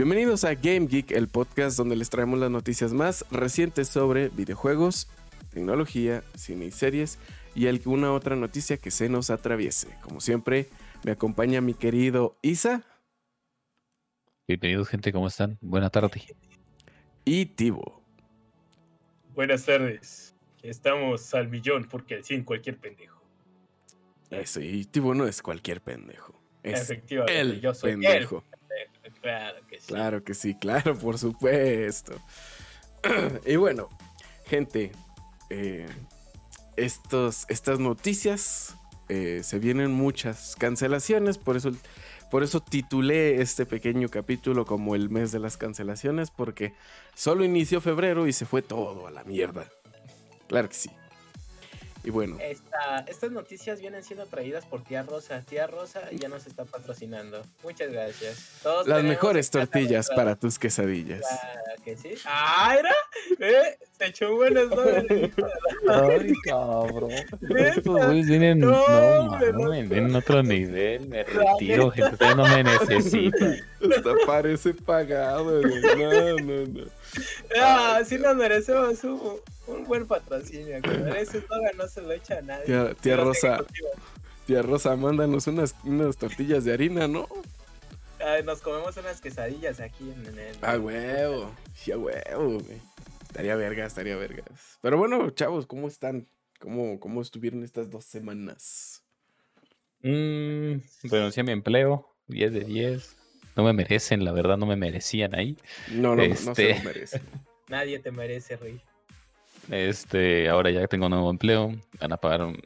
Bienvenidos a Game Geek, el podcast donde les traemos las noticias más recientes sobre videojuegos, tecnología, cine y series y alguna otra noticia que se nos atraviese. Como siempre, me acompaña mi querido Isa Bienvenidos, gente, ¿cómo están? Buena tarde. y Tibo. Buenas tardes. Estamos al millón porque al 100 cualquier pendejo. Eso, y Tibo no es cualquier pendejo. Es Efectivamente, el yo soy pendejo. el pendejo. Claro que sí. Claro por supuesto. y bueno, gente, eh, estos, estas noticias eh, se vienen muchas cancelaciones, por eso, por eso titulé este pequeño capítulo como el mes de las cancelaciones, porque solo inició febrero y se fue todo a la mierda. Claro que sí. Y bueno, Esta- estas noticias vienen siendo traídas por Tía Rosa. Tía Rosa ya nos está patrocinando. Muchas gracias. Todos las mejores en tortillas para tus quesadillas. Claro que sí. ¡Ah, era! ¿Eh? Se echó buenas dólares. Ay, cabrón. Estos güeyes vienen. No, No, no. a otro nivel. Me retiro, gente. Ustedes no me necesitan. Hasta parece pagado, güey. No, no, no. Ah, sí nos merecemos un, un buen patrocinio. Ese eslogan no se lo echa a nadie. Tía, Rosa, tía Rosa, mándanos unas, unas tortillas de harina, ¿no? Ay, nos comemos unas quesadillas aquí en, el. A huevo, sí, a huevo, güey. Estaría vergas, estaría vergas. Pero bueno, chavos, ¿cómo están? ¿Cómo, cómo estuvieron estas dos semanas? Mm, renuncié a mi empleo. 10 de 10. No me merecen, la verdad, no me merecían ahí. No, no, no se Este- lo merecen. Nadie te merece, Rey. Este, ahora ya tengo un nuevo empleo. Van a pagar un,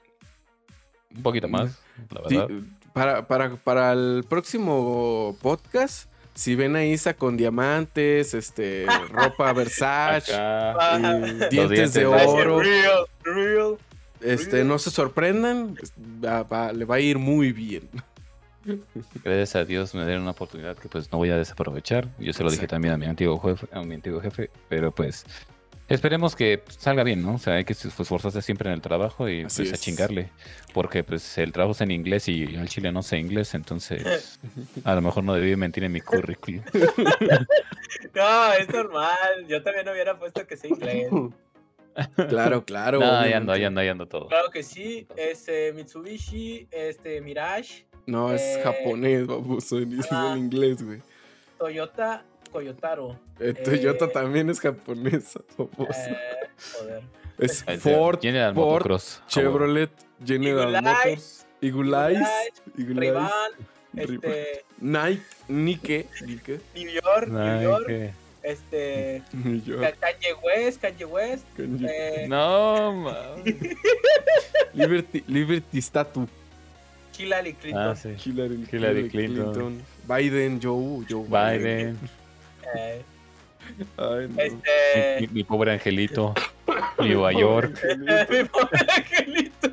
un poquito más, la Sí, verdad. para, para, para el próximo podcast, si ven a Isa con diamantes, este, ropa Versace, y dientes, dientes de de oro, Real, real. este, no se sorprendan, va- va- le va a ir muy bien. Gracias a Dios me dieron una oportunidad que pues no voy a desaprovechar. Yo se lo dije también a mi antiguo jefe, a mi antiguo jefe, pero pues esperemos que salga bien, ¿no? O sea, hay que esforzarse siempre en el trabajo y Así pues a es. chingarle, porque pues el trabajo es en inglés y yo en Chile no sé inglés, entonces a lo mejor no debí mentir en mi currículum. No, es normal. Yo también hubiera puesto que sea inglés. Claro, claro. no, ahí ando, ahí ando, ahí ando todo. Claro que sí. Este, Mitsubishi, este, Mirage, No, es Eh, japonés, baboso, es en inglés, güey. Toyota, Koyotaro. Eh, Toyota eh, también es japonesa, baboso. Eh, joder. es Ford, General Ford, Motocross. Chevrolet, General Eagle Motors, Eyes, Eagle Eyes, Rival, Rival. este, Nike, Nike, Nike, New York. New York, este, New York, Kanye West, Kanye West, Kanye- eh, No, mames. Liberty, Liberty Statue, Hillary Clinton, Ah, sí. Hillary, Hillary Clinton. Biden, Joe, Joe Biden, eh, Ay, no. mi, este, mi pobre angelito, Nueva York. mi pobre angelito.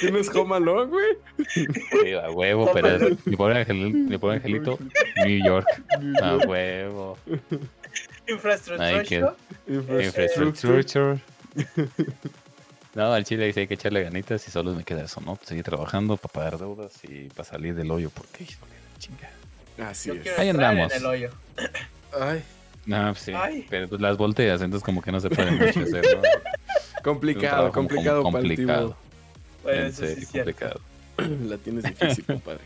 ¿Tienes Home Alone, güey? Sí, a huevo, pero es- mi pobre, angel- mi pobre angelito, New York. A huevo. Infraestructura. Ay, qué- Infrastructure. No, al chile sí hay que echarle ganitas y solo me queda eso, ¿no? Seguir trabajando para pagar deudas y para salir del hoyo, porque híjole, chinga. Así Yo es. Ahí andamos. En el hoyo. Ay, No, pues sí. Ay. Pero pues las volteas, entonces como que no se puede mucho hacer, ¿no? complicado, complicado como complicado. Bueno, en eso sí serio, es cierto. complicado. La tienes difícil, compadre.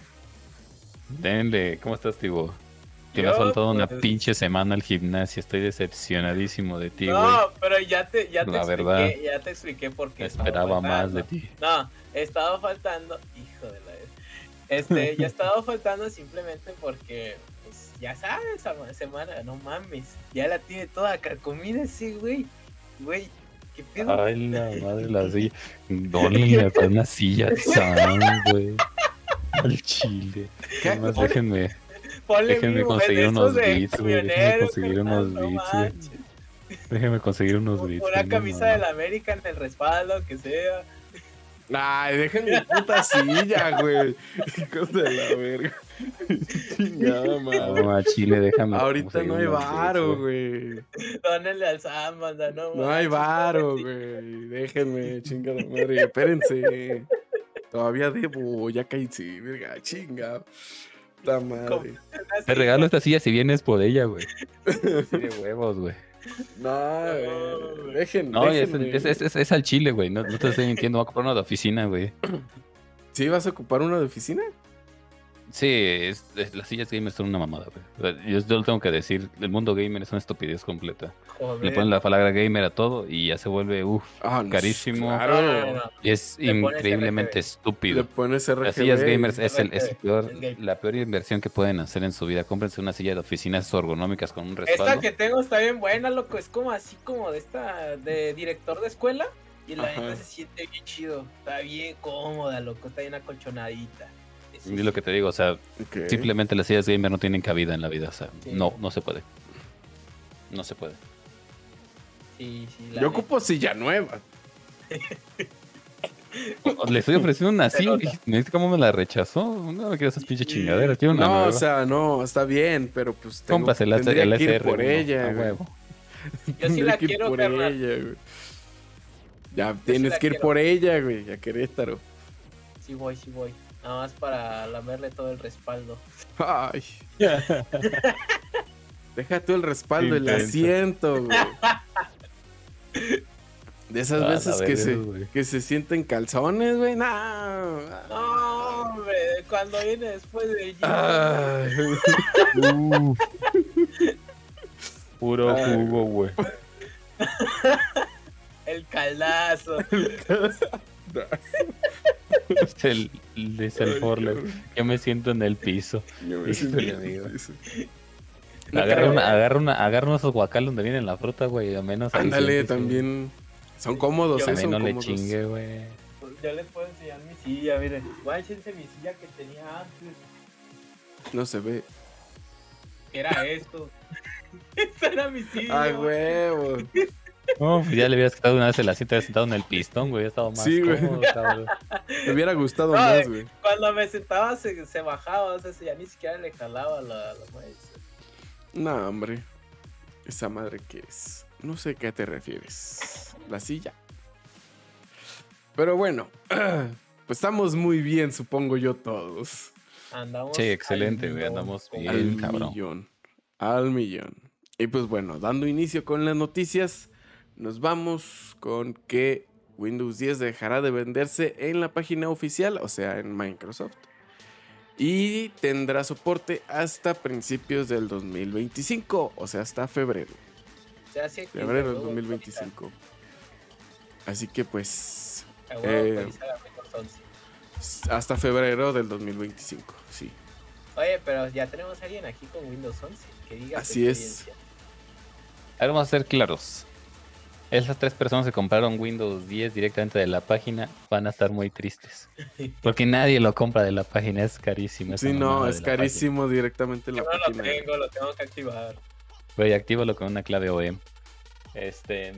Denle, ¿cómo estás, Tibo? Que me Yo, has faltado una pues- pinche semana al gimnasio. Estoy decepcionadísimo de ti, güey. No, pero ya te, ya te La expliqué, verdad. ya te expliqué por qué. Esperaba más de faltando. ti. No, estaba faltando, hijo de la Este, ya estaba faltando simplemente porque, pues, ya sabes, esa semana, no mames, ya la tiene toda carcomida ese güey, güey, qué pedo. Ay, la madre, la silla. Dónenle acá una silla san, güey. Al chile. ¿Qué? Nomás déjenme, Ponle déjenme vivo, conseguir unos beats, güey, déjenme conseguir unos no beats, güey. déjenme conseguir unos beats. Una güey, no camisa mames. de la América en el respaldo, que sea. Ay, dejen mi puta silla, güey. Hijos de la verga. Chingada madre. No, a Chile, déjame. Ahorita no hay varo, güey. Dónenle al Sam, banda, no No hay varo, güey. Déjenme, chingada madre. Espérense. Todavía debo, ya caí, sí, verga, chinga. Puta madre. Te regalo esta silla si vienes por ella, güey. Sí, de huevos, güey. No, güey. Dejen, No, es, déjenme. es, es, es- es al chile, güey. No, no te estoy mintiendo. Voy a comprar una de oficina, güey. ¿Sí vas a ocupar una de oficina? Sí, es, es- las sillas gamers son una mamada, güey. Yo, yo lo tengo que decir. El mundo gamer es una estupidez completa. Joder. Le ponen la palabra gamer a todo y ya se vuelve, uff, Ah, no, Carísimo. Claro. No, no, no, no. y es Le pones increíblemente. Le estúpido. pones RGB. Las sillas gamers es, el, es el peor, la peor inversión que pueden hacer en su vida. Cómprense una silla de oficinas ergonómicas con un Esta respaldo. que tengo está bien buena, loco. Es como así como de esta, de director de escuela. Y la neta se siente bien chido. Está bien cómoda, loco. Está bien acolchonadita. Sí, Es lo que te digo, o sea, simplemente las sillas gamer no tienen cabida en la vida. O sea, Sí. no, no se puede. No se puede. Sí, sí. la Yo neta. ocupo silla nueva. Le estoy ofreciendo una así. nota. ¿Me viste cómo me la rechazó? No me quieres esas pinches chingaderas. Quiero una No, nueva. o sea, no, está bien, pero pues tengo, Cómprasela al tendría que ir por ella, a güey. huevo. Yo sí la que ir quiero, por carnal. ella, güey. Ya tienes que ir quiero. por ella, güey, a Querétaro. Sí voy, sí voy. Nada más para lamerle todo el respaldo. Ay. Deja tú el respaldo, el Intenso. asiento, güey. De esas Ah, veces que se, que se sienten calzones, güey. No. No, hombre, cuando viene después de Ah. Uh. Puro jugo, güey. El caldazo. Es el, es el Forle. Yo me siento en el piso. Yo me siento-. Agarra, creo. una, agarra, una, agarra unos esos guacales donde viene la fruta, güey. A menos Ándale, también. Son cómodos, eh, A mí son no le cómodos. chingue, güey. Yo les puedo enseñar mi silla, miren. Guáchense mi silla que tenía antes. No se ve. Era esto. Esta era mi silla. Ay, güey. huevo. No, pues ya le hubieras quitado una vez el asiento y sentado en el pistón, güey. Ya estaba más Sí, güey. cómodo, cabrón. Me hubiera gustado No, más, eh. güey. Cuando me sentaba se, se bajaba, o sea, ya ni siquiera le jalaba la, la madre. No, hombre. Esa madre que es. No sé a qué te refieres. La silla. Pero bueno. Pues estamos muy bien, supongo yo todos. Andamos. Sí, excelente, güey, andamos bien. Al cabrón. millón. Al millón. Y pues bueno, dando inicio con las noticias, nos vamos con que Windows 10 dejará de venderse en la página oficial, o sea, en Microsoft. Y tendrá soporte hasta principios del 2025, o sea, hasta febrero. Febrero del luego 2025. Así que pues Eh, actualiza la Windows 11. hasta febrero del 2025, sí. Oye, pero ya tenemos a alguien aquí con Windows 11 que diga. Así es. vamos a ser claros. Esas tres personas que compraron Windows 10 directamente de la página van a estar muy tristes. Porque nadie lo compra de la página, es carísimo. Sí, no, es de la página. carísimo directamente en Yo la no lo página. tengo, lo tengo que activar. Güey, actívalo con una clave OEM. Este.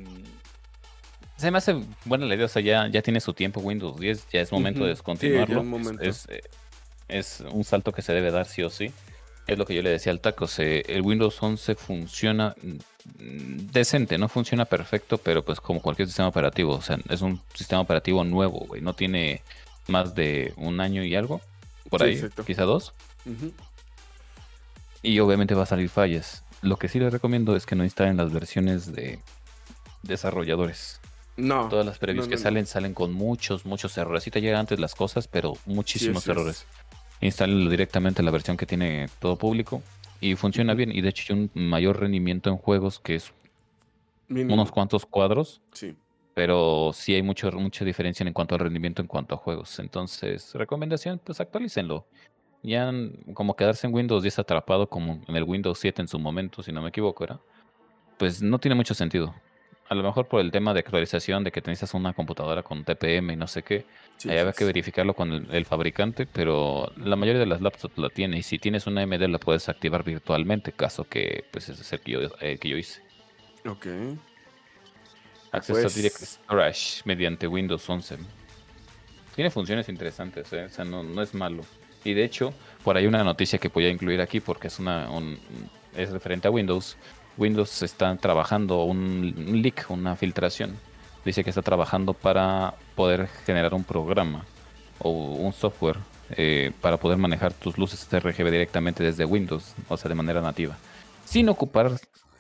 Se me hace buena la idea, o sea, ya, ya tiene su tiempo Windows 10, ya es momento de Sí, descontinuarlo. ya es momento. Es, es un salto que se debe dar sí o sí. Es lo que yo le decía al taco, se- el Windows 11 funciona mm, decente, no funciona perfecto, pero pues como cualquier sistema operativo, o sea, es un sistema operativo nuevo, güey, no tiene más de un año y algo, por Sí, ahí, exacto. quizá dos. Y obviamente va a salir fallas. Lo que sí les recomiendo es que no instalen las versiones de desarrolladores. No. Todas las previews no, que no, no. salen salen con muchos, muchos errores. Sí te llegan antes las cosas, pero muchísimos así es. Instálenlo directamente la versión que tiene todo público y funciona bien. Y de hecho hay un mayor rendimiento en juegos que es Mínimo. unos cuantos cuadros, Sí. pero sí hay mucho, mucha diferencia en cuanto al rendimiento en cuanto a juegos. Entonces, recomendación, pues actualícenlo. Ya como quedarse en Windows 10 atrapado como en el Windows 7 en su momento, si no me equivoco, era, pues no tiene mucho sentido. A lo mejor por el tema de actualización, de que necesitas una computadora con TPM y no sé qué, sí, ahí había sí, que verificarlo con el, el fabricante, pero la mayoría de las laptops la tiene. Y si tienes una AMD la puedes activar virtualmente, caso que pues ese es el que yo, el que yo hice. Ok. Acceso Pues- a Direct Storage mediante Windows 11. Tiene funciones interesantes, ¿eh? o sea, no, no es malo. Y de hecho, por ahí una noticia que voy a incluir aquí porque es una un- es referente a Windows. Windows está trabajando un, un leak, una filtración. Dice que está trabajando para poder generar un programa o un software eh, para poder manejar tus luces RGB directamente desde Windows, o sea, de manera nativa, sin ocupar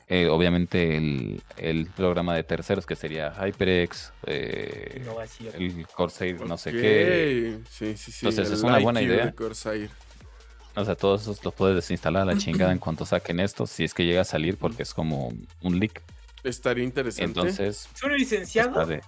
eh, obviamente el, el programa de terceros que sería HyperX, eh, el Corsair, no sé qué. Sí, sí, sí. Entonces, el es una buena IQ idea. de Corsair. O sea, todos esos los puedes desinstalar a la chingada en cuanto saquen esto, si es que llega a salir, porque es como un leak. Estaría interesante. Entonces, ¿Es un está licenciado? de,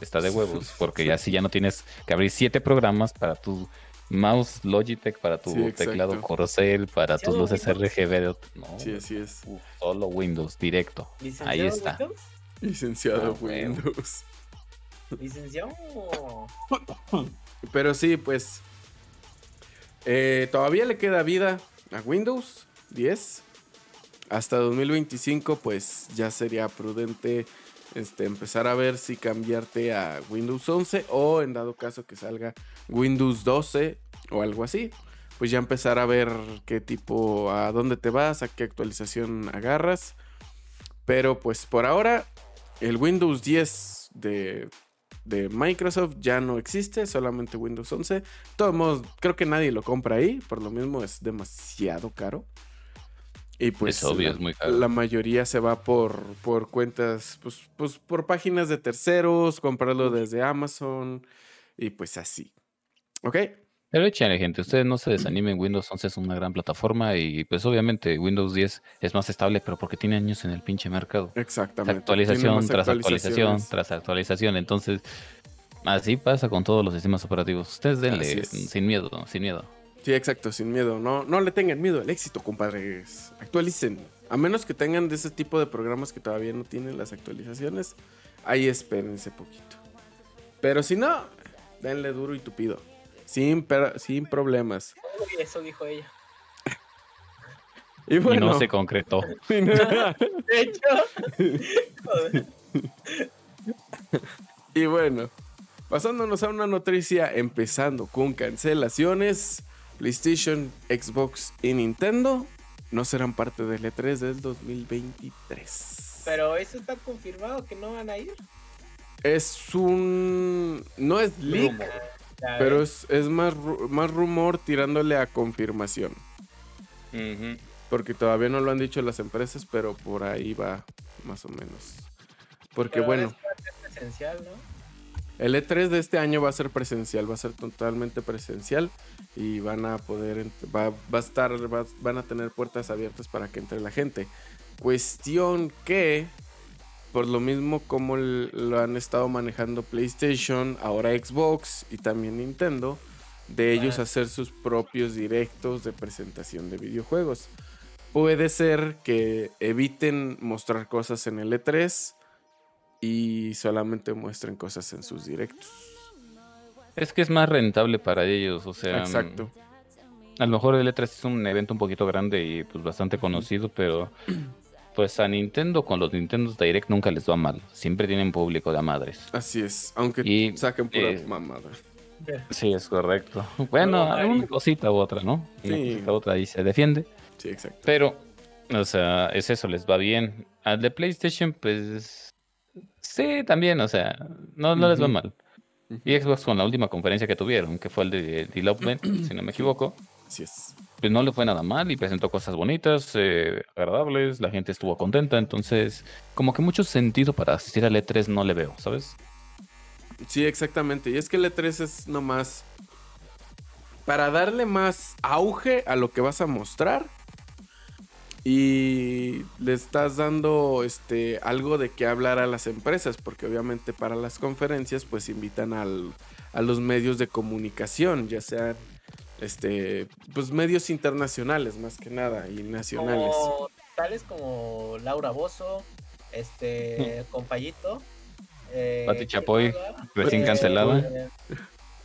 está de huevos, porque ya si ya no tienes que abrir siete programas para tu mouse Logitech, para tu Sí, teclado Corsair, para tus ¿Solo luces Windows? RGB. No, sí, así es. uf, solo Windows, directo. ¿Licenciado Ahí está. Windows? Licenciado Ah. Windows. ¿Licenciado? Pero sí, pues. Eh, todavía le queda vida a Windows 10. Hasta 2025, pues ya sería prudente este, empezar a ver si cambiarte a Windows 11 o en dado caso que salga Windows 12 o algo así. Pues ya empezar a ver qué tipo, a dónde te vas, a qué actualización agarras. Pero pues por ahora, el Windows 10 de, de Microsoft ya no existe, solamente Windows 11. De todos modos, creo que nadie lo compra ahí, por lo mismo es demasiado caro. Y pues Es obvio, la, es muy caro. la mayoría se va por, por cuentas, pues, pues por páginas de terceros, comprarlo desde Amazon y pues así. ¿Ok? Pero échale, gente, ustedes no se desanimen, Windows 11 es una gran plataforma y pues obviamente Windows 10 es más estable, pero porque tiene años en el pinche mercado. Exactamente. Actualización tras actualización tras actualización, entonces así pasa con todos los sistemas operativos. Ustedes denle sin miedo, sin miedo. Sí, exacto, sin miedo. No, no le tengan miedo al éxito, compadres. Actualicen. A menos que tengan de ese tipo de programas que todavía no tienen las actualizaciones, ahí espérense poquito. Pero si no, denle duro y tupido. Sin, per- sin problemas. Uy, eso dijo ella. Y bueno, Y no se concretó. De hecho, joder. y bueno, pasándonos a una noticia, empezando con cancelaciones, PlayStation, Xbox y Nintendo no serán parte del E3 del 2023. pero eso está confirmado que no van a ir. Es un... No es leak, pero es, es más, ru- más rumor tirándole a confirmación. Porque todavía no lo han dicho las empresas, pero por ahí va más o menos. Porque Pero bueno, es presencial, ¿no? el E3 de este año va a ser presencial, va a ser totalmente presencial y van a poder, va, va a estar, va- van a tener puertas abiertas para que entre la gente. Cuestión que, por lo mismo como lo han estado manejando PlayStation, ahora Xbox y también Nintendo, de ellos Ah. hacer sus propios directos de presentación de videojuegos. Puede ser que eviten mostrar cosas en el E3 y solamente muestren cosas en sus directos. Es que es más rentable para ellos, o sea, Exacto. a lo mejor el E3 es un evento un poquito grande y pues bastante conocido, pero pues a Nintendo con los Nintendo Direct nunca les va mal, siempre tienen público de madres. Así es, aunque Y, saquen pura eh, mamada. Sí, es correcto. Bueno, No, alguna cosita u otra, ¿no? Una Sí. cosita u otra ahí se defiende. Sí, exacto. Pero, o sea, es eso, les va bien. Al de PlayStation, pues. Sí, también, o sea, no, no les va mal. Y Xbox con la última conferencia que tuvieron, que fue el de Development, si no me equivoco, Así es. Pues no le fue nada mal y presentó cosas bonitas, eh, agradables, la gente estuvo contenta, entonces, como que mucho sentido para asistir al E3 no le veo, ¿sabes? Sí, exactamente. Y es que el E3 es nomás para darle más auge a lo que vas a mostrar. Y le estás dando este algo de qué hablar a las empresas, porque obviamente para las conferencias pues invitan al- a los medios de comunicación, ya sean este pues medios internacionales más que nada y nacionales. Como, tales como Laura Bozo, este, Compayito. Eh, Pati Chapoy, Chihuahua, recién eh, cancelada. eh,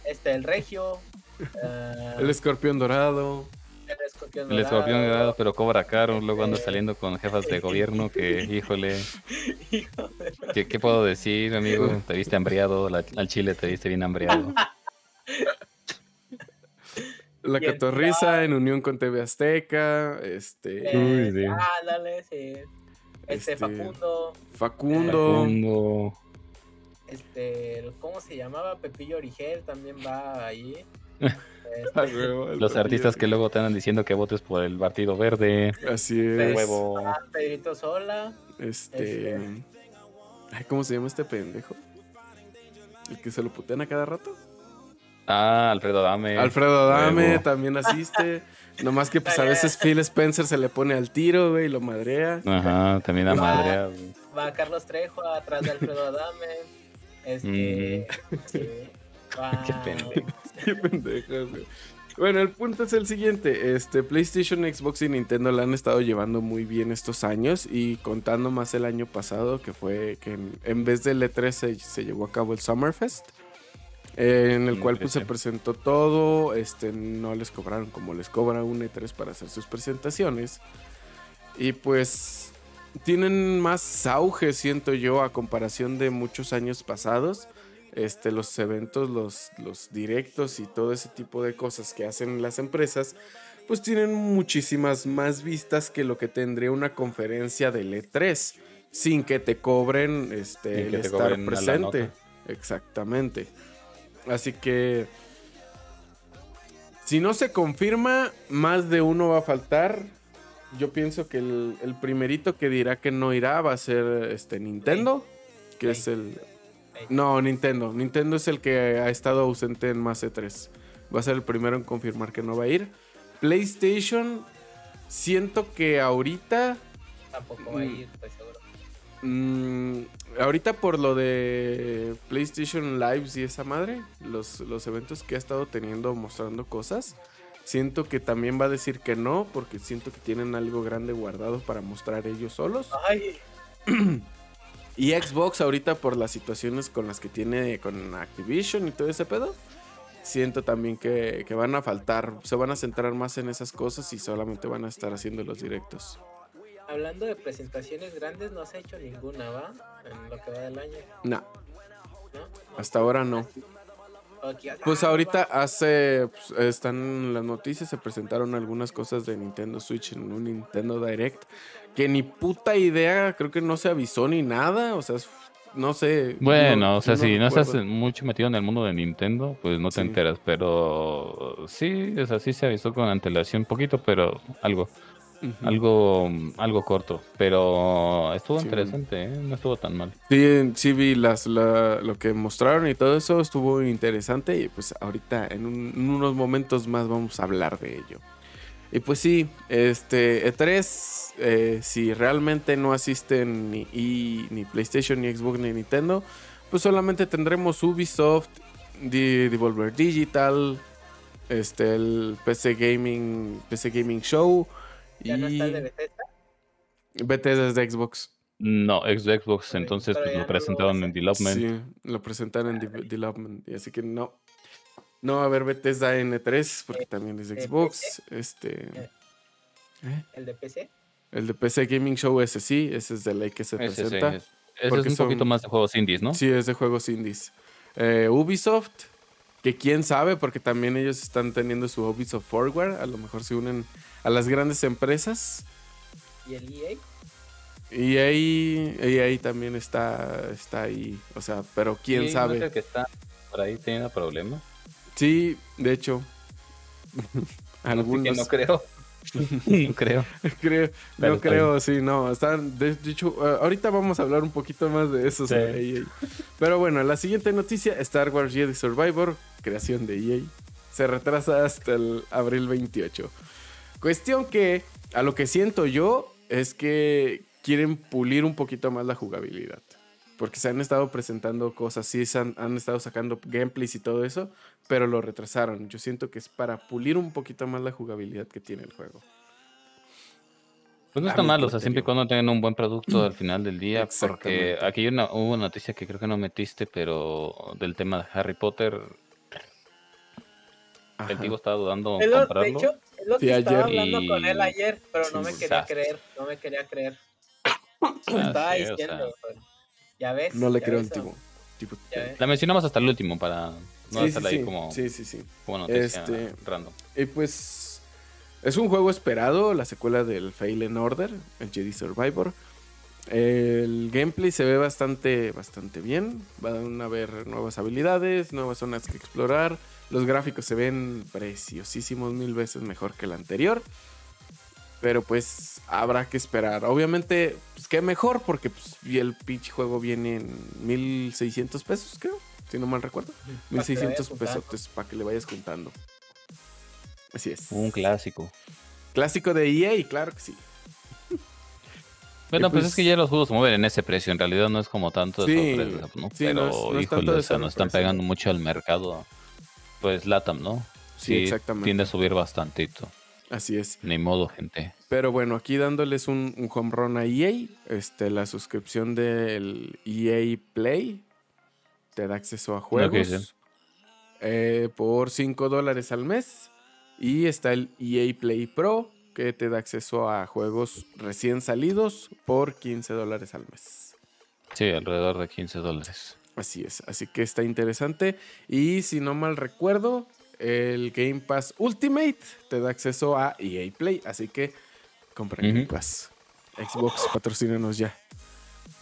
Este, el Regio. eh, El escorpión dorado. el escorpión. El escorpión dorado. dorado, pero cobra caro, luego anda saliendo con jefas de gobierno que, híjole, ¿qué, qué puedo decir, amigo? Te viste hambriado, la- al chile te viste bien hambriado. La Catorriza en unión con TV Azteca. Este. Eh, Uy, sí. ándale, sí. Este, Este, Facundo. Facundo. Facundo. este, ¿cómo se llamaba? Pepillo Origel también va ahí. Ah, Este, huevo, Los artistas que luego te andan diciendo que votes por el Partido Verde. Así es. Huevo. ah, Pedrito Sola. Este. Ay, ¿Cómo se llama este pendejo? El que se lo putean a cada rato. Ah, Alfredo Adame. Alfredo Adame también asiste. Nomás que pues a veces Phil Spencer se le pone al tiro, güey, y lo madrea. Ajá, también a Ah. madre. Va Carlos Trejo atrás de Alfredo Adame. Este. sí, va- Qué pendejo. Qué pendejos, güey. Bueno, el punto es el siguiente. Este, PlayStation, Xbox y Nintendo la han estado llevando muy bien estos años. Y contando más el año pasado, que fue que en, en vez del E3 se, se llevó a cabo el Summerfest. Eh, en el Mm, cual pues se presentó todo. Este, no les cobraron como les cobra un E3 para hacer sus presentaciones. Y pues tienen más auge, siento yo, a comparación de muchos años pasados. Este, los eventos, los, los directos y todo ese tipo de cosas que hacen las empresas, pues tienen muchísimas más vistas que lo que tendría una conferencia del E3, sin que te cobren este, Sin el estar cobren presente. Exactamente. Así que si no se confirma, más de uno va a faltar. Yo pienso que el, el primerito que dirá que no irá va a ser este Nintendo, que es el no, Nintendo. Nintendo es el que ha estado ausente en más E3. Va a ser el primero en confirmar que no va a ir. PlayStation, siento que ahorita Tampoco va a ir, pues. Mm, ahorita por lo de PlayStation Lives y esa madre, los, los eventos que ha estado teniendo mostrando cosas, siento que también va a decir que no, porque siento que tienen algo grande guardado para mostrar ellos solos. Ay, Y Xbox ahorita por las situaciones con las que tiene con Activision y todo ese pedo, siento también que, que van a faltar, se van a centrar más en esas cosas y solamente van a estar haciendo los directos. Hablando de presentaciones grandes, no se ha hecho ninguna, ¿va? En lo que va del año, No, ¿no? hasta ahora no. Pues ah, ahorita hace, pues, están en las noticias, se presentaron algunas cosas de Nintendo Switch en un Nintendo Direct, que ni puta idea, creo que no se avisó ni nada, o sea, no sé. Bueno, no- o sea, no si no estás mucho metido en el mundo de Nintendo, pues no te Sí. enteras. Pero sí, o sea, sí se avisó con antelación un poquito, pero algo, Algo, algo corto. Pero estuvo Sí. interesante, ¿eh? no estuvo tan mal. Sí, sí vi las, la- lo que mostraron y todo eso estuvo interesante y pues ahorita en, un- en unos momentos más vamos a hablar de ello. Y pues sí, este E3, eh, si realmente no asisten ni, y- ni PlayStation, ni Xbox, ni Nintendo, pues solamente tendremos Ubisoft, Devolver Digital, este, el PC Gaming, PC Gaming Show y ¿Ya no está el de Bethesda? Bethesda es de Xbox. No, ex de Xbox, entonces pues lo no lo presentaron en. Development. Sí, lo presentaron en de- Development. y Así que no. No va a haber Bethesda N3 porque Eh, también es de Xbox. Este. Eh. ¿eh? ¿El de PC? El de PC Gaming Show, ese sí, ese es de ley que se Ese, sí, presenta. es, ese es un poquito más de juegos indies, ¿no? Sí, es de juegos indies. Eh, Ubisoft, que quién sabe, porque también ellos están teniendo su Ubisoft Forward. A lo mejor se unen a las grandes empresas. ¿Y el E EA? Y ahí, EA también está, está ahí. O sea, pero quién ¿no es sabe. el que está por ahí teniendo problemas. Sí, de hecho. Algunos. Algunos. No creo. No creo. creo, Pero no creo, sí, no. Están, de hecho, eh, ahorita vamos a hablar un poquito más de eso. Sí. sobre EA. Pero bueno, la siguiente noticia: Star Wars Jedi Survivor, creación de EA, se retrasa hasta el abril 28. Cuestión que, a lo que siento yo, es que quieren pulir un poquito más la jugabilidad. Porque se han estado presentando cosas, sí, se han, han estado sacando gameplays y todo eso, pero lo retrasaron. Yo siento que es para pulir un poquito más la jugabilidad que tiene el juego. Pues no A está mal, o sea, siempre y cuando tengan un buen producto al final del día, porque aquí una, hubo una noticia que creo que no metiste, pero del tema de Harry Potter, Ajá. el tío estaba dudando Es lo- de comprarlo. hecho, es lo Sí, que estaba ayer. hablando con él Y- ayer, pero no me quería creer, no me quería creer. Ah, estaba sí, o diciendo, sea, pero ya ves. No le creo al tipo. la mencionamos hasta el último para no Sí, sí, dejarla ahí sí, como, sí, sí, sí. como noticia Este- random. Y pues es un juego esperado, la secuela del Fallen Order, el Jedi Survivor. El gameplay se ve bastante, bastante bien. Van a haber nuevas habilidades, nuevas zonas que explorar. Los gráficos se ven preciosísimos, mil veces mejor que el anterior. Pero pues habrá que esperar. Obviamente, pues qué mejor, porque pues, y el pitch juego viene en 1600 pesos, creo. Si no mal recuerdo. Para que le 1600 vayas juntando. pesos para que le vayas juntando. Así es. Un clásico. Clásico de EA, claro que sí. Bueno, pues, pues- es que ya los juegos se mueven en ese precio. En realidad no es como tanto de Sí, sorpresa, ¿no? sí, Pero, no es- no es tanto híjole, de o sea, nos están pegando mucho al mercado. Pues Latam, ¿no? Sí, exactamente. Tiende a subir bastantito. Así es. Ni modo, gente. Pero bueno, aquí dándoles un, un home run a EA, este, la suscripción del EA Play te da acceso a juegos eh, por 5 dólares al mes. Y está el EA Play Pro que te da acceso a juegos recién salidos por 15 dólares al mes. Sí, alrededor de 15 dólares. Así es, así que está interesante. Y si no mal recuerdo, el Game Pass Ultimate te da acceso a EA Play. Así que compren Ujú. Game Pass. Xbox, patrocínanos ya,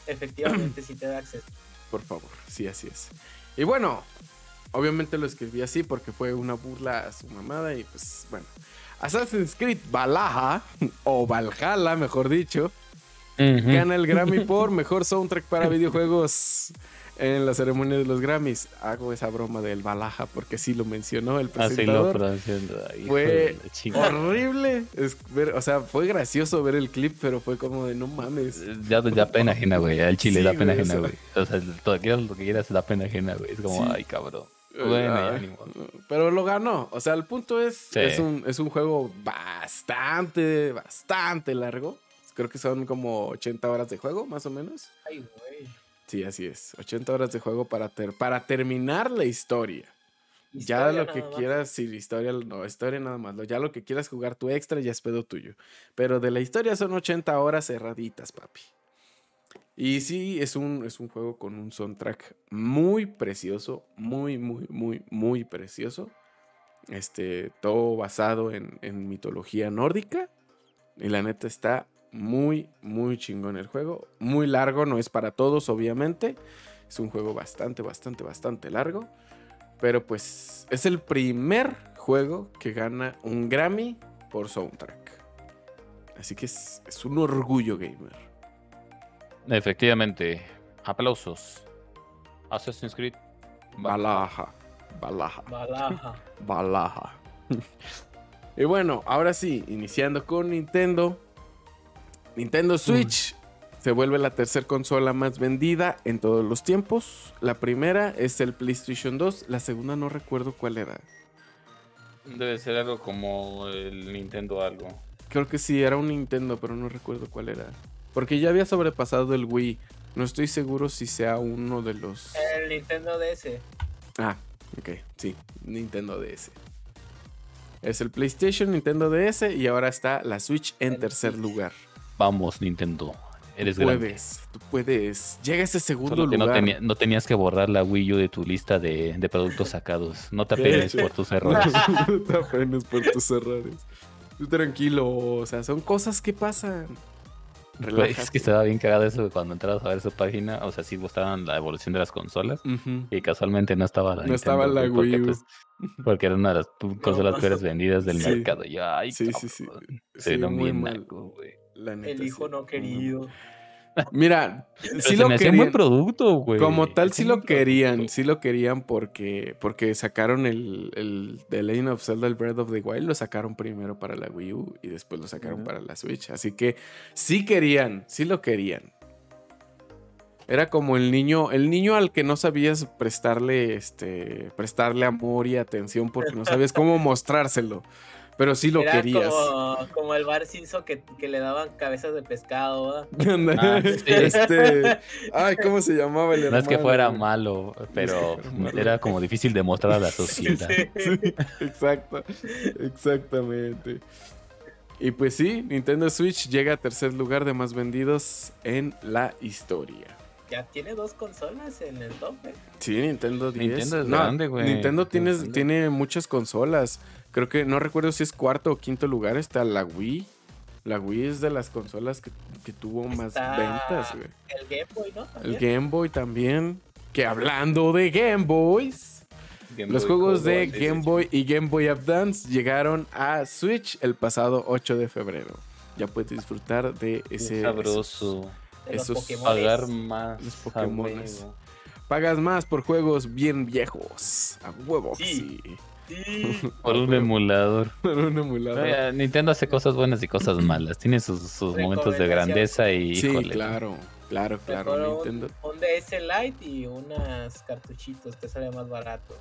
Efectivamente, sí te da acceso. por favor. Sí, así es. Y bueno, obviamente lo escribí así porque fue una burla a su mamada. Y pues bueno, Assassin's Creed Valhalla, o Valhalla, mejor dicho, gana el Grammy por mejor soundtrack para videojuegos en la ceremonia de los Grammys. Hago esa broma del Balaja porque sí lo mencionó el Así lo presentador. pronunciando. Hijo Fue. Horrible. Es ver, o sea, fue gracioso ver el clip, pero fue como de no mames. Ya, ya pena ajena, güey. Al chile Sí, da pena güey, ajena, o güey. O sea, todo, lo que quieras, da pena ajena, güey. Es como, Sí. ay, cabrón. Bueno, ya Ah, pero lo ganó. O sea, el punto es, Sí. es, un, es un juego bastante, bastante largo. Creo que son como 80 horas de juego, más o menos. Ay, güey. Sí, así es. 80 horas de juego para, ter- para terminar la historia. ya lo que más. quieras, sí, historia, no, historia nada más. Ya lo que quieras jugar tu extra ya es pedo tuyo. Pero de la historia son 80 horas cerraditas, papi. Y sí, es un, es un juego con un soundtrack muy precioso, muy, muy, muy, muy precioso. Este, todo basado en, en mitología nórdica. Y la neta está muy, muy chingón el juego. Muy largo, no es para todos, obviamente. Es un juego bastante, bastante, bastante largo. Pero pues es el primer juego que gana un Grammy por soundtrack. Así que es, es un orgullo gamer. Efectivamente. Aplausos. Assassin's Creed. Balaja, balaja, Balaja. balaja. y bueno, ahora sí, iniciando con Nintendo. Nintendo Switch se vuelve la tercera consola más vendida en todos los tiempos. La primera es el PlayStation 2, la segunda no recuerdo cuál era. Debe ser algo como el Nintendo algo. Creo que sí, era un Nintendo, pero no recuerdo cuál era. Porque ya había sobrepasado el Wii. No estoy seguro si sea uno de los... El Nintendo DS. Ah, ok, sí, Nintendo DS. Es el PlayStation, Nintendo DS y ahora está la Switch en El tercer Switch. lugar. Vamos, Nintendo. Eres tú grande. puedes, tú puedes. Llega a ese segundo Solo que no, lugar. no tenías que borrar la Wii U de tu lista de, de productos sacados. No te apenes por tus errores. No te apenes por tus errores. Tú tranquilo, o sea, son cosas que pasan. Relájate. es que estaba bien cagado eso cuando entrabas a ver su página. O sea, sí mostraban la evolución de las consolas. Y casualmente no estaba la No estaba la porque, Wii U. pues, porque era una de las consolas peores vendidas del Sí. mercado. Y yo, ay, Sí, sí, sí. Sí, Se vieron muy bien naco, güey. La neta, El hijo sí. no querido. Mira, Pero sí se lo me un buen querían. producto, güey. Como tal, sí lo querían, producto. sí lo querían porque, porque sacaron el, el The Legend of Zelda, el Breath of the Wild, lo sacaron primero para la Wii U y después lo sacaron para la Switch. Así que sí querían, sí lo querían. Era como el niño, el niño al que no sabías prestarle, este, prestarle amor y atención porque no sabías cómo mostrárselo. Pero sí lo Era querías. Como, como el bar Simpson que, que le daban cabezas de pescado. Ah, sí. Este, ay, ¿cómo se llamaba el No es que hermano? fuera malo, pero era como difícil de mostrar a la Sí, sociedad. sí. Exacto, exactamente. Y pues sí, Nintendo Switch llega a tercer lugar de más vendidos en la historia. Ya tiene dos consolas en el top. ¿eh? Sí, Nintendo 10. Nintendo es No, grande, güey. Nintendo tiene, Nintendo. tiene muchas consolas. Creo que no recuerdo si es cuarto o quinto lugar. Está la Wii. La Wii es de las consolas que, que tuvo más ventas, güey. El Game Boy, ¿no? El También. Game Boy también. Que hablando de Game Boys, Game los Boy juegos de Game Boy y Game Boy Advance llegaron a Switch el pasado 8 de febrero. Ya puedes disfrutar de ese. sabroso. De los esos Pokémones. Pagar más. Los. Pagas más por juegos bien viejos. A huevo, Sí. sí. Sí. Por un emulador. Por un emulador. Eh, Nintendo hace cosas buenas y cosas malas. Tiene sus, sus momentos de grandeza y. Sí, híjole, claro, claro, claro. Mejor un- Nintendo. Un, DS Lite y unas cartuchitos, te sale más barato.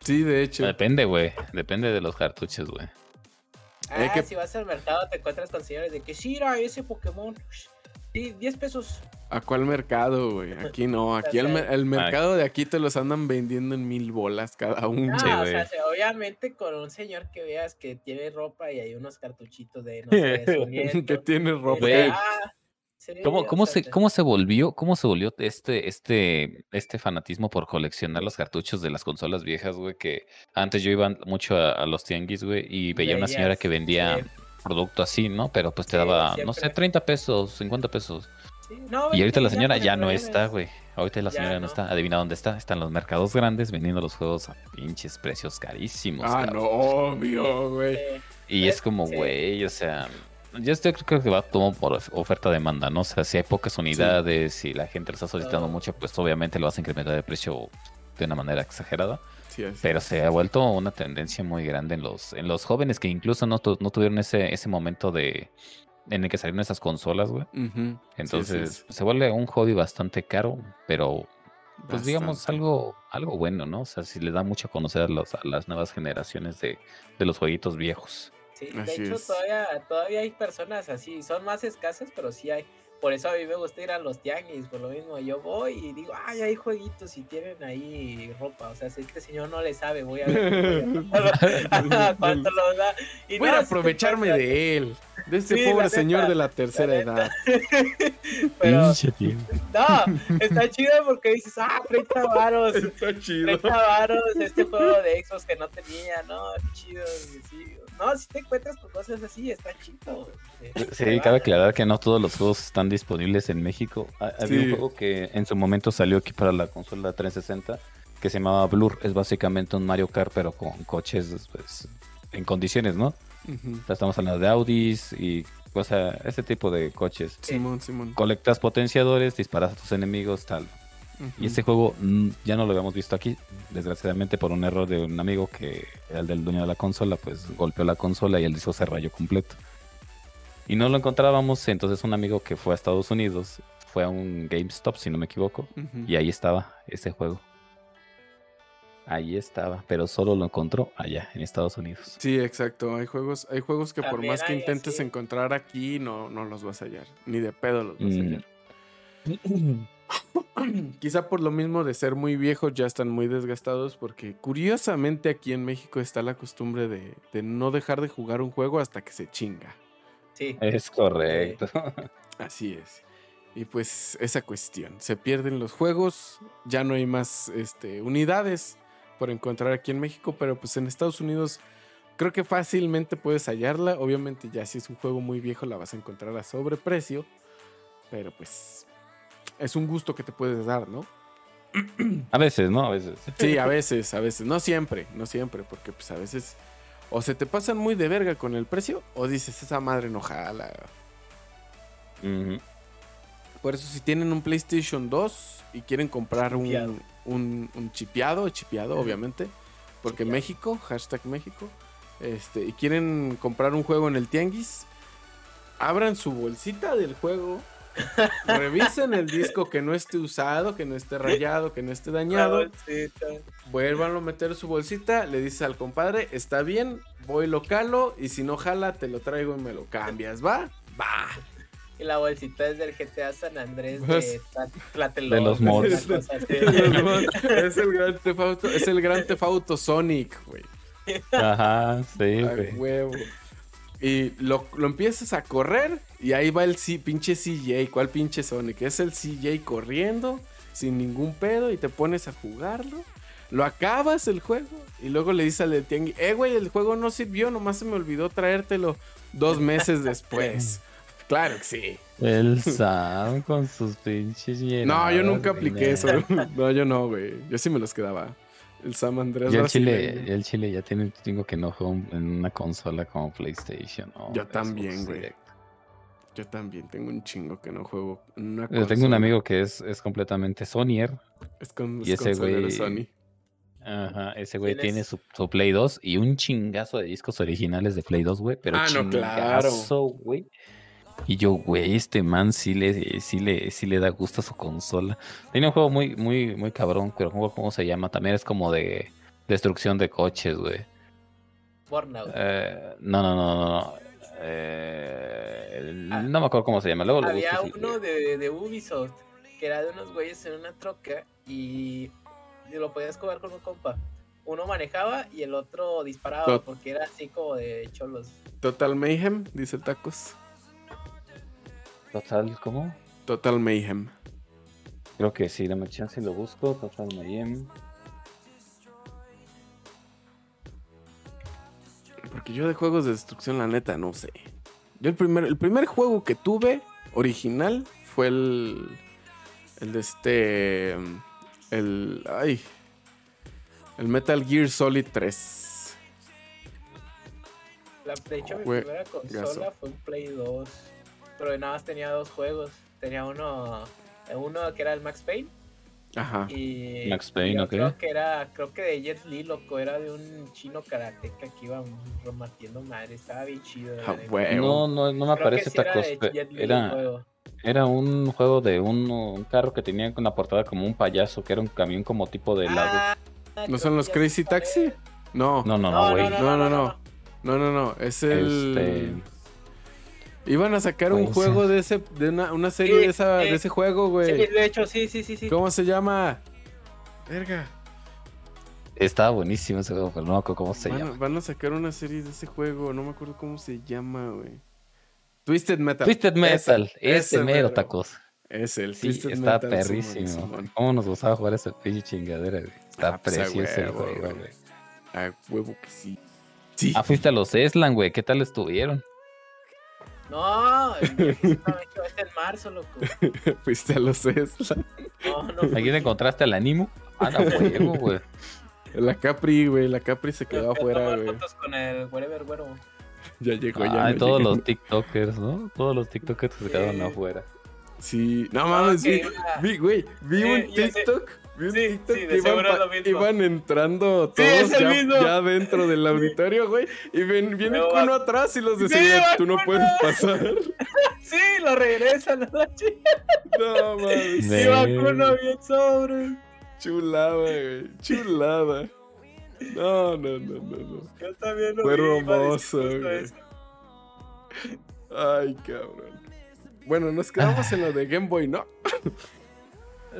Sí, de hecho. Depende, güey. Depende de los cartuchos, güey. Ah, que- si vas al mercado te encuentras con señores de que sí, era ese Pokémon. Sí, 10 pesos. ¿A cuál mercado, güey? Aquí no. Aquí el, mer- el mercado de aquí te los andan vendiendo en mil bolas cada uno. Ah, Sí, o sea, se- obviamente con un señor que veas que tiene ropa y hay unos cartuchitos de, no sé, que tiene ropa. Ah, sí, ¿Cómo, o cómo, sea, se, te- ¿Cómo se volvió, cómo se volvió este, este, este fanatismo por coleccionar los cartuchos de las consolas viejas, güey? Que antes yo iba mucho a, a los tianguis, güey, y veía una señora que vendía sí. Producto así, ¿no? Pero pues te Sí, daba, no sé, siempre. 30 pesos, 50 pesos. sí, no, Y ahorita la señora ya no está, es- güey. Ahorita la Ya señora no no. está. Adivina dónde está. Está en los mercados grandes vendiendo los juegos a pinches precios carísimos. Ah, cabrón. no, obvio, güey. Sí. Y es como, Sí. güey, o sea, yo estoy, creo que va todo por of- oferta-demanda, ¿no? O sea, si hay pocas unidades y la gente lo está solicitando mucho, pues obviamente lo vas a incrementar de precio de una manera exagerada. Sí, así Pero se ha vuelto una tendencia muy grande en los, en los jóvenes que incluso no, tu- no tuvieron ese, ese momento de en el que salieron esas consolas, güey. Entonces sí, se vuelve un hobby bastante caro, pero pues digamos algo, algo bueno, ¿no? O sea, si le da mucho a conocer a, los- a las nuevas generaciones de, de los jueguitos viejos. Sí, de hecho todavía, todavía hay personas así, son más escasas, pero sí hay. Por eso a mí me gusta ir a los tianguis, por lo mismo yo voy y digo, ay, hay jueguitos y tienen ahí ropa. O sea, si este señor no le sabe, voy a ver cuánto- lo da. Y Voy a aprovecharme de él. De este Sí, pobre señor neta, de la tercera la edad. Pero no, está chido porque dices, ah, 30 varos. Está chido. 30 varos este juego de Xbox que no tenía, no, qué chido. sí. No, si te encuentras con cosas así, está chido. Sí, cabe aclarar que no todos los juegos están disponibles en México. Ha- Había Sí. un juego que en su momento salió aquí para la consola 360 que se llamaba Blur. Es básicamente un Mario Kart, pero con coches pues, en condiciones, ¿no? O sea, estamos hablando de Audis y, o sea, ese tipo de coches. Simón, Simón. Colectas potenciadores, disparas a tus enemigos, tal. Y ese juego mm, ya no lo habíamos visto aquí, desgraciadamente por un error de un amigo que era el del dueño de la consola, pues golpeó la consola y el disco se rayó completo. Y no lo encontrábamos, entonces un amigo que fue a Estados Unidos fue a un GameStop, si no me equivoco, y ahí estaba ese juego. Ahí estaba, pero solo lo encontró allá, en Estados Unidos. Sí, exacto. Hay juegos, hay juegos que por más que intentes así. encontrar aquí, no, no los vas a hallar. Ni de pedo los vas a Mm. hallar. Quizá por lo mismo de ser muy viejos ya están muy desgastados porque curiosamente aquí en México está la costumbre de, de no dejar de jugar un juego hasta que se chinga. Sí, Es correcto. Así es. Y pues esa cuestión, se pierden los juegos, ya no hay más este, unidades por encontrar aquí en México, pero pues en Estados Unidos creo que fácilmente puedes hallarla. Obviamente ya si es un juego muy viejo la vas a encontrar a sobreprecio, pero pues es un gusto que te puedes dar, ¿no? A veces, ¿no? A veces. Sí, a veces, a veces, no siempre, no siempre, porque pues a veces o se te pasan muy de verga con el precio o dices esa madre no jala. Por eso si tienen un PlayStation 2 y quieren comprar Chipeado. un, un, un chipeado, chipeado obviamente, porque Chipeado. México, hashtag México, este, y quieren comprar un juego en el Tianguis, abran su bolsita del juego, revisen el disco que no esté usado, que no esté rayado, que no esté dañado, vuélvanlo a meter su bolsita, le dices al compadre, está bien, voy lo calo y si no jala te lo traigo y me lo cambias, ¿va? Va. Y la bolsita es del GTA San Andrés Pues, de Tlatelolco, de los mods. es el gran tefauto, es el gran tefauto Sonic, güey. Ajá, sí, A güey. huevo. Y lo, lo empiezas a correr y ahí va el C- pinche CJ. ¿Cuál pinche Sonic? Es el CJ corriendo sin ningún pedo y te pones a jugarlo. lo acabas el juego y luego le dices al tianguis, eh, güey, el juego no sirvió, nomás se me olvidó traértelo dos meses después. claro que sí. El Sam con sus pinches No, yo nunca apliqué eso. No, yo no, güey. Yo sí me los quedaba. El Sam Andrés Yo el. Chile, yo el Chile ya tiene un chingo que no juego en una consola como PlayStation. Yo también, güey. Yo también tengo un chingo que no juego en una Yo tengo un amigo que es, es completamente Sonyer. Es con, y es ese güey- Sony. Ajá, ese güey ¿Quién tiene su, su Play 2 y un chingazo de discos originales de Play 2, güey. Pero Ah, no, claro. chingazo, güey. Y yo, güey, este man sí le, sí le, sí le da gusto a su consola. Tiene un juego muy, muy, muy cabrón, pero ¿cómo, cómo se llama? También es como de destrucción de coches, güey. Burnout. Eh, no, no, no, no, no. Eh, Ah. no me acuerdo cómo se llama. Luego lo Había uno de, de Ubisoft que era de unos güeyes en una troca y, lo podías jugar con un compa. Uno manejaba y el otro disparaba Tot- porque era así como de cholos. Total Mayhem, dice Tacos. Total, ¿cómo? Total Mayhem. Creo que sí, dame chance y lo busco. Total Mayhem. Porque yo de juegos de destrucción, la neta, no sé. Yo el primer, el primer juego que tuve original fue el. El de este. El. Ay. El Metal Gear Solid 3. La, de hecho, mi primera consola gaso. fue un Play 2. Pero nada más tenía dos juegos. Tenía uno, uno que era el Max Payne. Ajá. Y, Max Payne, y ok. otro que era, creo que de Jet Li, loco, era de un chino karateca que iba romatiendo madre. Estaba bien chido. Ah. No, no, no me Creo aparece sí era tacos. Era, era un juego de un, un carro que tenía con la portada como un payaso, que era un camión como tipo de helado. Ah, ¿No creo son los Crazy Taxi? es. No. No, no, no, güey. no, no, no. No, no, no. Es el. Este, Iban a sacar un juego ser. de ese, de una, una serie Sí, de, esa, sí. de ese juego, Sí, güey. de hecho, sí, sí, sí, sí. ¿Cómo se llama? Verga. estaba buenísimo ese juego, pero no me acuerdo cómo se van, llama. van a sacar una serie de ese juego, no me acuerdo cómo se llama, güey. Twisted Metal. Twisted Metal, Ese- ese ese mero tacos. Es el Sí, Twisted está Metal, perrísimo. Simón. ¿Cómo nos gustaba jugar esa pinche chingadera, güey? Está Ah, pues, precioso el huevo, juego, güey. güey. A huevo que sí. Sí. Ah, fuiste a los Eslan, güey. ¿Qué tal estuvieron? No, el este en marzo, loco. Fuiste a los Esla. No, no. ¿Aquí te encontraste al Animo? Ah, no, juego, güey. La Capri, güey. La Capri se quedó Fui afuera, güey. fotos con el Wherever Güero. Ya llegó, ya. Ah, no todos llegó. los TikTokers, ¿no? Todos los TikTokers que se quedaron Sí. afuera. Sí. No mames, que vi, güey. Vi Sí, un ya sé. Sí, sí, de que iban, seguro es pa- lo mismo. iban entrando todos ya, dentro del auditorio, güey. Y ven, viene Pero Kuno va- atrás y los de Sí, seguridad. va Tú no puedes pasar. Sí, lo regresan a la chica. No mames. Ve. Iba con uno bien sobre. Chulada, güey. Chulada. No, no, no, no, no. Yo también lo Fue vi, hermoso, güey. Ay, cabrón. Bueno, nos quedamos en lo de Game Boy, ¿no?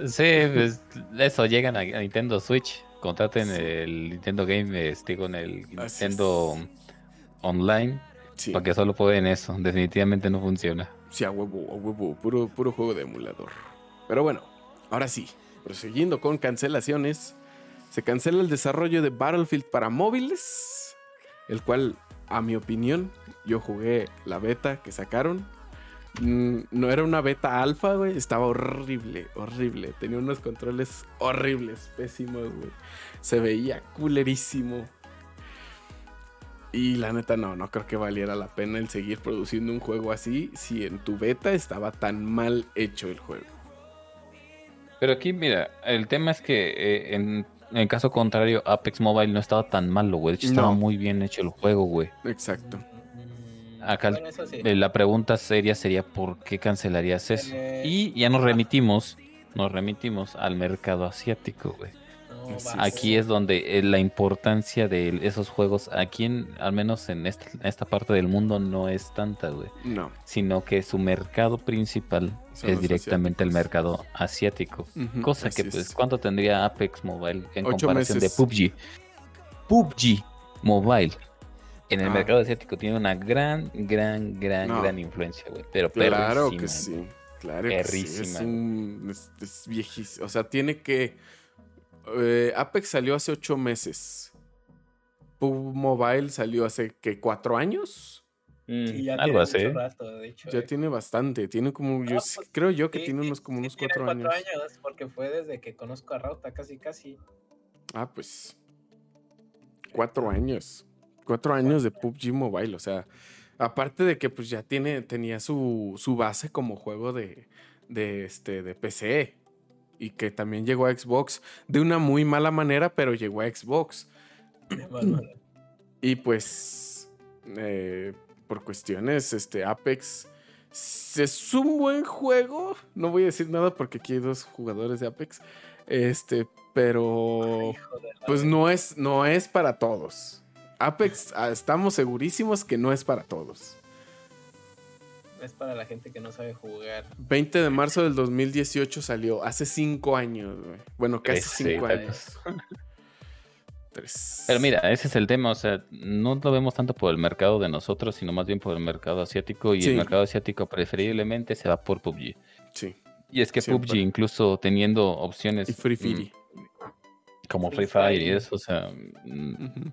Sí, pues eso, llegan a, a Nintendo Switch. Contraten el Nintendo Game, este, con el Nintendo Online. Sí. Porque solo pueden eso. Definitivamente no funciona. Sí, a huevo, a huevo. Puro, puro juego de emulador. Pero bueno, ahora sí. Prosiguiendo con cancelaciones. Se cancela el desarrollo de Battlefield para móviles. El cual, a mi opinión, yo jugué la beta que sacaron. Mm, No era una beta alfa, güey. Estaba horrible, horrible. Tenía unos controles horribles, pésimos, güey. Se veía culerísimo. Y la neta no, no creo que valiera la pena el seguir produciendo un juego así si en tu beta estaba tan mal hecho el juego. Pero aquí, mira, el tema es que eh, en, en el caso contrario, Apex Mobile no estaba tan malo, güey. De hecho, estaba No. muy bien hecho el juego, güey. Exacto. Acá el- bueno, eso sí. La pregunta seria sería ¿por qué cancelarías eso? Eh, Y ya nos remitimos, nos remitimos al mercado asiático, güey. No. Aquí es donde eh, la importancia de esos juegos, aquí en, al menos en esta, en esta parte del mundo, no es tanta, güey. No. Sino que su mercado principal Son es directamente el mercado asiático. Cosa que, pues, es. ¿cuánto tendría Apex Mobile en Ocho comparación meses. de PUBG? PUBG Mobile. En el Ah. mercado asiático tiene una gran, gran, gran, No. gran influencia, güey. Pero Claro perrísima, que sí. Claro que sí. Es, un, es, es viejísimo. O sea, tiene que. eh, Apex salió hace ocho meses. PUB Mobile salió hace, ¿qué? ¿Cuatro años? Mm, Sí, ya algo tiene así. mucho rato, de hecho. Ya eh. tiene bastante. Tiene como, yo No, pues, creo yo que Sí, tiene unos como sí unos tiene cuatro años. porque fue desde que conozco a Rauta, casi casi. Ah, pues. Cuatro años. Cuatro años de PUBG Mobile. O sea, aparte de que pues ya tiene, tenía su, su base como juego de, de, este, de PC. Y que también llegó a Xbox de una muy mala manera, pero llegó a Xbox. Y pues, eh, por cuestiones, este, Apex es un buen juego. No voy a decir nada porque aquí hay dos jugadores de Apex. Este, pero pues no es, no es para todos. Apex, ah, estamos segurísimos que no es para todos. Es para la gente que no sabe jugar. 20 de marzo del 2018 salió, hace cinco años, güey. Bueno, casi Sí, cinco sí. años. Tres. Pero mira, ese es el tema, o sea, no lo vemos tanto por el mercado de nosotros, sino más bien por el mercado asiático, y Sí. el mercado asiático preferiblemente se va por PUBG. Sí, Y es que Siempre. PUBG, incluso teniendo opciones y Free Fire. Como Free Fire y eso, o sea,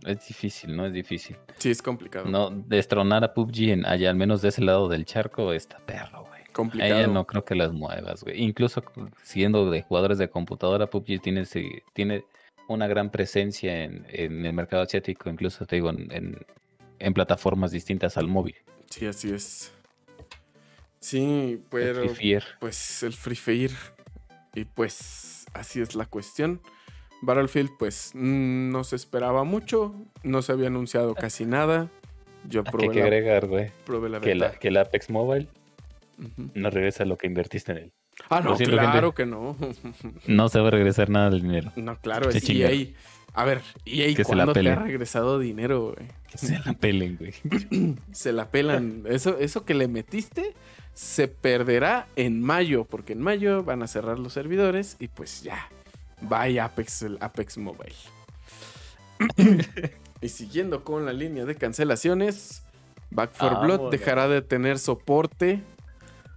es difícil, ¿no? Es difícil. Sí, es complicado. No, destronar a PUBG en, allá, al menos de ese lado del charco, está perro, güey. A complicado. ella no creo que las muevas, güey. Incluso siendo de jugadores de computadora, PUBG tiene, tiene una gran presencia en, en el mercado asiático, incluso te digo, en, en- en plataformas distintas al móvil. Sí, así es. Sí, El pero Free Fire. pues el Free Fire. Y pues así es la cuestión. Battlefield pues mm, no se esperaba mucho, no se había anunciado casi nada. Yo Ah, que hay probé que la, agregar, güey. probé la Que, la, que el Apex Mobile no regresa lo que invertiste en él. Ah, no, claro gente. que no. No se va a regresar nada del dinero. no, claro, es. EA. A ver, EA, Que se la ¿cuándo te ha regresado dinero, güey? Que se la pelen, güey. Se la pelan. Eso, eso que le metiste se perderá en mayo, porque en mayo van a cerrar los servidores y pues ya. Bye Apex, el Apex Mobile. y siguiendo con la línea de cancelaciones, Back 4 Blood dejará de tener soporte.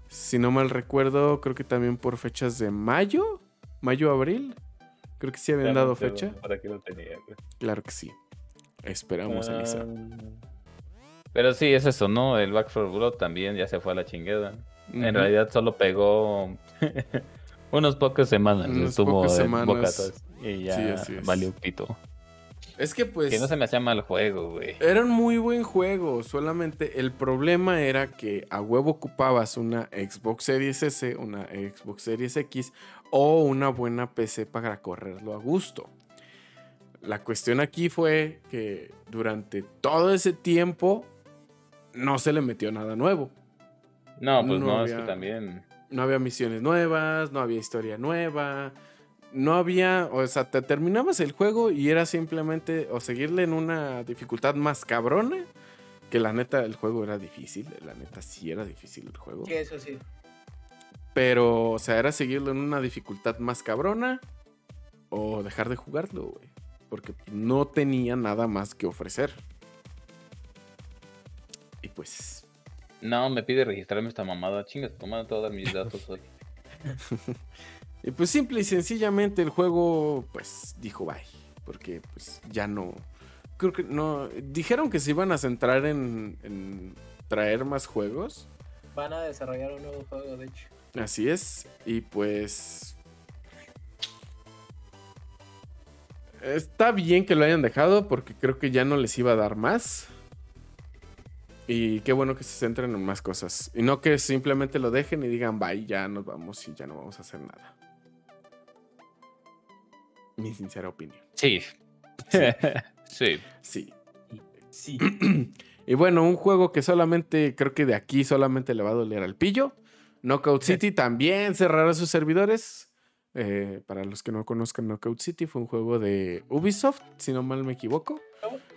Si no mal recuerdo, creo que también por fechas de mayo, mayo-abril. Creo que sí habían dado fecha. ¿Para qué lo tenía, güey? Claro que sí. Esperamos, Elisa. Ah, Pero sí, es eso, ¿no? El Back 4 Blood también ya se fue a la chingada. En realidad solo pegó unos pocas semanas. Unas estuvo pocas semanas. bocatas y ya Sí, valió pito. Es que pues... Que no se me hacía mal juego, güey. Era un muy buen juego, solamente el problema era que a huevo ocupabas una Xbox Series S, una Xbox Series X o una buena PC para correrlo a gusto. La cuestión aquí fue que durante todo ese tiempo no se le metió nada nuevo. No, pues no no, es que también. No había misiones nuevas, no había historia nueva, no había, o sea, te terminabas el juego y era simplemente o seguirle en una dificultad más cabrona, que la neta el juego era difícil, la neta sí era difícil el juego, Que eso sí. pero o sea, era seguirlo en una dificultad más cabrona o dejar de jugarlo, güey, porque no tenía nada más que ofrecer. Y pues No, me pide registrarme esta mamada. Chingas, tomando todos mis datos hoy. Y pues simple y sencillamente el juego pues dijo bye. Porque pues ya no... Creo que no... Dijeron que se iban a centrar en, en traer más juegos. Van a desarrollar un nuevo juego, de hecho. Así es. Y pues... Está bien que lo hayan dejado porque creo que ya no les iba a dar más. Y qué bueno que se centren en más cosas. Y no que simplemente lo dejen y digan, bye, ya nos vamos y ya no vamos a hacer nada. Mi sincera opinión. Sí. sí. Sí. Sí. Y bueno, un juego que solamente, creo que de aquí solamente le va a doler al pillo. Knockout City también cerrará sus servidores. Eh, para los que no conozcan Knockout City, fue un juego de Ubisoft, si no mal me equivoco.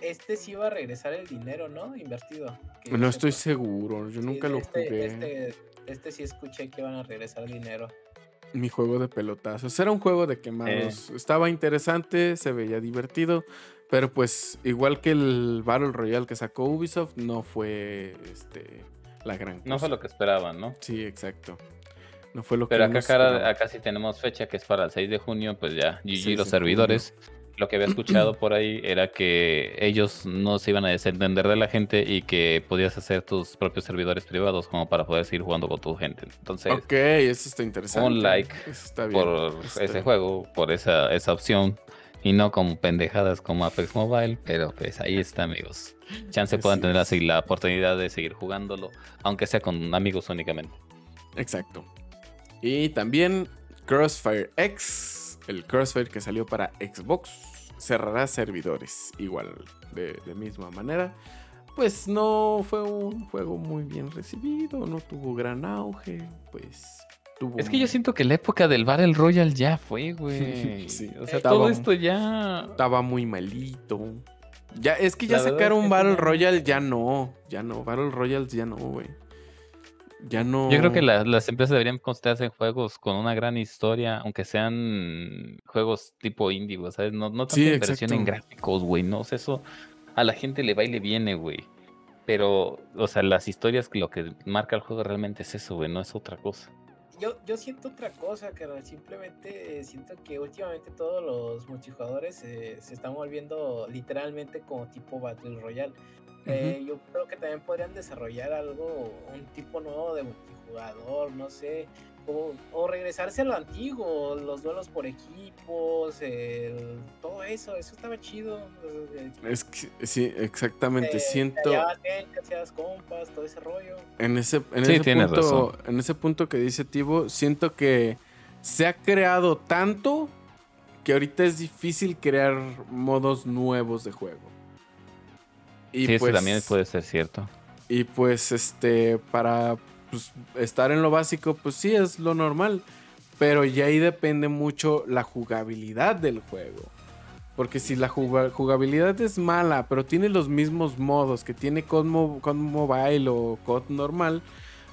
Este sí iba a regresar el dinero, ¿no? Invertido. Que No estoy seguro, yo Sí, nunca lo este, jugué. Este, este sí escuché que iban a regresar dinero. Mi juego de pelotazos. Era un juego de quemados. Estaba interesante, se veía divertido. Pero pues, igual que el Battle Royale que sacó Ubisoft, no fue este, la gran cosa. No fue lo que esperaban, ¿no? Sí, exacto. No fue lo Pero que acá, cara- acá sí tenemos fecha que es para el 6 de junio, pues ya, GG 6 de los junio. Lo que había escuchado por ahí era que ellos no se iban a desentender de la gente y que podías hacer tus propios servidores privados como para poder seguir jugando con tu gente. Entonces, Ok, eso está interesante. un like Eso está bien. por Está- ese juego, por esa, esa opción. Y no como pendejadas como Apex Mobile, pero pues ahí está, amigos. Chance Así puedan tener así la oportunidad de seguir jugándolo, aunque sea con amigos únicamente. Exacto. Y también Crossfire X, el Crossfire que salió para Xbox, cerrará servidores. Igual, de, de misma manera. Pues no fue un juego muy bien recibido, no tuvo gran auge, pues tuvo... Es que yo siento que la época del Battle Royale ya fue, güey. Sí, o sea, estaba- todo esto ya. Estaba muy malito. Ya, es que ya que sí, Battle. Royale, ya no, ya no, Battle Royale ya no, güey. Ya no... Yo creo que la- las empresas deberían concentrarse en juegos con una gran historia, aunque sean juegos tipo indie, güey, ¿sabes? No, no tanta Sí, inversión en gráficos, güey, no, o sea, eso a la gente le va y le viene, güey. Pero, o sea, las historias, lo que marca el juego realmente es eso, güey, no es otra cosa. Yo, yo siento otra cosa, que simplemente eh, siento que últimamente todos los multijugadores eh, se están volviendo literalmente como tipo Battle Royale. Eh, yo creo que también podrían desarrollar algo, un tipo nuevo de multijugador, no sé, o, o regresarse a lo antiguo, los duelos por equipos, el- todo eso, eso estaba chido. eh, Es que, sí, exactamente, te- siento... Hacías compas, todo ese rollo. En ese, en Sí, ese punto, razón. en ese punto que dice Tibo, siento que se ha creado tanto que ahorita es difícil crear modos nuevos de juego. Y sí, eso pues, también puede ser cierto. y pues este, para pues, estar en lo básico, pues sí, es lo normal. Pero ya ahí depende mucho la jugabilidad del juego. Porque si la juga- jugabilidad es mala, pero tiene los mismos modos que tiene COD, Mo- COD Mobile o COD normal,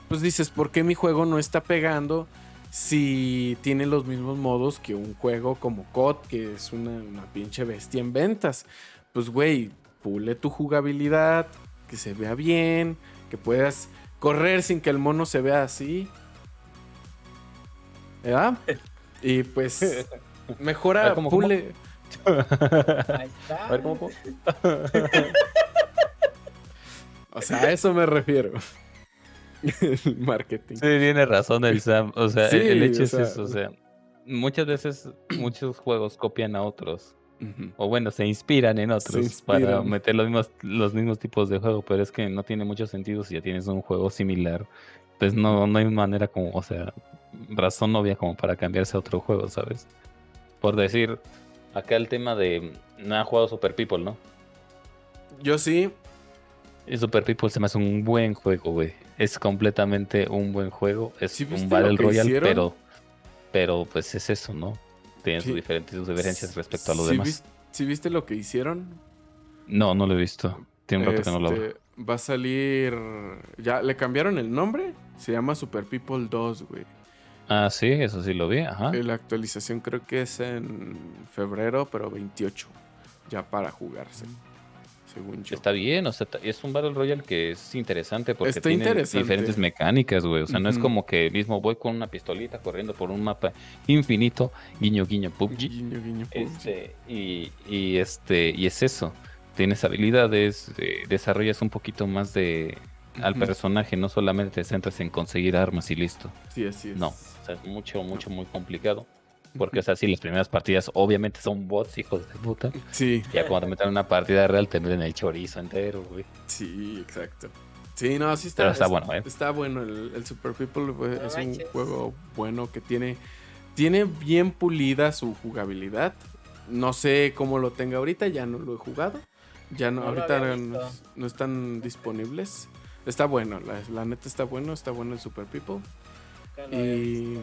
pues dices, ¿por qué mi juego no está pegando si tiene los mismos modos que un juego como COD, que es una, una pinche bestia en ventas? Pues, güey, pule tu jugabilidad, que se vea bien, que puedas correr sin que el mono se vea así. ¿Verdad? Y pues, mejora, ver, ¿cómo, cómo? pule. Ahí está. A ver, ¿cómo, cómo? O sea, a eso me refiero. El marketing. Sí, tiene razón el Sam. O sea, Sí, el, hecho o es eso. O sea, muchas veces muchos juegos copian a otros. O bueno, se inspiran en otros para meter los mismos, los mismos tipos de juego. Pero es que no tiene mucho sentido si ya tienes un juego similar. Pues no, no hay manera como, o sea, razón obvia como para cambiarse a otro juego, ¿sabes? Por decir, acá el tema de. No ha jugado Super People, ¿no? Yo sí. Y Super People se me hace un buen juego, güey. Es completamente un buen juego. Es ¿Sí viste un Battle Royale, hicieron? pero. Pero pues es eso, ¿no? Tiene Sí. sus diferentes sus diferencias respecto a lo ¿Sí demás. vis- ¿Sí viste lo que hicieron? No, no lo he visto. Tiene un rato que no lo veo. Este, Va a salir. Ya le cambiaron el nombre. Se llama Super People 2, güey. Ah, sí, eso sí lo vi, ajá. La actualización creo que es en febrero, pero 28. Ya para jugarse. Según yo. Está bien, o sea, es un Battle Royale que es interesante porque Está tiene interesante. diferentes mecánicas, güey. O sea, no es como que mismo voy con una pistolita corriendo por un mapa infinito, guiño, guiño, PUBG. Guiño, guiño, PUBG. Este, y, y este, y es eso. Tienes habilidades, eh, desarrollas un poquito más de al personaje, no solamente te centras en conseguir armas y listo. Sí, así es. No, o sea, es mucho, mucho, muy complicado. Porque, o sea, sí, las primeras partidas obviamente son bots, hijos de puta. Sí, Ya cuando te meten en una partida real, te meten el chorizo entero, güey. sí, exacto. Sí, no, sí está. Pero está es- bueno, ¿eh? Está bueno. El, el Super People güey, es un juego bueno que tiene. Tiene bien pulida su jugabilidad. No sé cómo lo tenga ahorita, ya no lo he jugado. Ya no, ahorita no, no están disponibles. Está bueno, la, la neta está bueno, está bueno el Super People. Y, visto.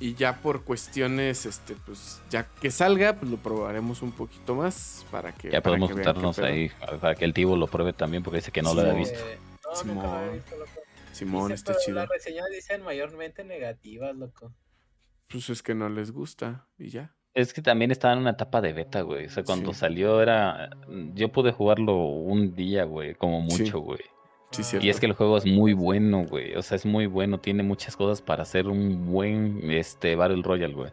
Y ya por cuestiones, este, pues ya que salga, pues lo probaremos un poquito más para que. Ya para podemos que juntarnos ahí para que el Tibo lo pruebe también, porque dice que no lo había visto. Eh, No, nunca lo había Simón. visto, loco. Simón, Dice, está chido. Las reseñas dicen mayormente negativas, loco. Pues es que no les gusta y ya. Es que también estaba en una etapa de beta, güey. O sea, cuando Sí. salió era. Yo pude jugarlo un día, güey, como Sí. mucho, güey. Sí, cierto. Y es que el juego es muy bueno, güey. O sea, es muy bueno. Tiene muchas cosas para hacer un buen este, Battle Royale, güey.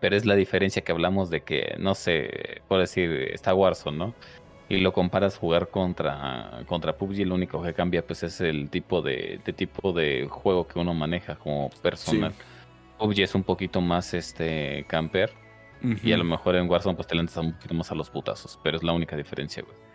Pero es la diferencia que hablamos de que, no sé, por decir, está Warzone, ¿no? Y lo comparas jugar contra, contra PUBG, lo único que cambia pues es el tipo de, de tipo de juego que uno maneja como personal. PUBG es un poquito más este camper. Y a lo mejor en Warzone pues te lanzas un poquito más a los putazos. Pero es la única diferencia, güey.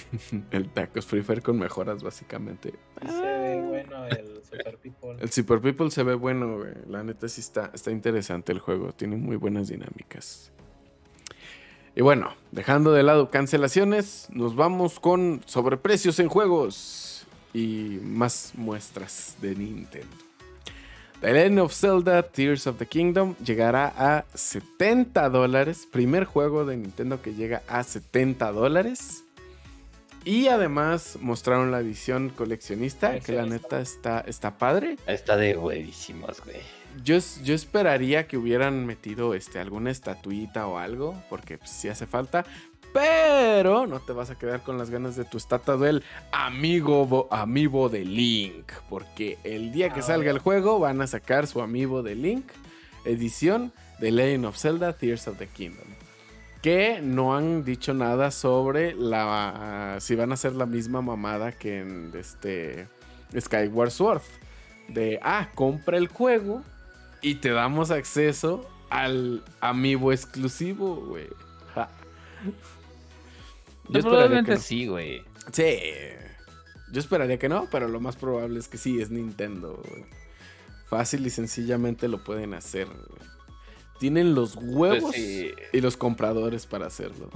El Tacos Free Fire con mejoras, básicamente. Sí se ve bueno el Super People. El Super People se ve bueno, güey. La neta sí está, está interesante el juego. Tiene muy buenas dinámicas. Y bueno, dejando de lado cancelaciones, nos vamos con sobreprecios en juegos y más muestras de Nintendo. The Legend of Zelda Tears of the Kingdom llegará a 70 dólares. Primer juego de Nintendo que llega a 70 dólares. Y además mostraron la edición coleccionista, que la neta está, está padre. Está de huevísimos, güey. Yo, yo esperaría que hubieran metido este, alguna estatuita o algo, porque pues, sí hace falta. Pero no te vas a quedar con las ganas de tu estatua del amigo bo- amiibo de Link. Porque el día que Ah, salga el bueno. juego van a sacar su amiibo de Link, edición de Legend of Zelda Tears of the Kingdom. Que no han dicho nada sobre la si van a hacer la misma mamada que en este Skyward Sword. De, ah, compra el juego y te damos acceso al amiibo exclusivo, güey. Ja. Yo esperaría que probablemente no. sí, güey. Sí. Yo esperaría que no, pero lo más probable es que sí, es Nintendo. güey. Fácil y sencillamente lo pueden hacer. güey. Tienen los huevos Pues sí. y los compradores para hacerlo.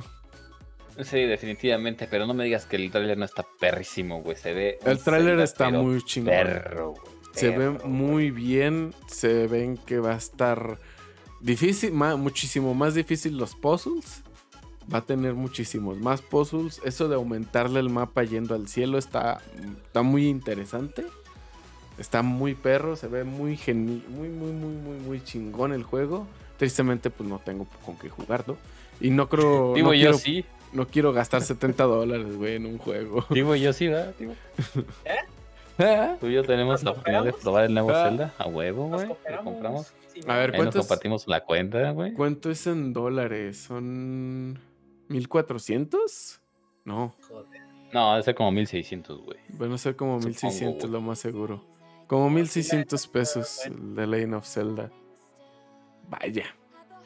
Sí, definitivamente, pero no me digas que el tráiler no está perrísimo, güey. Se ve. El tráiler está muy chingón. Perro, güey. Se ve muy bien. Se ven que va a estar difícil, muchísimo más difícil los puzzles. Va a tener muchísimos más puzzles. Eso de aumentarle el mapa yendo al cielo está, está muy interesante. Está muy perro, se ve muy muy, muy, muy, muy, muy chingón el juego. Tristemente, pues no tengo con qué jugarlo. Y no creo. Digo no, yo quiero, sí. no quiero gastar 70 dólares, güey, en un juego. Digo yo sí, ¿verdad? Digo, Tú y yo tenemos ¿Nos la oportunidad de probar el nuevo Ah. Zelda a huevo, güey. Lo compramos. Sí, A ver, Ahí nos ¿cuántos- compartimos la cuenta, güey. ¿Cuánto es en dólares? ¿Son 1400? No, joder. No, debe ser como 1600, güey. van a ser como Supongo, 1600 güey. lo más seguro. Como 1600 pesos el The Legend of Zelda. Vaya,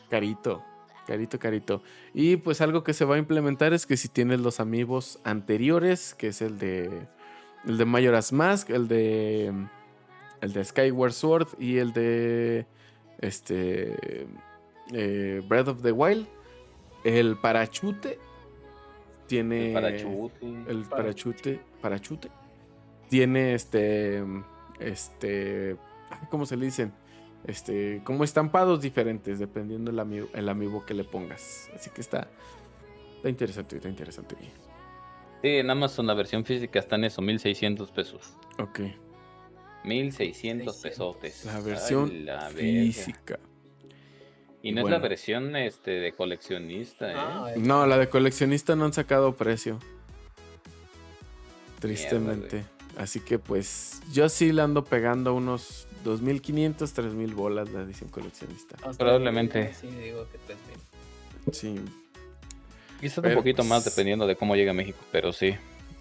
carito, carito, carito. Y pues algo que se va a implementar es que si tienes los amigos anteriores, que es el de el de Majora's Mask, el de el de Skyward Sword y el de este eh, Breath of the Wild, el parachute tiene El parachute. el parachute, parachute tiene este, este, ¿cómo se le dicen? Este, como estampados diferentes dependiendo el amigo, el amiibo que le pongas. Así que está, está interesante, está interesante. Sí, en Amazon la versión física está en eso, 1600 pesos. Ok, 1600 600. pesotes. la Ay, versión verga. física. Y no es la versión este de coleccionista, ¿eh? Ah, No, la de coleccionista no han sacado precio. Tristemente. Así que pues yo sí le ando pegando unos 2.500, 3.000 bolas la edición coleccionista. o sea, probablemente. Sí, digo que 3000. Sí, Quizás un poquito más pues, dependiendo de cómo llega a México, pero sí.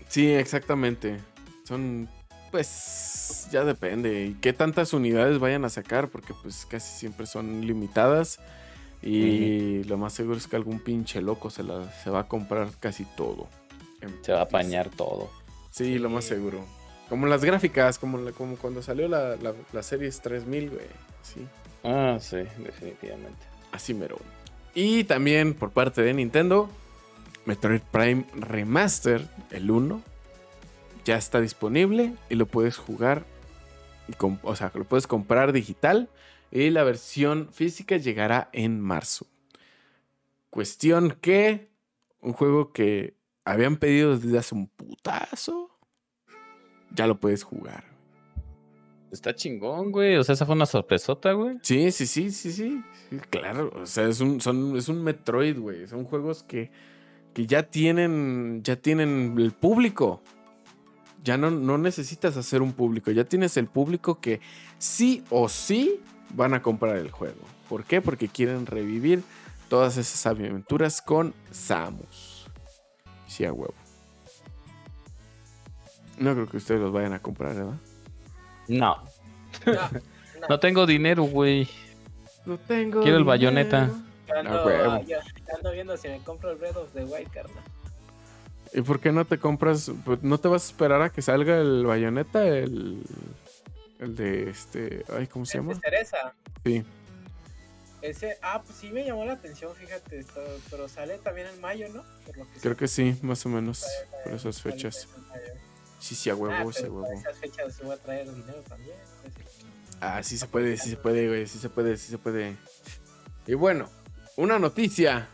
Sí, exactamente. Son, pues, ya depende. Y qué tantas unidades vayan a sacar, porque pues casi siempre son limitadas. Y lo más seguro es que algún pinche loco se, la, se va a comprar casi todo. Se va a apañar todo. Sí, lo más Sí. seguro. Como las gráficas, como, la- como cuando salió la, la, la series 3000, güey. Sí, Ah, sí, definitivamente. así mero. Y también por parte de Nintendo, Metroid Prime Remaster, el 1, ya está disponible y lo puedes jugar, y o sea, lo puedes comprar digital y la versión física llegará en marzo. Cuestión que un juego que habían pedido desde hace un putazo, ya lo puedes jugar. Está chingón, güey. O sea, esa fue una sorpresota, güey. Sí, sí, sí, sí, sí. Sí, Claro, o sea, es un, son, es un Metroid, güey. Son juegos que, que ya tienen, ya tienen el público. ya no, no necesitas hacer un público, ya tienes el público que sí o sí van a comprar el juego. ¿Por qué? Porque quieren revivir todas esas aventuras con Samus. Sí, a huevo. No creo que ustedes los vayan a comprar, ¿verdad? No. No, No tengo dinero, güey. No tengo. Quiero el bayoneta. yo ando, yo viendo si me compro el Breath of the Wild, carnal. ¿Y por qué no te compras? Pues, ¿No te vas a esperar a que salga el bayoneta? El. El de este. Ay, ¿cómo se llama? ¿Es Teresa? Sí. Ese, ah, pues sí me llamó la atención, fíjate, esto, pero sale también en mayo, ¿no? Por lo que Creo que sí, más o menos. Por esas sale fechas. Sí, sí, a Ah, huevo, sí, a huevo. esas fechas se voy a traer dinero también. pues. Ah, sí se puede, sí se puede, güey. Sí se puede, sí se puede. Y bueno, una noticia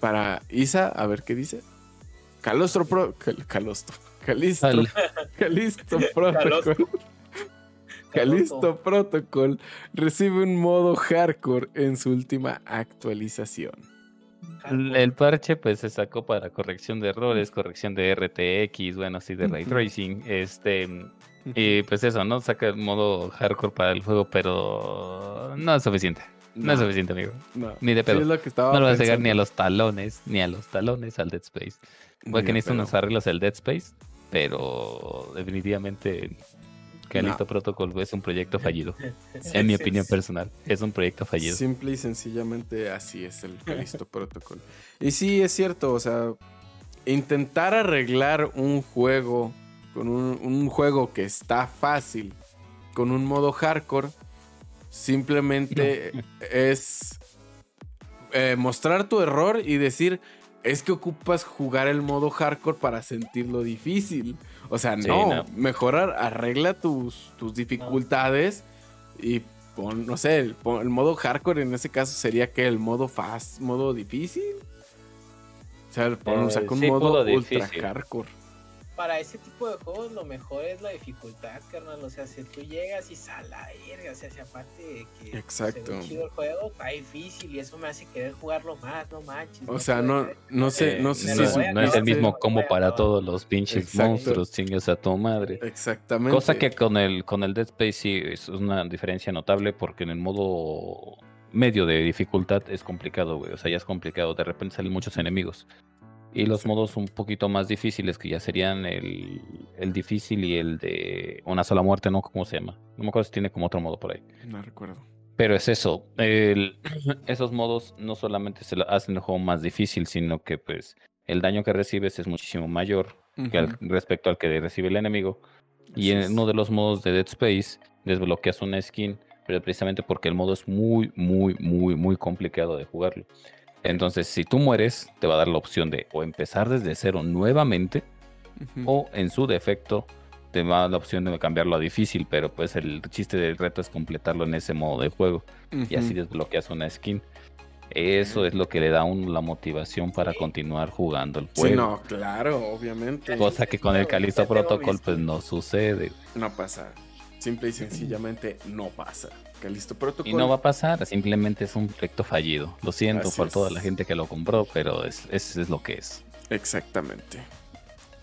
para Isa, a ver qué dice. Calostro Pro. Cal- Calostro. Calisto. Al- Calisto Protocol. Calisto Protocol recibe un modo hardcore en su última actualización. El, parche pues se sacó para corrección de errores, corrección de RTX, bueno, así de ray tracing, este y pues eso, ¿no? Saca el modo hardcore para el juego, pero no es suficiente. No, es suficiente, amigo. no. Ni de Sí, pedo. es lo que estaba No lo vas a llegar ni a los talones, ni a los talones al Dead Space. Puede que de necesite pedo. unos arreglos el Dead Space, pero definitivamente Callisto Protocol es un proyecto fallido. En mi Sí, opinión sí. personal, es un proyecto fallido. Simple y sencillamente así es el Calisto Protocol. Y sí, es cierto, o sea, intentar arreglar un juego con un, un juego que está fácil con un modo hardcore simplemente es eh, mostrar tu error y decir es que ocupas jugar el modo hardcore para sentirlo difícil. O sea, Sí, no, no. mejorar, arregla tus, tus dificultades y pon, no sé, el, pon- el modo hardcore en ese caso sería que el modo fast, modo difícil. O sea, pon- Eh, saca un sí, modo modo ultra difícil. hardcore. Para ese tipo de juegos lo mejor es la dificultad, carnal. O sea, si tú llegas y sal a la verga, o sea, si aparte de que Exacto. se ve chido el juego, está difícil y eso me hace querer jugarlo más, no manches. O sea, no, no sé, Eh, no sé si lo no, es el mismo combo para todos los pinches Exacto. monstruos, chingas a tu madre. Exactamente. Cosa que con el, con el Dead Space sí es una diferencia notable porque en el modo medio de dificultad es complicado, güey. O sea, ya es complicado. De repente salen muchos enemigos. Y los modos un poquito más difíciles, que ya serían el, el difícil y el de una sola muerte, ¿no? ¿Cómo se llama? No me acuerdo si tiene como otro modo por ahí. No recuerdo. Pero es eso. el- esos modos no solamente se hacen el juego más difícil, sino que pues el daño que recibes es muchísimo mayor que al- respecto al que recibe el enemigo. Y en uno de los modos de Dead Space desbloqueas una skin, pero precisamente porque el modo es muy, muy, muy, muy complicado de jugarlo. Entonces, si tú mueres, te va a dar la opción de o empezar desde cero nuevamente, o en su defecto, te va a dar la opción de cambiarlo a difícil, pero pues el chiste del reto es completarlo en ese modo de juego. Y así desbloqueas una skin. Eso es lo que le da a uno la motivación para continuar jugando el juego. Sí, no, claro, obviamente. Cosa que con el tengo Protocol pues no sucede. No pasa. Simple y sencillamente no pasa. Calisto Protocol. Y no va a pasar, simplemente es un proyecto fallido. Lo siento Así por toda la gente que lo compró, pero es, es, es lo que es. Exactamente.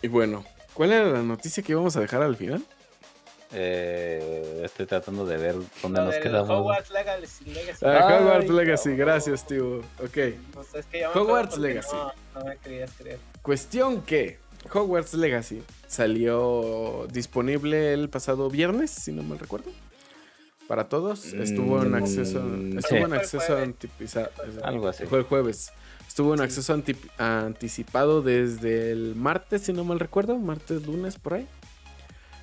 Y bueno, ¿cuál era la noticia que íbamos a dejar al final? Eh, estoy tratando de ver dónde nos quedamos. Hogwarts Legacy. Legacy. Ah, Ay, Hogwarts Legacy, gracias, tío. Ok. No sé, es que Hogwarts Legacy. No, no me querías creer. Cuestión que Hogwarts Legacy salió disponible el pasado viernes, si no mal recuerdo. Para todos. Estuvo en Mm, acceso. sí. Estuvo en acceso jueves. anticipado. Algo así. Fue el jueves. Estuvo en Sí. acceso anti- anticipado desde el martes, si no mal recuerdo. Martes, lunes, por ahí.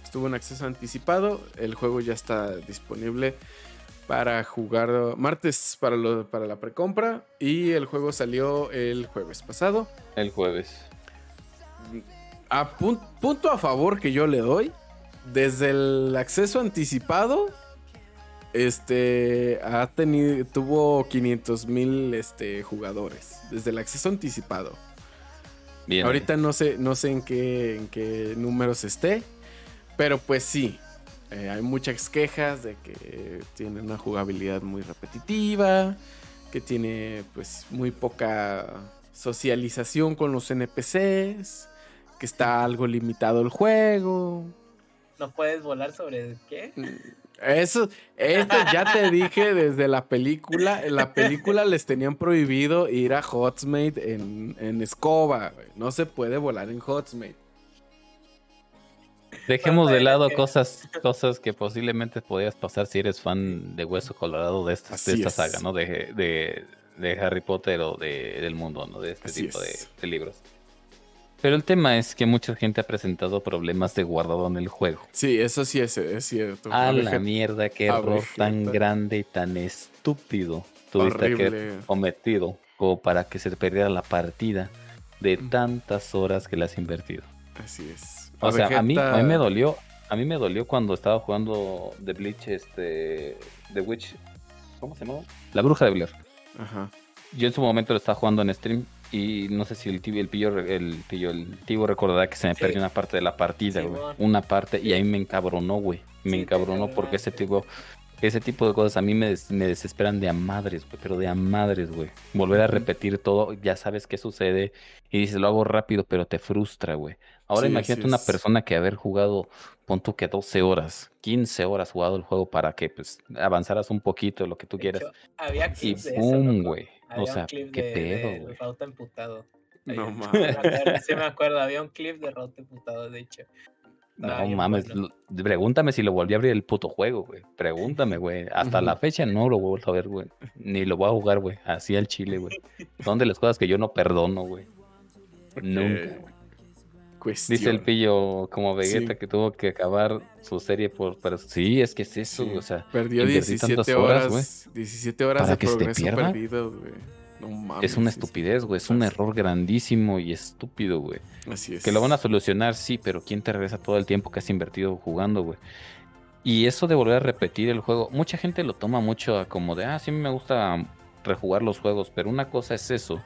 Estuvo en acceso anticipado. El juego ya está disponible para jugar martes para, lo- para la precompra. Y el juego salió el jueves pasado. El jueves. A pun- punto a favor que yo le doy. Desde el acceso anticipado. Este ha tenido. tuvo 500 mil este, jugadores. Desde el acceso anticipado. Bien. Ahorita no sé, no sé en qué, en qué números esté. Pero pues sí. eh, hay muchas quejas de que tiene una jugabilidad muy repetitiva. Que tiene pues muy poca socialización con los NPCs. Que está algo limitado el juego. ¿No puedes volar sobre qué? Eso, esto ya te dije desde la película. En la película les tenían prohibido ir a Hotsmate en, en escoba. güey. No se puede volar en Hotsmate. Dejemos de lado que- cosas, cosas que posiblemente podías pasar si eres fan de Hueso Colorado de esta, de esta es. saga, ¿no? De, de, de Harry Potter o de, del mundo, ¿no? De este Así tipo es. de libros. Pero el tema es que mucha gente ha presentado problemas de guardado en el juego. Sí, eso sí es, es cierto. A la mierda, qué error tan grande y tan estúpido tuviste que Horrible. haber cometido como para que se perdiera la partida de Mm. tantas horas que le has invertido. Así es. O sea, a mí, a mí me dolió, a mí me dolió cuando estaba jugando The Bleach, este, The Witch, ¿cómo se llamaba? La Bruja de Blair. Ajá. Yo en su momento lo estaba jugando en stream y no sé si el tibio, el pillo, el pillo, el tibo recordará que se me Sí. perdió una parte de la partida, güey. Una parte y ahí me encabronó, güey. Me Sí, encabronó porque ese tipo, ese tipo de cosas a mí me, des- me desesperan de a madres, güey, pero de a madres, güey. Volver a repetir todo, ya sabes qué sucede y dices, lo hago rápido, pero te frustra, güey. Ahora imagínate una persona que haber jugado, pon tú que 12 horas, 15 horas jugado el juego para que pues avanzaras un poquito, lo que tú De quieras. hecho, había Y loco. güey. Había O un sea, clip qué de- pedo, de. Rauta emputado. No mames. Sí me acuerdo, había un clip de Rauta emputado, de hecho. No mames, bueno. pregúntame si lo volví a abrir el puto juego, güey. Pregúntame, güey. Hasta la fecha no lo vuelvo a ver, güey. Ni lo voy a jugar, güey. Así al chile, güey. Son de las cosas que yo no perdono, güey. Nunca. Güey. Cuestión. Dice el pillo como Vegeta Sí. que tuvo que acabar su serie por... Pero sí, es que es eso, Sí, o sea... Perdió invertí 17 tantas horas, horas, 17 horas ¿Para de que te progreso pierda? perdido, güey. No mames. Es una estupidez, güey. Es un error grandísimo y estúpido, güey. Así es. Que lo van a solucionar, sí, pero ¿quién te regresa todo el tiempo que has invertido jugando, güey? Y eso de volver a repetir el juego, mucha gente lo toma mucho como de, ah, sí me gusta rejugar los juegos, pero una cosa es eso.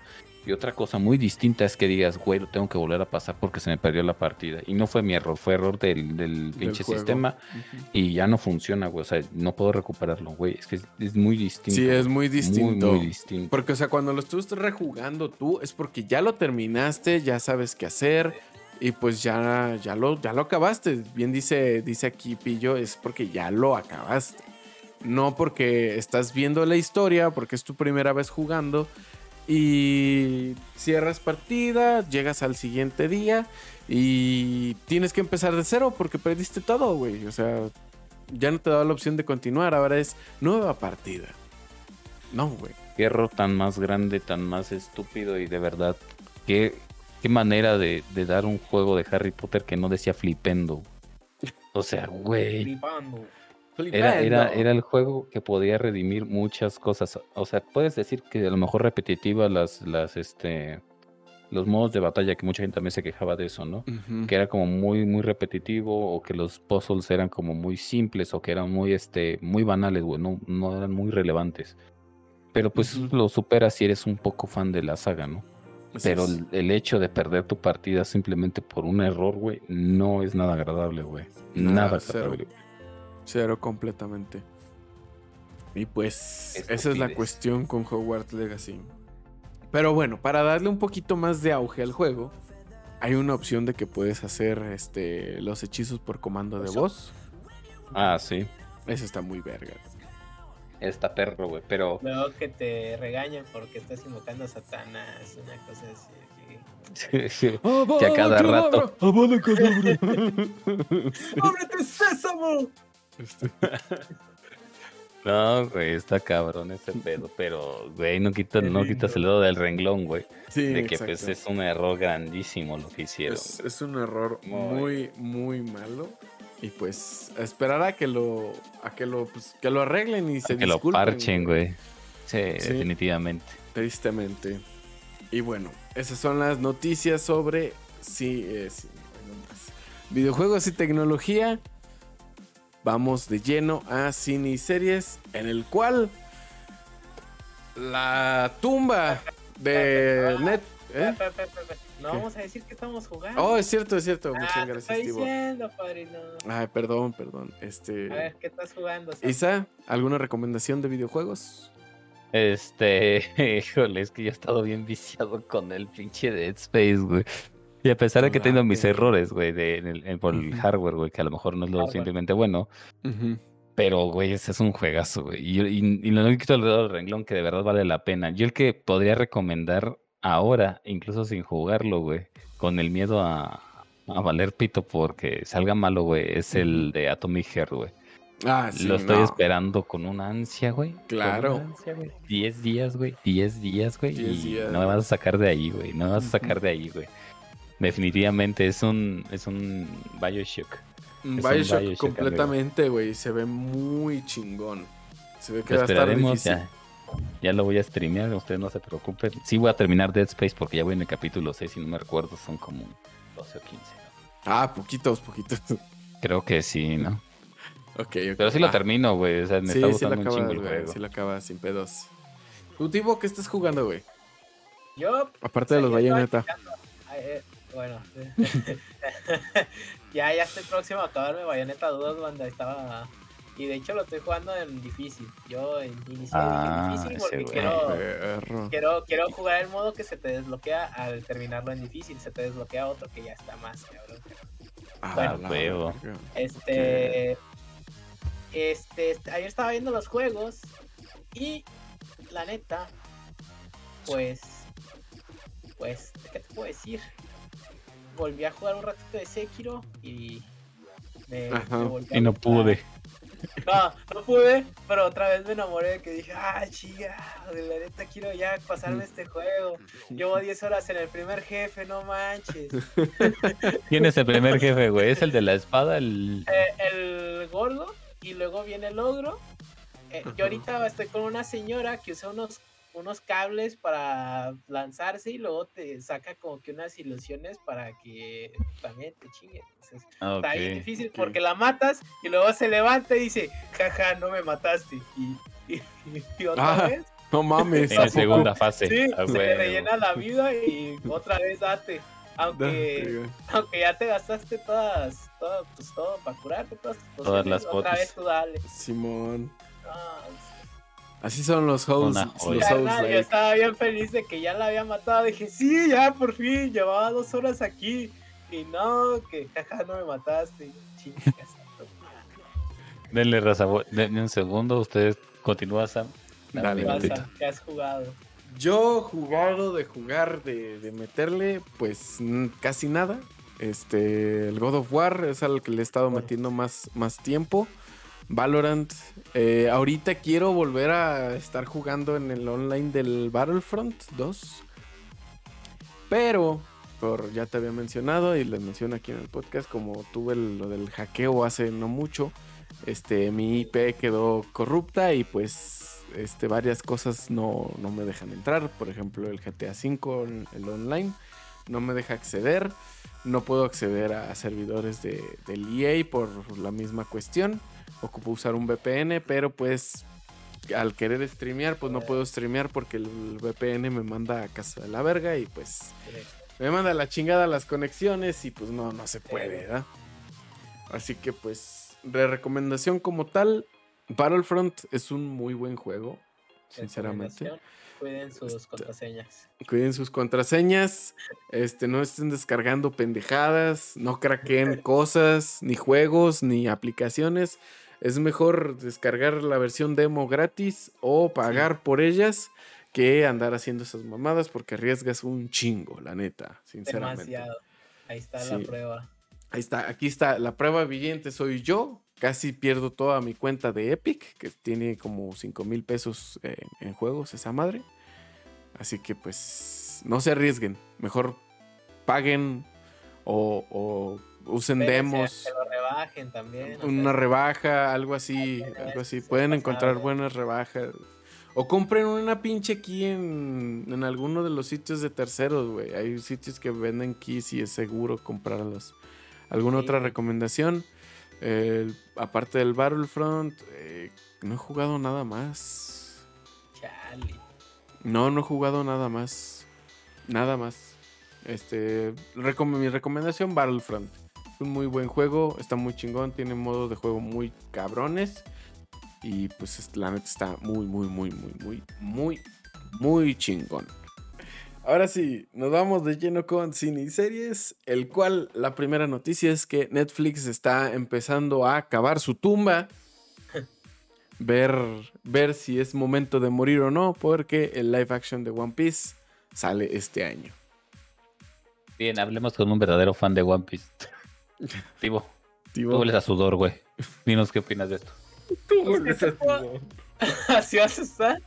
Y otra cosa muy distinta es que digas, güey, lo tengo que volver a pasar porque se me perdió la partida. Y no fue mi error, fue error del, del Del pinche juego. sistema. Ujú. Y ya no funciona, güey. O sea, no puedo recuperarlo, güey. Es que es, es muy distinto. Sí, es muy distinto. Muy, muy distinto. Porque, o sea, cuando lo estuviste rejugando tú, es porque ya lo terminaste, ya sabes qué hacer. Y pues ya, ya, lo, ya lo acabaste. Bien dice, dice aquí Pillo, es porque ya lo acabaste. No porque estás viendo la historia, porque es tu primera vez jugando. Y cierras partida, llegas al siguiente día y tienes que empezar de cero porque perdiste todo, güey. O sea, ya no te da la opción de continuar, ahora es nueva partida. No, güey. Qué error tan más grande, tan más estúpido y de verdad, qué, qué manera de, de dar un juego de Harry Potter que no decía flipendo. O sea, güey. Flipando. Era, era, era el juego que podía redimir muchas cosas. O sea, puedes decir que a lo mejor repetitiva las, las, este, los modos de batalla, que mucha gente también se quejaba de eso, ¿no? Que era como muy, muy repetitivo, o que los puzzles eran como muy simples, o que eran muy, este, muy banales, güey, no, no eran muy relevantes. Pero pues lo superas si eres un poco fan de la saga, ¿no? Así Pero el, el hecho de perder tu partida simplemente por un error, güey, no es nada agradable, güey. Nada, agradable. Cero completamente. Y pues esa es la cuestión con Hogwarts Legacy. Pero bueno, para darle un poquito más de auge al juego, hay una opción de que puedes hacer este, los hechizos por comando de voz. Ah, sí. Eso está muy verga. Está perro, güey, pero... Luego que te regañan porque estás invocando a Satanás, una cosa así. así. que a cada rato... ¡Ábrete, sésamo! Este, No, güey, está cabrón ese pedo, pero, güey, no, quita, Qué no quitas el dedo del renglón, güey. Sí, De que exacto. pues es un error grandísimo lo que hicieron. Es, es un error Muy. muy, muy malo. Y pues esperar a que lo, a que lo, pues, que lo arreglen y se que lo parchen, güey. Sí, Sí. definitivamente. Tristemente. Y bueno, esas son las noticias sobre sí, eh, sí, más. videojuegos y tecnología. Vamos de lleno a cine y series, en el cual la tumba de Net. ¿eh? No ¿Qué? vamos a decir que estamos jugando. Oh, es cierto, es cierto. ah, Muchas gracias, estoy diciendo, padrino. Ay, perdón, perdón. A ver, Este. ¿qué estás jugando? Sam? Isa, ¿alguna recomendación de videojuegos? Este, híjole, es que yo he estado bien viciado con el pinche Dead Space, güey. Y a pesar de que tengo mis errores, güey, de, el- en- por el hardware, güey, que a lo mejor no es lo Hardware. suficientemente bueno, pero, güey, ese es un juegazo, güey. Y, y, y el dedo del renglón que de verdad vale la pena. Yo el que podría recomendar ahora, incluso sin jugarlo, güey, con el miedo a, a valer pito porque salga malo, güey, es el de Atomic Heart, güey. Ah, sí, Lo estoy no. esperando con una ansia, güey. Claro. una ansia, güey. 10 días, güey. 10 días, güey. 10 Y días. no me vas a sacar de ahí, güey. No me vas a sacar de ahí, güey. Definitivamente es un, es un Bioshock. Un Bioshock Bioshock, completamente, güey. Se ve muy chingón. Se ve que Lo va a estar esperaremos, difícil. ya. Ya lo voy a streamear, ustedes no se preocupen. Sí voy a terminar Dead Space porque ya voy en el capítulo 6, si no me recuerdo, son como 12 o 15. ¿no? Ah, poquitos, poquitos. Creo que sí, ¿no? ok, ok. Pero sí lo termino, güey. O sea, me Sí, está sí gustando lo un chingo el güey. juego. Sí lo acabas sin pedos. ¿Tú, Tibo, qué estás jugando, güey? Yo Aparte de los checando. Ay, eh, bueno. ya, ya estoy próximo a acabarme Bayonetta 2 cuando estaba. Y de hecho lo estoy jugando en difícil. Yo in- inicié Ah, en difícil ese porque quiero, quiero, quiero jugar el modo que se te desbloquea al terminarlo en difícil. Se te desbloquea otro que ya está más, cabrón. Ah, Bueno, huevo. Este. Este, este, ayer estaba viendo los juegos y la neta, pues, pues, ¿qué te puedo decir? Volví a jugar un ratito de Sekiro y me, Ajá. me volvió a Y no pude. No, no pude, pero otra vez me enamoré de que dije, ah, chica, de la neta quiero ya pasarme este juego. Llevo 10 horas en el primer jefe, no manches. ¿Quién es el primer jefe, güey? ¿Es el de la espada? El... Eh, el gordo y luego viene el ogro. Eh, yo ahorita estoy con una señora que usa unos, unos cables para lanzarse y luego te saca como que unas ilusiones para que también te chingue. Entonces, Ah, está bien difícil porque la matas y luego se levanta y dice, jaja, no me mataste. Y, y- y otra Ah, vez, No mames. En ¿a la segunda fase. sí, Ah, se le rellena la vida y otra vez date. Aunque aunque ya te gastaste todas, todo, pues todo para curarte, todas tus Todas las otra vez tú dale. Simón. Ah, Así son los hosts. Los hosts like. estaba bien feliz de que ya la había matado. Dije, sí, ya por fin, llevaba dos horas aquí. Y no, que jaja, no me mataste. Chingas. Denle raza. voy- Denle un segundo. Ustedes continúan, Sam. Dale, ¿Qué has jugado? Yo jugado de jugar, de, de meterle, pues casi nada. Este, el God of War es al que le he estado Bueno. metiendo más, más tiempo. Valorant. eh, ahorita quiero volver a estar jugando en el online del Battlefront 2. Pero, por ya te había mencionado y les menciono aquí en el podcast, como tuve el- lo del hackeo hace no mucho, este, mi IP quedó corrupta y pues este, varias cosas no, no me dejan entrar. Por ejemplo, el GTA V, el online, no me deja acceder. No puedo acceder a servidores de, del EA por la misma cuestión. Ocupo usar un VPN, pero pues al querer streamear, pues no puedo streamear porque el VPN me manda a casa de la verga y pues me manda la chingada las conexiones y pues no, no se puede, ¿verdad? Así que pues, de recomendación como tal, Battlefront es un muy buen juego, sinceramente. Cuiden sus contraseñas. Cuiden sus contraseñas, este, no estén descargando pendejadas, no craqueen cosas, ni juegos, ni aplicaciones. Es mejor descargar la versión demo gratis o pagar por ellas que andar haciendo esas mamadas porque arriesgas un chingo, la neta, sinceramente. Demasiado. Ahí está Sí. la prueba. Ahí está, aquí está, la prueba viviente soy yo. Casi pierdo toda mi cuenta de Epic, que tiene como 5 mil pesos en, en juegos esa madre. Así que pues no se arriesguen, mejor paguen o, o usen Espérense a demos, Que lo rebajen también. o una sea, rebaja, algo así, algo así. Pueden encontrar buenas rebajas. O compren una pinche key en, en alguno de los sitios de terceros, güey. Hay sitios que venden keys y es seguro comprarlos. ¿Alguna Sí. otra recomendación? Eh, aparte del Battlefront, eh, no he jugado nada más. Chale. No, no he jugado nada más. Nada más. Este, recom- mi recomendación Battlefront. Un muy buen juego, está muy chingón, tiene modos de juego muy cabrones. Y pues es- la neta está muy, muy, muy, muy, muy, muy, muy chingón. ahora sí, nos vamos de lleno con cine y series, el cual la primera noticia es que Netflix está empezando a cavar su tumba. Ver, ver si es momento de morir o no, porque el live action de One Piece sale este año. Bien, hablemos con un verdadero fan de One Piece. Tibo, Tibo, tú hueles a sudor, güey. Dinos qué opinas de esto. tú Pues, ¿qué a te puedo- Tibo. Así vas a estar.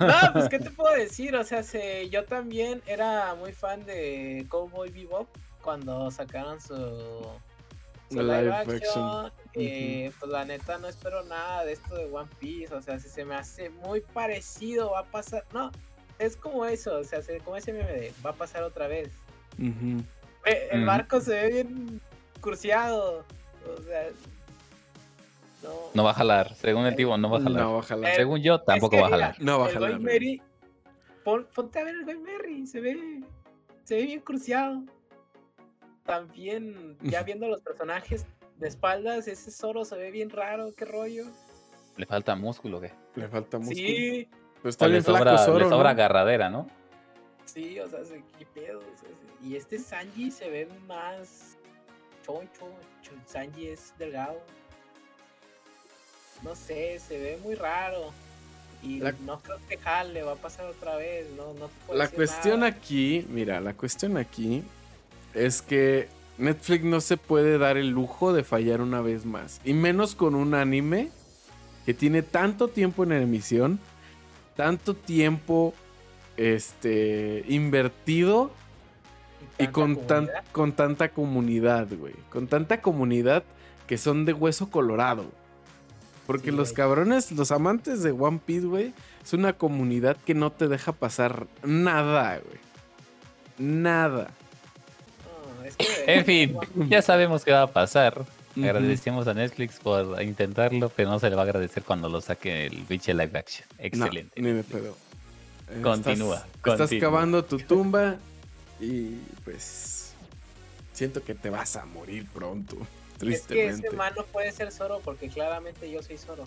No, pues, ¿qué te puedo decir? O sea, se- yo también era muy fan de Cowboy Bebop cuando sacaron su, live, live action. action. eh, Pues la neta no espero nada de esto de One Piece. O sea, si se me hace muy parecido, va a pasar. No, es como eso. O sea, se- como ese meme de va a pasar otra vez. Eh, El barco se ve bien cursiado. O sea, no. No va a jalar. Según el Tibo, no va a jalar. No, ojalá. Eh, Según yo, tampoco Es que va a jalar. mira, No va a el jalar, pon- ponte a ver el Going Merry, se ve, se ve bien cruciado. También, ya viendo los personajes de espaldas, ese Zoro se ve bien raro, qué rollo. Le falta músculo, ¿qué? Le falta músculo. Sí, Pero está O le sobra, le Zoro, sobra ¿no? agarradera, ¿no? sí, o sea, se- qué pedo. o sea, se- y este Sanji se ve más choncho, ch- Sanji es delgado. No sé, se ve muy raro. Y La- no creo que jale, va a pasar otra vez, no, no te La cuestión nada. aquí, mira, la cuestión aquí es que Netflix no se puede dar el lujo de fallar una vez más. Y menos con un anime que tiene tanto tiempo en emisión, tanto tiempo este, invertido y con, tan- con tanta comunidad, güey. Con tanta comunidad que son de hueso colorado. Porque Sí, los güey. cabrones, los amantes de One Piece, güey, es una comunidad que no te deja pasar nada, güey. Nada. No, es que- En fin, ya sabemos qué va a pasar. Agradecemos a Netflix por intentarlo, pero no se le va a agradecer cuando lo saque el pinche live action. No, Excelente. ni de pedo. Continúa, Estás, estás continúa. cavando tu tumba y pues siento que te vas a morir pronto. Es que Tristemente. ese man no puede ser Zoro porque claramente yo soy Zoro.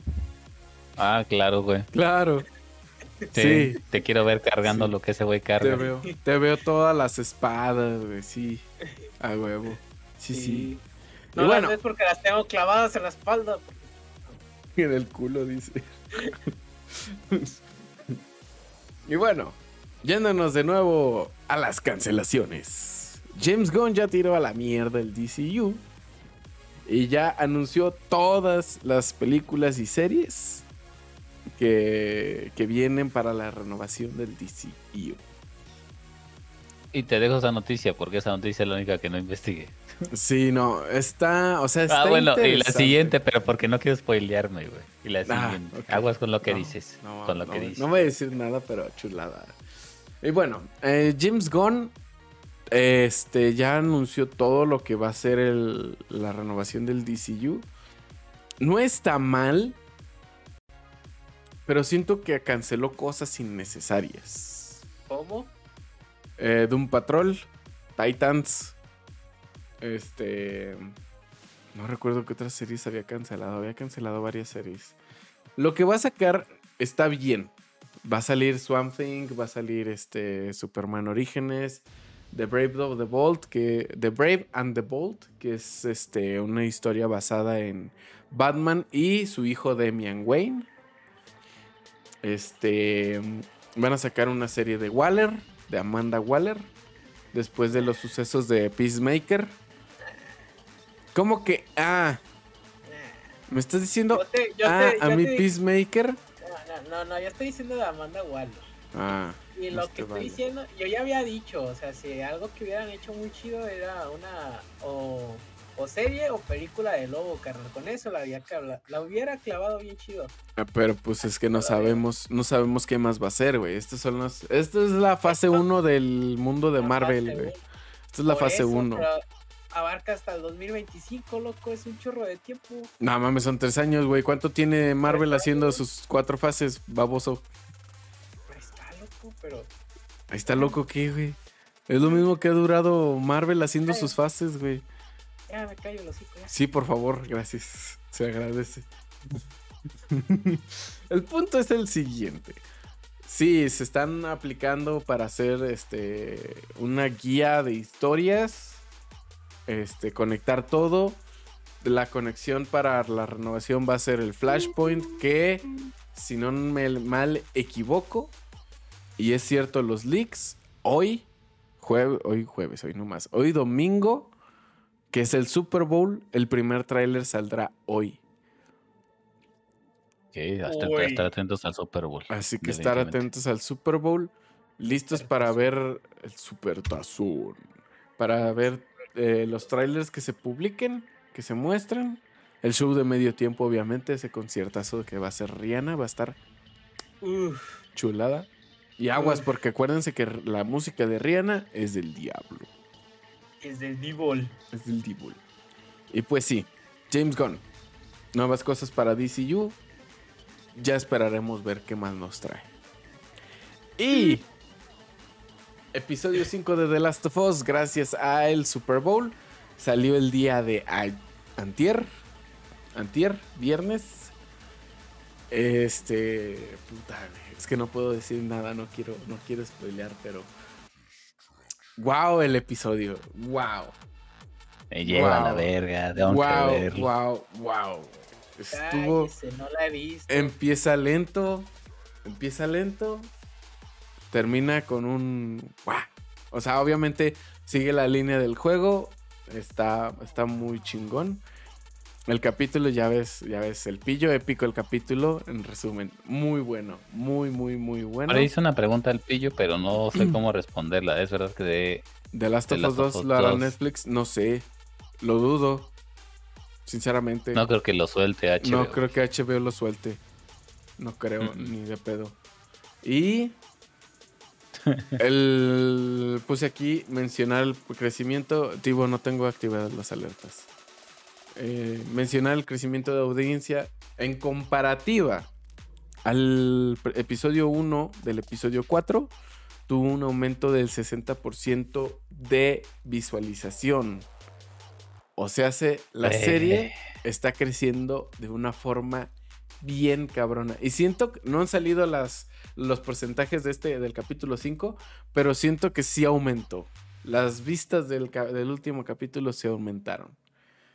Ah, claro, güey. Claro, Sí, Sí. Te quiero ver cargando Sí. lo que ese güey te carga. veo. Te veo todas las espadas, güey, sí. A huevo. Sí, sí. No y bueno, las ves porque las tengo clavadas en la espalda. en el culo dice. y bueno, yéndonos de nuevo a las cancelaciones. James Gunn ya tiró a la mierda el DCU y ya anunció todas las películas y series que, que vienen para la renovación del DCU. Y te dejo esa noticia porque esa noticia es la única que no investigué. Sí, no, está, o sea, está Ah, bueno, y la siguiente, pero porque no quiero spoilearme, güey. Y la Ah, siguiente. Aguas con lo que No, dices. No, con lo no, que dices. no voy a decir nada, pero chulada. Y bueno, eh, James Gunn este, ya anunció todo lo que va a ser el- la renovación del DCU. No está mal, pero siento que canceló cosas innecesarias. ¿Cómo? Eh, Doom Patrol, Titans, este... No recuerdo qué otras series había cancelado. Había cancelado varias series. Lo que va a sacar está bien. Va a salir Swamp Thing, va a salir este Superman Orígenes, The Brave of the Bold, que The Brave and the Bold, que es este una historia basada en Batman y su hijo Damian Wayne. Este van a sacar una serie de Waller, de Amanda Waller, después de los sucesos de Peacemaker. ¿Cómo que? Ah, me estás diciendo Yo te- yo ah, te- a te- Peacemaker. No, no, yo estoy diciendo de Amanda Waller. Ah, Y lo Este que estoy vale. diciendo, yo ya había dicho, o sea, si algo que hubieran hecho muy chido era una o, o serie o película de lobo, carnal. Con eso la, había clavado- la hubiera clavado bien chido. ah, pero pues es que no sabemos, no sabemos qué más va a ser, güey. Estos son los, esto es la fase 1 del mundo de La Marvel, güey. Esta es la Por fase eso, 1. Abarca hasta el 2025, loco, es un chorro de tiempo. No mames, son tres años, güey. ¿Cuánto tiene Marvel haciendo sus cuatro fases, baboso? Ahí está, loco, pero Ahí está loco, ¿qué, güey? Es lo mismo que ha durado Marvel haciendo sus fases, güey. ya me callo hocico ya. Sí, por favor, gracias. Se agradece. el punto es el siguiente. Sí, se están aplicando para hacer este una guía de historias. Este, conectar todo. La conexión para la renovación va a ser el Flashpoint. Que, si no me mal equivoco, y es cierto, los leaks, hoy, jueves, hoy jueves, hoy nomás, hoy domingo, que es el Super Bowl, el primer tráiler saldrá hoy. Ok, hasta estar atentos al Super Bowl. Así que estar atentos al Super Bowl, listos para ver el Super Tazón, para ver eh, los trailers que se publiquen, que se muestren. El show de medio tiempo, obviamente, ese conciertazo que va a ser Rihanna, va a estar Uf, chulada. Y aguas, Uf. porque acuérdense que la música de Rihanna es del diablo, es del D-Ball. es del diablo. Y pues sí, James Gunn, nuevas cosas para DCU. Ya esperaremos ver qué más nos trae. Y episodio 5 de The Last of Us, gracias al Super Bowl, salió el día de a- antier, antier, viernes. Este, puta, es que no puedo decir nada, no quiero, no quiero spoilear, pero wow el episodio, wow, Me lleva a la Wow. verga, que wow, wow, wow. Estuvo, Cállese, no la he visto. empieza lento, empieza lento, termina con un. O sea, obviamente sigue la línea del juego, está, está muy chingón. El capítulo, ya ves, ya ves, el pillo épico el capítulo, en resumen, muy bueno, muy, muy, muy bueno. Ahora hice una pregunta al pillo, pero no sé cómo responderla. Es verdad que de... The Last of Us of 2 Us lo hará 2. Netflix, no sé, lo dudo, sinceramente. No creo que lo suelte HBO. No creo que HBO lo suelte. No creo, Mm. ni de pedo. Y. el. Puse aquí mencionar el crecimiento. Digo, no tengo activadas las alertas. Eh, mencionar el crecimiento de audiencia en comparativa al episodio 1 del episodio 4. Tuvo un aumento del 60% de visualización. O sea, se, la Eh. serie está creciendo de una forma bien cabrona. Y siento que no han salido las, los porcentajes de este del capítulo 5, pero siento que sí aumentó. Las vistas del, del último capítulo se aumentaron.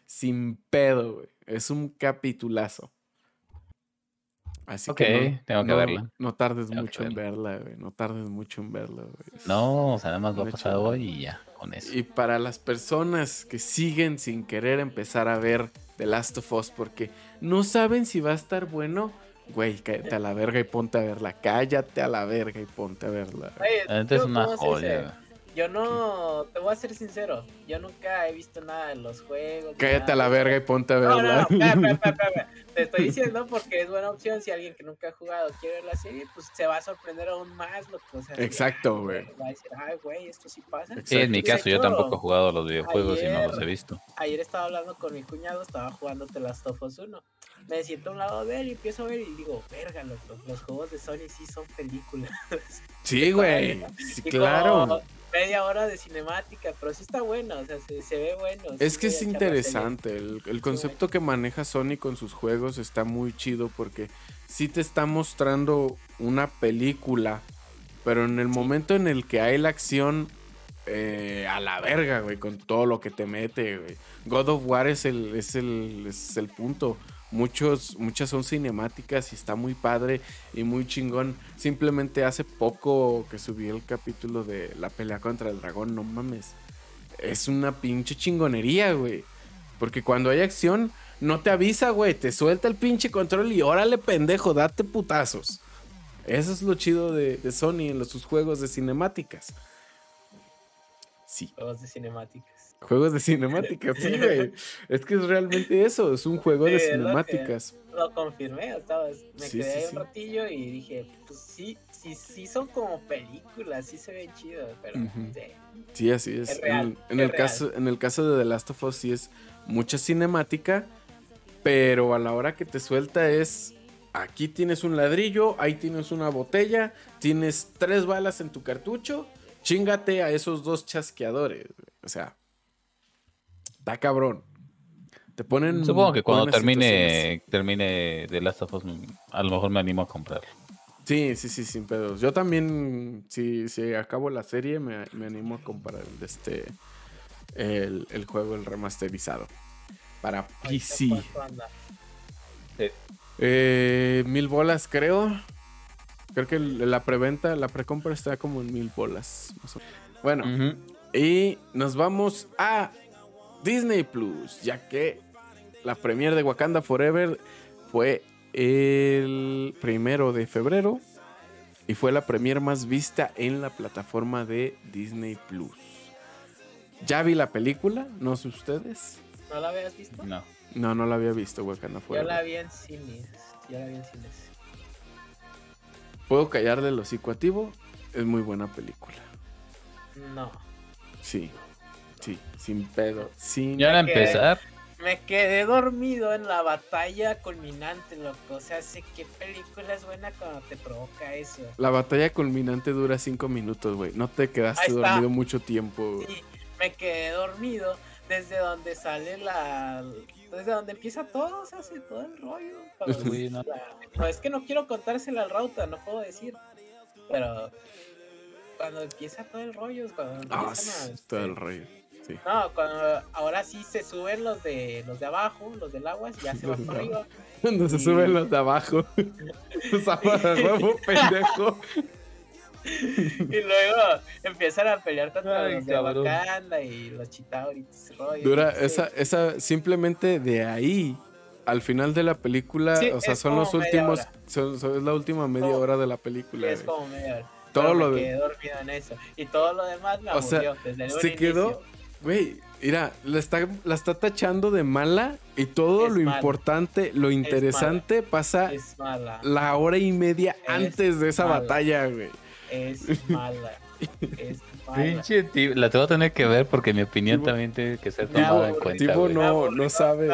Sin pedo, güey. Es un capitulazo. Así que no, tengo que no- verla. No tardes Tengo mucho en verla, güey. No tardes mucho en verla, güey. No, o sea, nada más va a Una pasar chingada. hoy y ya, con eso. Y para las personas que siguen sin querer empezar a ver The Last of Us porque no saben si va a estar bueno, güey, cállate a la verga y ponte a verla. Cállate a la verga y ponte a verla. Oye, es una joya. Yo no, te voy a ser sincero, yo nunca he visto nada de los juegos. Cállate a la verga y ponte a No, no, no, verla. espera. Te estoy diciendo porque es buena opción si alguien que nunca ha jugado quiere ver la serie, pues se va a sorprender aún más. Lo que, o sea, Exacto, "Ah, güey. Va a decir, ay, güey, esto sí pasa. Sí, en mi caso, yo tampoco he jugado los videojuegos y no los he visto. Ayer estaba hablando con mi cuñado, estaba jugando The Last of Us 1. Me siento a un lado de él y empiezo a ver y digo, verga, loco, los juegos de Sony sí son películas. Sí, güey. Sí, claro. media hora de cinemática, pero sí está bueno, o sea, se, se ve bueno. Es sí que es interesante. El, el concepto que maneja Sony con sus juegos está muy chido porque sí te está mostrando una película, pero en el momento en el que hay la acción, eh, a la verga, güey, con todo lo que te mete, güey. God of War es el, es el, es el punto. Muchos, muchas son cinemáticas y está muy padre y muy chingón. Simplemente hace poco que subí el capítulo de la pelea contra el dragón, no mames es una pinche chingonería, güey. Porque cuando hay acción, no te avisa, güey. Te suelta el pinche control y órale, pendejo, date putazos. Eso es lo chido de, Sony en los, sus juegos de cinemáticas. Sí, Juegos de cinemáticas. Juegos de cinemáticas, sí, güey. Es que es realmente eso, es un juego de Sí, cinemáticas. Lo confirmé, estaba, me Sí, quedé sí, un ratillo y dije, pues sí, sí, sí son como películas, sí se ven chidos, pero Ujú. sí. Sí, así es. Es real, en, en es el real. caso, en el caso de The Last of Us sí es mucha cinemática, pero a la hora que te suelta es, aquí tienes un ladrillo, ahí tienes una botella, tienes tres balas en tu cartucho, chingate a esos dos chasqueadores. O sea, está cabrón. Te ponen... Supongo que cuando termine termine The Last of Us, a lo mejor me animo a comprarlo. Sí, sí, sí, sin pedos. Yo también, si, si acabo la serie, me, me animo a comprar el, este, el, el juego, el remasterizado. Para PC. ¿cuánto anda? Eh, mil bolas, creo. Creo que la preventa, la precompra está como en mil bolas. Bueno, y nos vamos a Disney Plus, ya que la premiere de Wakanda Forever fue el primero de febrero y fue la premiere más vista en la plataforma de Disney Plus. Ya vi la película, no sé ustedes. ¿No la habías visto? No. No, no la había visto Wakanda Yo Forever. la vi en cines. Yo la vi en cines. Puedo callarle el hocico a es muy buena película. No. Sí, sí, sin pedo, sin... Ya a empezar, Me quedé dormido en la batalla culminante, loco. O sea, sé qué película es buena cuando te provoca eso. La batalla culminante dura cinco minutos, güey. No te quedaste dormido mucho tiempo. güey. Sí, me quedé dormido desde donde sale la. Desde donde empieza todo, se hace todo el rollo. Cuando- Uy, no. No, es que no quiero contársela al Rauta, no puedo decir. Pero cuando empieza todo el rollo, es cuando Ah, empiezan a- todo el rollo. Sí. No, cuando ahora sí se suben los de los de abajo, los del agua, ya se van para de arriba. Cuando se suben los de abajo. Los huevo, pendejo. Y luego empiezan a pelear contra Ay, los de cabrón. Wakanda y los Chitauri. y ese rollo, Dura, esa, esa, simplemente de ahí al final de la película, Sí, o sea, son los últimos, son, son- es la última media Como- hora de la película. Es como media hora. Todo Pero lo me de- quedé dormido en eso. Y todo lo demás me O sea, desde el Se quedó. Güey, mira, la está, la está tachando de mala y todo Es lo mala. importante, lo interesante pasa Es mala. la hora y media Es antes de esa mala. batalla, güey. Es mala. Es mala. pinche tío, la te voy a tener que ver porque mi opinión también tiene que ser tomada en cuenta. Tibo güey. no, aburrió, no sabe.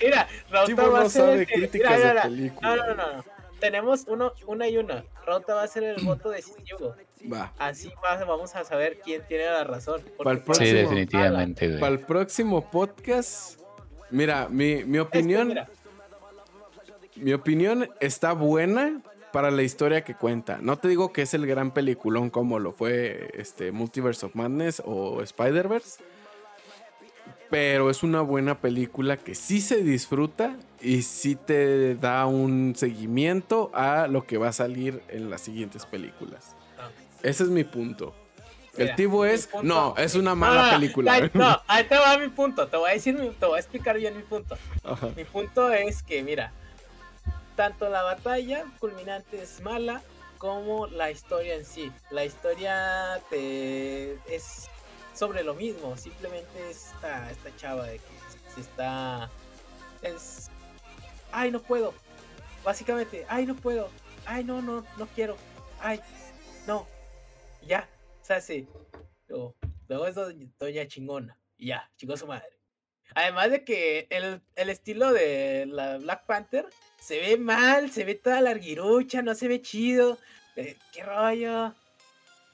Mira, a no sabe el que- críticas mira, mira, de película. No, no, no, no. Tenemos uno, una y una. Rauta va a ser el voto decisivo. Va. Así va- vamos a saber quién tiene la razón. Para el Sí, próximo- definitivamente, güey. Para el próximo podcast, mira, mi, mi Este, opinión, mira, mi opinión está buena para la historia que cuenta. No te digo que es el gran peliculón como lo fue este Multiverse of Madness o Spider-Verse. Pero es una buena película que sí se disfruta y sí te da un seguimiento a lo que va a salir en las siguientes películas. Ese es mi punto. El tipo es, punto- no, es una mala Ah, película. no, ahí te va mi punto. Te voy a decir, te voy a explicar bien mi punto. Ajá. Mi punto es que, mira, tanto la batalla culminante es mala como la historia en sí. La historia te es sobre lo mismo, simplemente es esta, esta chava de que se está es ay no puedo. Básicamente, ay no puedo. Ay no, no, no quiero. Ay, no. Ya, se hace. Luego, luego es doña, chingona. Y ya, chingó su madre. Además de que el, el estilo de la Black Panther se ve mal, se ve toda larguirucha, no se ve chido. eh, ¿Qué rollo?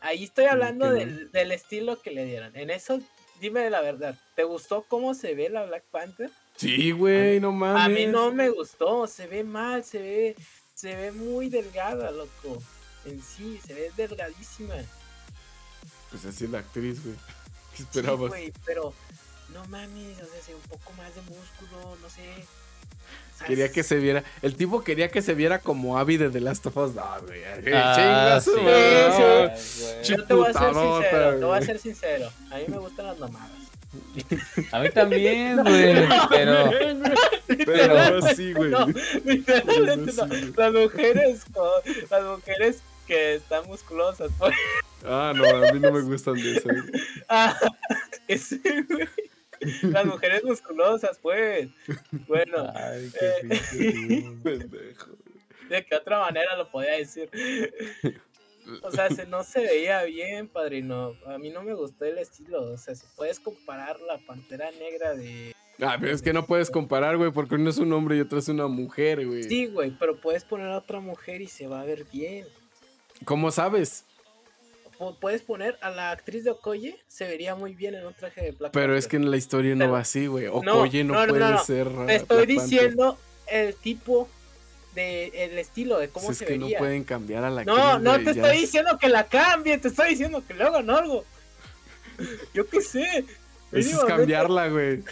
Ahí estoy hablando del, del estilo que le dieron. En eso, dime la verdad, ¿te gustó cómo se ve la Black Panther? Sí, güey, no mames. A mí no me gustó, se ve mal, se ve, se ve muy delgada, loco. En sí, se ve delgadísima. Pues así es la actriz, güey. ¿Qué Sí, esperabas? güey, pero no mames, o sea, se ve un poco más de músculo, no sé. quería que se viera. El tipo quería que se viera como Abby de The Last of Us. No, güey. Ah, chinga su sí, güey. Te voy a ser sincero, te voy a ser sincero. A mí me gustan las mamadas. A mí también, güey. Pero, Pero sí, güey. No, literalmente no. Las mujeres, las mujeres que están musculosas, pues. Ah, no, a mí no me gustan de eso. Ah, ese, güey. Las mujeres musculosas, pues. Bueno, ay, Eh. qué pinche Pendejo. de qué otra manera lo podía decir. O sea, se, no se veía bien, padrino. A mí no me gustó el estilo. O sea, si puedes comparar la pantera negra de. Ah, pero es que no puedes comparar, güey, porque uno es un hombre y otro es una mujer, güey. Sí, güey, pero puedes poner a otra mujer y se va a ver bien. ¿Cómo sabes? Pu- Puedes poner a la actriz de Okoye, se vería muy bien en un traje de Black Pero es que en la historia no Pero- va así, güey. No, Okoye no, no, no, puede no, no. ser. Te estoy Black Panther. diciendo el tipo de el estilo, de cómo Pues se es que vería. no pueden cambiar a la No, actriz, no güey, te ya. estoy diciendo que la cambie, te estoy diciendo que le hagan algo. Yo qué sé. Eso es cambiarla, güey.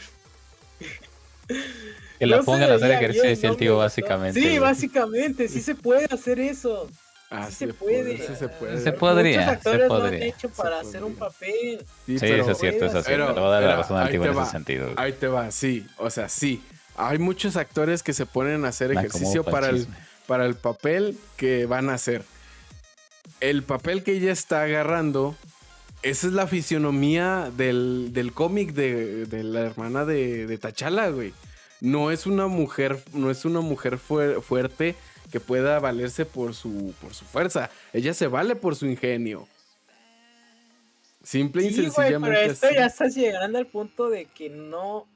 Que la pongan a hacer ejercicio, el tío, básicamente. Sí, básicamente, sí se puede hacer eso. Ah, Sí se se puede, puede. sí se puede. Se podría, Muchos actores se lo han podría. hecho para hacer un podría. papel. Sí, Sí, pero- eso es cierto, eso es Pero- cierto. Le voy a dar la razón te en ese va, sentido. güey. Ahí te va, sí. O sea, sí. Hay muchos actores que se ponen a hacer ejercicio para el, para el papel que van a hacer. El papel que ella está agarrando, esa es la fisionomía del, del cómic de, de la hermana de, de T'Challa, güey. No es una mujer, no es una mujer fuer- fuerte que pueda valerse por su, por su fuerza. Ella se vale por su ingenio. Simple y Sí, sencillamente. pero esto así. ya estás llegando al punto de que no.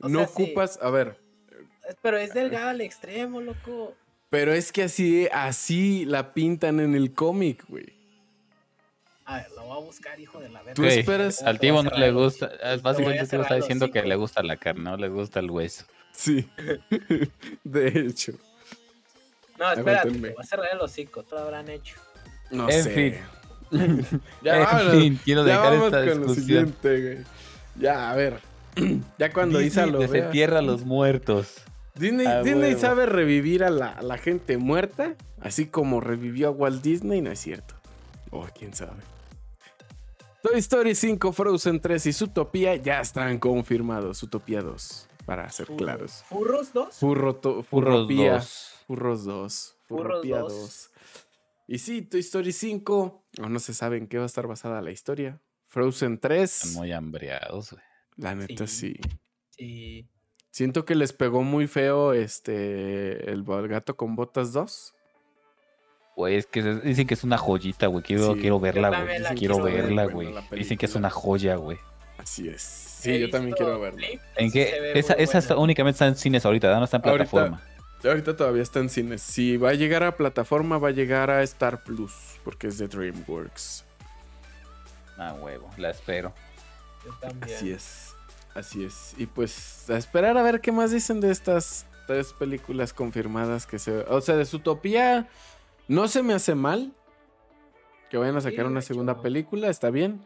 o no sea, sí, ocupas, a ver, pero es delgada al extremo, loco. pero es que así, así la pintan en el cómic, güey. A ver, lo voy a buscar, hijo de la verga. Tú esperas- Al tío no le gusta. Básicamente cerrar está diciendo que le gusta la carne, no le gusta el hueso. Sí. de hecho. No, espérate, voy a cerrar el hocico, todo lo habrán hecho. No En sé. fin. ya En vámonos, fin, quiero ya dejar vamos esta con lo discusión. siguiente, güey. Ya, a ver. ya cuando Isa Disney lo vea. desentierra a los muertos. Disney, A Disney huevo. sabe revivir a la, a la gente muerta, así como revivió a Walt Disney, no es cierto. Oh, quién sabe. Toy Story 5, Frozen 3 y Zootopia ya están confirmados. Zootopia 2, para ser Furros. claros. ¿Furros dos? Furro to- Furros Furropía. 2. Furros 2. Furros Furropía 2. 2. Y sí, Toy Story 5. Aún no se sabe en qué va a estar basada la historia. Frozen 3. Están muy hambriados, güey. La neta sí. Sí. Sí. Siento que les pegó muy feo este el gato con botas 2. Güey, es que dicen que es una joyita, güey. Quiero, Sí. quiero verla, güey. Quiero quiero ver, verla, güey. Dicen que es una joya, güey. Así es. Sí, yo también quiero clips, ¿En qué? esa está- únicamente está en cines ahorita, no está en plataforma. Ahorita todavía está en cines. Si va a llegar a plataforma, va a llegar a Star Plus, porque es de DreamWorks. Ah, huevo, la espero. Yo también. Así es. Así es. Y pues a esperar a ver qué más dicen de estas tres películas confirmadas que se... O sea, de Zootopia no se me hace mal que vayan a Sí, sacar una segunda película, está bien.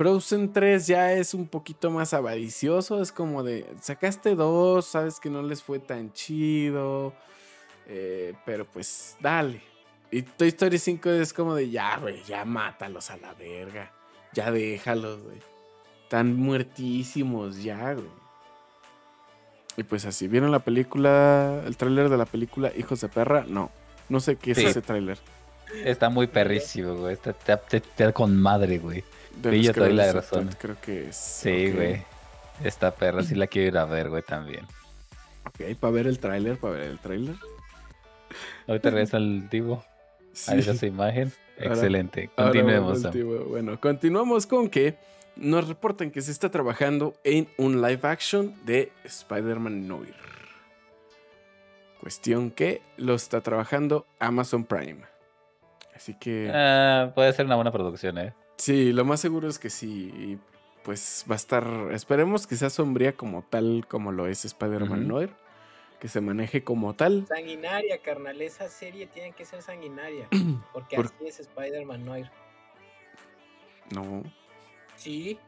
Frozen 3 ya es un poquito más avaricioso, es como de, sacaste dos, sabes que no les fue tan chido, eh, pero pues dale. Y Toy Story 5 es como de, ya, güey, ya mátalos a la verga, ya déjalos, güey. Están muertísimos ya, güey. Y pues así, ¿vieron la película, el tráiler de la película Hijos de Perra? No, no sé qué es Sí. ese tráiler. Está muy perrísimo, güey. Está, te da con madre, güey. De Sí, yo doy la de razón. Todd, Creo que es. Sí, güey. Esta perra sí la quiero ir a ver, güey, también. Ok, para ver el tráiler, para ver el tráiler. Ahorita regresa el Divo. Sí. Ahí está su imagen. Ahora- Excelente. Continuemos. al. Bueno, continuamos con que nos reportan que se está trabajando en un live action de Spider-Man Noir. Cuestión que lo está trabajando Amazon Prime. Así que Ah, puede ser una buena producción, ¿eh? Sí, lo más seguro es que sí. y, Pues va a estar, esperemos que sea sombría como tal como lo es Spider-Man. Noir. Que se maneje como tal. Sanguinaria, carnal. Esa serie tiene que ser sanguinaria. Porque Por- así es Spider-Man Noir. No. Sí.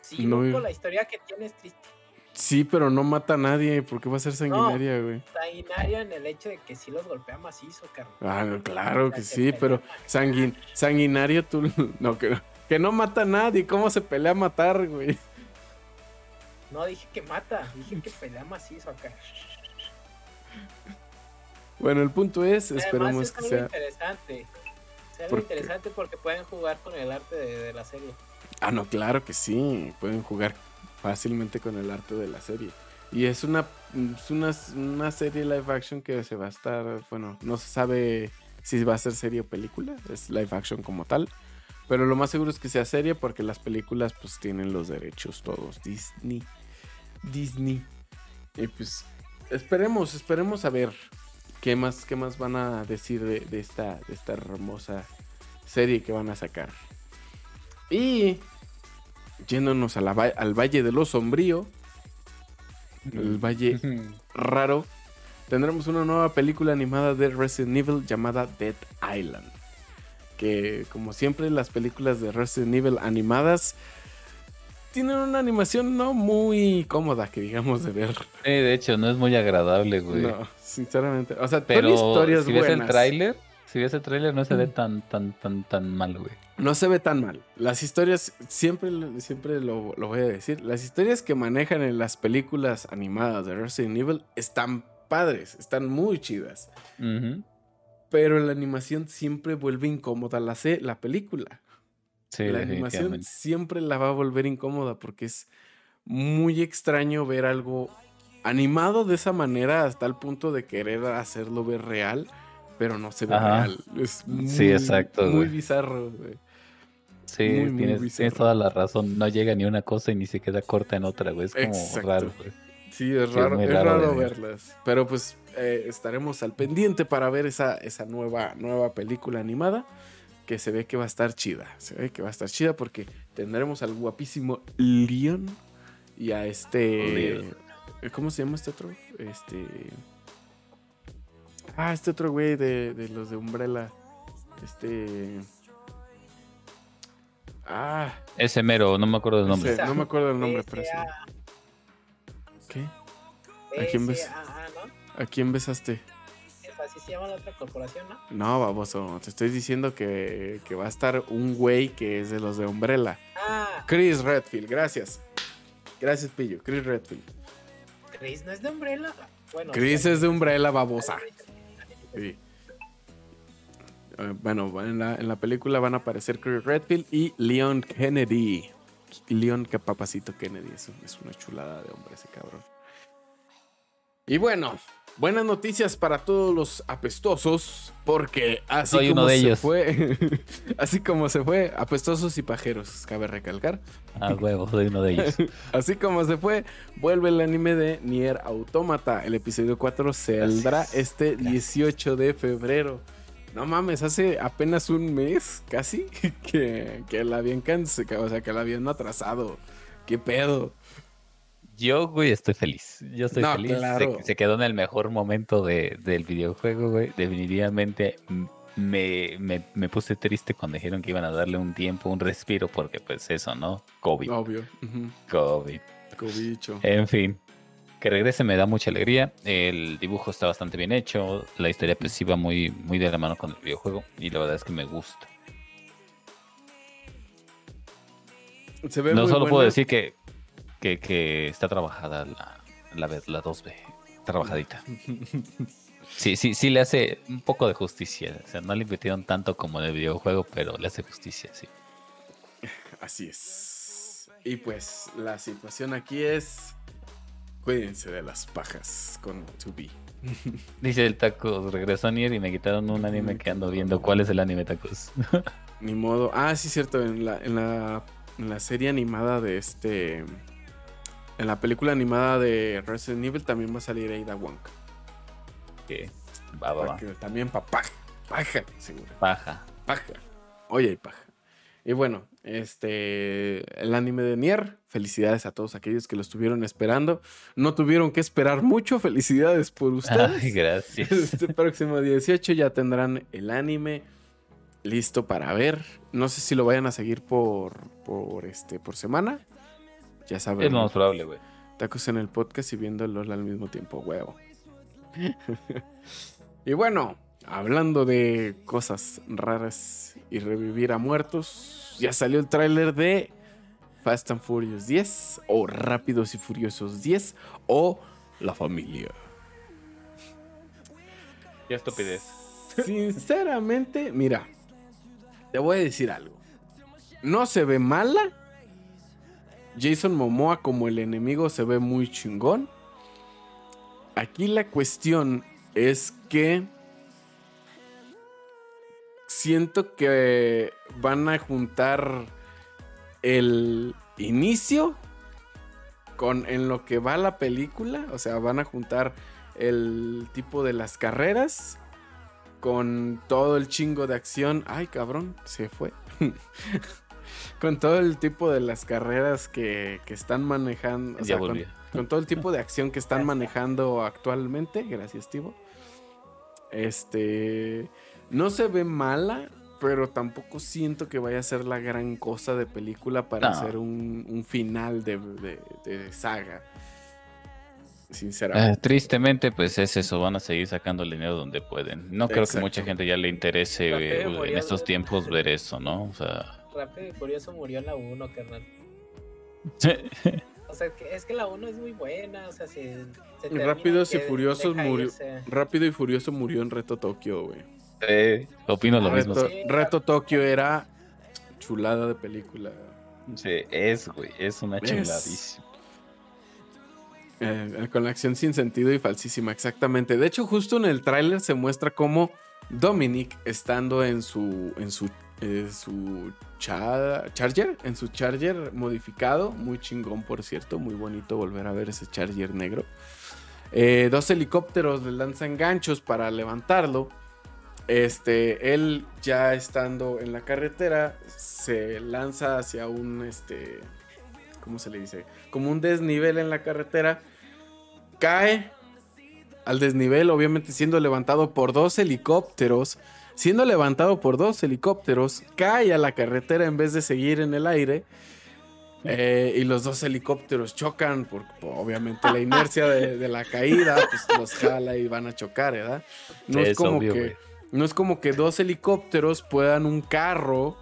Sí, No, loco, la historia que tiene es triste. Sí, pero no mata a nadie. ¿Por qué va a ser sanguinaria, güey? Sanguinaria en el hecho de que sí los golpea macizo, carnal. Ah, no, claro que sí, pero sanguin- sanguinario tú... No, que, no- que no mata a nadie. ¿Cómo se pelea a matar, güey? No dije que mata, dije que pelea macizo acá. Bueno, el punto es, esperemos es que algo sea... interesante. Es algo interesante porque pueden jugar con el arte de, de la serie. Ah, no, claro que sí. Pueden jugar fácilmente con el arte de la serie. Y es una, es una, una serie live action que se va a estar... Bueno, no se sabe si va a ser serie o película. Es live action como tal. Pero lo más seguro es que sea serie porque las películas pues tienen los derechos todos. Disney. Disney. Y pues esperemos, esperemos a ver qué más, qué más van a decir de, esta, de esta hermosa serie que van a sacar. Y yéndonos a la va- al Valle de lo Sombrío, el Valle raro, tendremos una nueva película animada de Resident Evil llamada Dead Island. Que como siempre las películas de Resident Evil animadas tienen una animación no muy cómoda, que digamos de ver. Eh, de hecho, no es muy agradable, güey. No, sinceramente. O sea, Pero historias si ves el buenas. tráiler, si ves el tráiler no se ve tan, tan, tan, tan mal, güey. No se ve tan mal. Las historias, siempre, siempre lo, lo voy a decir, las historias que manejan en las películas animadas de Resident Evil están padres, están muy chidas. Ujú. Pero la animación siempre vuelve incómoda la, la película. Sí, la animación siempre la va a volver incómoda porque es muy extraño ver algo animado de esa manera hasta el punto de querer hacerlo ver real, pero no se ve Ajá. real. Es muy, Sí, exacto, Muy güey. bizarro, güey. Sí, muy, muy tienes, bizarro. tienes toda la razón. No llega ni una cosa y ni se queda corta en otra, güey. Es como Exacto. raro, güey. Sí, es raro, muy es raro verlas. Pero pues eh, estaremos al pendiente para ver esa, esa nueva, nueva película animada. Que se ve que va a estar chida. Se ve que va a estar chida porque tendremos al guapísimo Leon y a este. Leon. ¿Cómo se llama este otro? Este. Ah, este otro güey de, de los de Umbrella. Este. Ah, Ese mero, no me acuerdo del nombre. ese, no me acuerdo el nombre, pero sí. ¿Qué? ¿A quién ves? S.A.A., ¿no? ¿A quién besaste? Es Así se llama la otra corporación, ¿no? No, baboso, te estoy diciendo que, que va a estar un güey que es de los de Umbrella. Ah, Chris Redfield, gracias. Gracias, Pillo. Chris Redfield. Chris no es de Umbrella. Bueno, Chris es de Umbrella, babosa. Sí. Eh, bueno, en la, película van a aparecer Chris Redfield y Leon Kennedy. Leon, que papacito Kennedy, es, es una chulada de hombre ese cabrón. Y bueno, buenas noticias para todos los apestosos, porque así Soy como uno de se ellos. fue, así como se fue, apestosos y pajeros, cabe recalcar. Ah, huevo, soy uno de ellos. Así como se fue, vuelve el anime de Nier Automata. El episodio 4 saldrá Gracias. este Gracias. 18 de febrero. No mames, hace apenas un mes, casi, que, que la habían cancelado, o sea, que la habían atrasado. ¿Qué pedo? Yo, güey, estoy feliz. Yo estoy No, feliz. Se- claro. Se, quedó en el mejor momento de- del videojuego, güey. Definitivamente me, me, me puse triste cuando dijeron que iban a darle un tiempo, un respiro, porque pues eso, ¿no? COVID. Obvio. Ujú. COVID. Cobicho. En fin, que regrese me da mucha alegría. El dibujo está bastante bien hecho. La historia pues va muy, muy de la mano con el videojuego. Y la verdad es que me gusta. Se ve No muy solo puedo decir que, que, que está trabajada la, la, la 2B. Trabajadita. Sí, sí, sí le hace un poco de justicia. O sea, no le invirtieron tanto como en el videojuego, pero le hace justicia, sí. Así es. Y pues la situación aquí es... Cuídense de las pajas con 2B. Dice el Tacos, regresó Nier y me quitaron un anime que ando viendo. ¿Cuál es el anime, Tacos? Ni modo. Ah, sí, cierto. En la, en la, en la serie animada de este. En la película animada de Resident Evil también va a salir Ada Wong. que va, va, va. También pa' paja. Paja, seguro. Paja. Paja. Oye, paja. Y bueno, este. El anime de Nier. Felicidades a todos aquellos que lo estuvieron esperando. No tuvieron que esperar mucho. Felicidades por ustedes. Ay, gracias. Este próximo 18 ya tendrán el anime listo para ver. No sé si lo vayan a seguir por, por, este, por semana. Ya saben. Es lo más probable, güey. Tacos en el podcast y viendo LOL al mismo tiempo, huevo. y bueno, hablando de cosas raras y revivir a muertos, ya salió el tráiler de Fast and Furious 10 o Rápidos y Furiosos 10 o La Familia. Qué estupidez. Sinceramente, mira, te voy a decir algo. No se ve mala. Jason Momoa como el enemigo se ve muy chingón. Aquí la cuestión es que siento que van a juntar el inicio con en lo que va la película, o sea, van a juntar el tipo de las carreras con todo el chingo de acción. Ay, cabrón, se fue. con todo el tipo de las carreras que, que están manejando, o Ya sea, con, todo el tipo de acción que están manejando actualmente, gracias, Tivo. Este, no se ve mala, pero tampoco siento que vaya a ser la gran cosa de película para No. hacer un, un final de, de- de saga. Eh, Sinceramente. tristemente, pues es eso, van a seguir sacando el dinero donde pueden. No creo que mucha gente ya le interese eh, en estos tiempos ver eso, ¿no? O sea, Rápido y Furioso murió en la 1, carnal. O sea, es que la 1 es muy buena, o sea, se, se Rápidos y Furiosos murió- irse. Rápido y Furioso murió en Reto Tokio, güey. eh, opino lo mismo. Reto, sí. Reto Tokio era chulada de película. Sí, es, güey, es una Es- chuladísima. Eh, con la acción sin sentido y falsísima, exactamente. De hecho, justo en el tráiler se muestra cómo Dominic estando en su en su eh, su cha- Charger, en su Charger modificado, muy chingón por cierto, muy bonito volver a ver ese Charger negro. Eh, dos helicópteros le lanzan ganchos para levantarlo. Este, él ya estando en la carretera se lanza hacia un este, ¿cómo se le dice? Como un desnivel en la carretera, cae al desnivel, obviamente siendo levantado por dos helicópteros. Siendo levantado por dos helicópteros, cae a la carretera en vez de seguir en el aire. Eh, y los dos helicópteros chocan por, por, obviamente la inercia de, de la caída, pues los jala y van a chocar, ¿verdad? No es, es como obvio, que no es como que dos helicópteros puedan un carro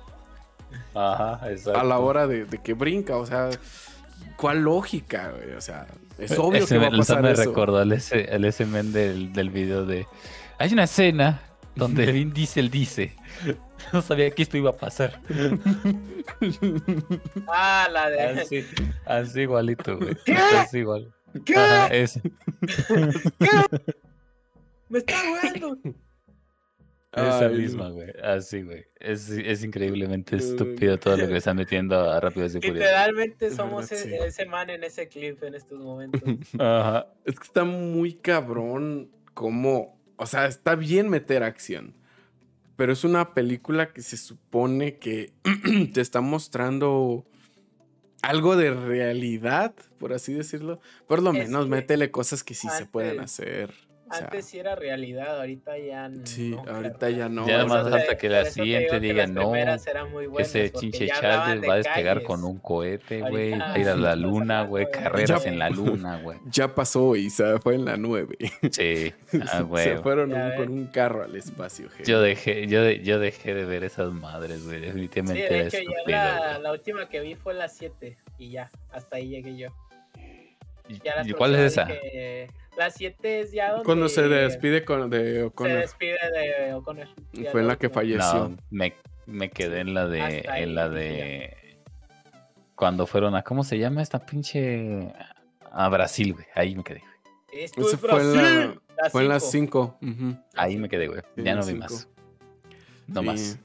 Ajá, exacto. a la hora de, de que brinca, o sea, ¿cuál lógica, güey? O sea, es obvio Ese que va a pasar me eso. recordó al ese men del, del video de... Hay una escena donde Vin Diesel dice... No sabía que esto iba a pasar. Ah, la de. Así, así igualito, güey. ¿Qué? Así igual. ¿Qué? Ajá, es- ¡Me está jugando! esa Ay, misma, güey. Así, güey. Es, es increíblemente estúpido todo lo que están metiendo a Rápidos y Furiosos. Literalmente Es somos verdad, e- sí. ese man en ese clip en estos momentos. Ajá. Es que está muy cabrón como, o sea, está bien meter acción, pero es una película que se supone que te está mostrando algo de realidad, por así decirlo. Por lo menos métele cosas que sí se pueden hacer. Antes sí era realidad, ahorita ya no. sí, no, ahorita ya no. Ya nada más eso que la siguiente que diga, no, buenas, Ese chinche de va a despegar calles. con un cohete, güey. A ir a la luna, güey. de- Carreras Ya- en la luna, güey. Ya pasó y se fue en la 9. Sí, ah, se güey. fueron un- ves. con un carro al espacio. gente. Yo dejé, yo, de- yo dejé de ver esas madres, güey. Sí, Definitivamente de era hecho, estúpido, ya la, güey. la última que vi fue la 7 y ya, hasta ahí llegué yo. ¿Y- Ya las ¿Y cuál es esa? La 7 es ya donde Cuando se despide con, de se O'Connor. despide de O'Connor. Fue en la que falleció. No, me, me quedé en la de, ahí en la de cuando fueron a, ¿cómo se llama esta pinche? A Brasil, güey. Ahí me quedé. güey. Esto Ese es fue en la- Brasil. Fue en las cinco. 5. Ahí me quedé, güey. Sí, Ya no vi cinco. más. No más.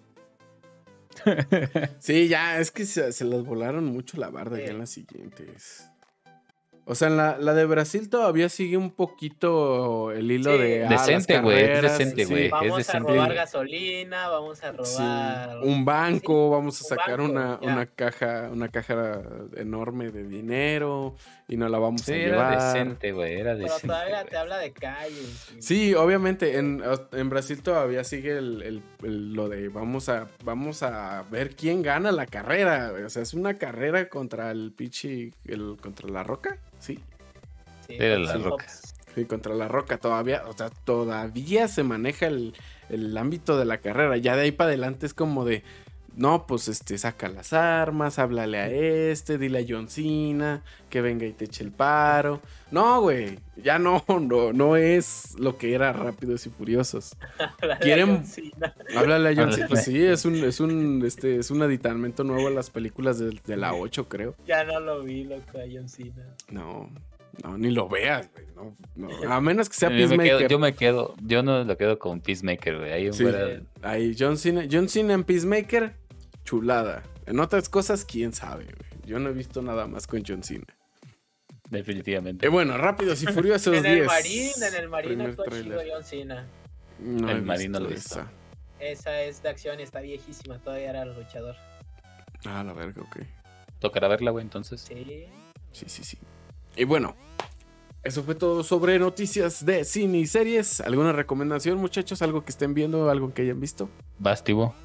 Sí, ya, es que se, se las volaron mucho la barda ya en las siguientes. O sea, en la, la de Brasil todavía sigue un poquito el hilo Sí. de. ah, Decente, güey, es decente, sí. güey. Es Vamos a decente. robar gasolina, vamos a Sí, robar. Un banco, vamos a un sacar banco, una, ya. una caja, una caja enorme de dinero y no la vamos Sí, a era llevar. decente, güey. Era Pero decente. todavía güey. te habla de calles. Sí, obviamente en, en Brasil todavía sigue el, el- el- lo de vamos a vamos a ver quién gana la carrera. O sea, es una carrera contra el pichi, el contra la roca, sí, sí, Era la roca. sí, contra la roca todavía, o sea, todavía se maneja el, el ámbito de la carrera. Ya de ahí para adelante es como de no, pues este, saca las armas, háblale a este, dile a John Cena que venga y te eche el paro. No, güey, ya no, no, no es lo que era Rápidos y Furiosos. ¿Quieren- John Cena. Háblale a John. Cena. Pues sí, es un, es un, este, es un aditamento nuevo a las películas de, de la 8, creo. Ya no lo vi, loco, a John Cena. No, no, ni lo veas, güey. No, no. A menos que sea Yo me, quedo, Peacemaker. yo me quedo, yo no lo quedo con Peacemaker, güey. Ahí Sí. fuera- Ahí, John Cena. John Cena en Peacemaker, chulada. En otras cosas, quién sabe, güey. Yo no he visto nada más con John Cena. definitivamente. Y bueno, Rápidos y Furiosos En 10. el Marín, en el Marín actuó chido. John Cena. No El Marín no lo visto esa. Esa es de acción y está viejísima, todavía era el luchador. Ah, la verga, ok. Tocará verla, güey, entonces. Sí. Sí, sí, sí. Y bueno, eso fue todo sobre noticias de cine y series. ¿Alguna recomendación, muchachos? ¿Algo que estén viendo? ¿Algo que hayan visto? Vas, Tibo.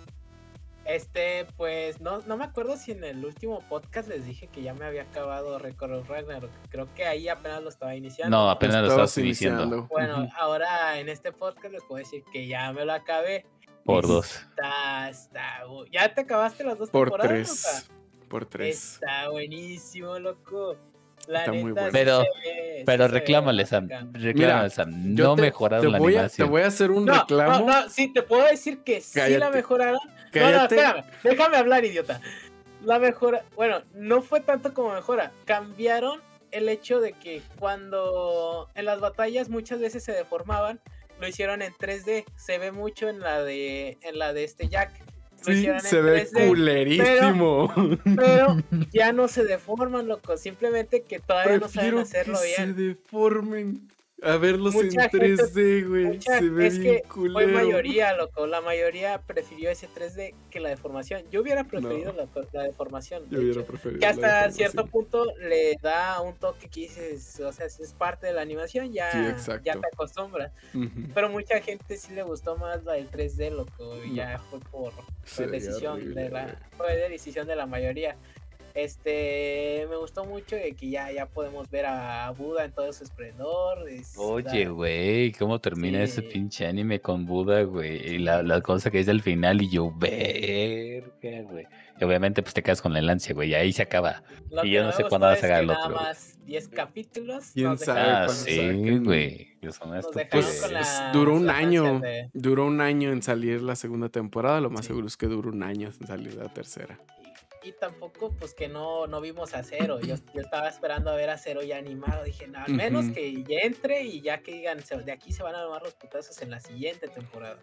Este, pues no, no me acuerdo si en el último podcast les dije que ya me había acabado Record of Ragnarok. Creo que ahí apenas lo estaba iniciando. No, apenas lo Estabas estás iniciando. iniciando. Bueno, ahora en este podcast les puedo decir que ya me lo acabé. Por dos. Está, ¿Ya te acabaste las dos Por temporadas? tres. Por tres. Está buenísimo, loco. La Está muy bueno. Pero- ve- Pero reclámale, Sam. Reclámale, Sam. Yo No te- mejoraron te la voy a, Te animación. voy a hacer un No, reclamo. no, no, sí, te puedo decir que sí la Cállate. No, no, espérame, déjame hablar, idiota. La mejora, bueno, no fue tanto como mejora. Cambiaron el hecho de que cuando en las batallas muchas veces se deformaban, lo hicieron en 3D. Se ve mucho en la de en la de este Jack. Lo Sí, hicieron en se ve 3D, culerísimo. Pero ya no se deforman, loco. Simplemente que todavía no saben hacerlo que se bien. deformen a verlos Mucha en gente- 3D, güey. Se ve es bien que culero. Fue mayoría, loco. La mayoría prefirió ese 3D que la deformación. Yo hubiera preferido No. la, la deformación. Yo de hubiera hecho. preferido. que hasta cierto punto le da un toque que dices, o sea, si es parte de la animación, ya, Sí, ya te acostumbras. Pero mucha gente sí le gustó más la del 3D, loco, y No. ya fue por veía decisión horrible, de la fue de decisión de la mayoría. Este, me gustó mucho de que ya, ya podemos ver a Buda en todo su esplendor. Oye, güey, ¿cómo termina ese pinche anime con Buda, güey? Y la, la cosa que dice al final, y yo, verga, güey. Y obviamente, pues te quedas con la lancia, güey, y ahí se acaba. Lo y yo no sé cuándo va a sacar el nada otro, güey. más 10 capítulos. ¿Quién sabe Ah, sí, güey. Pues, la- duró un año. de- Duró un año en salir la segunda temporada. Lo más Sí. seguro es que duró un año en salir la tercera. Y tampoco, pues que no, no vimos a Cero. Yo, yo estaba esperando a ver a Cero ya animado. Dije, no, al menos que ya entre y ya que digan, "Se- de aquí se van a armar los putazos en la siguiente temporada.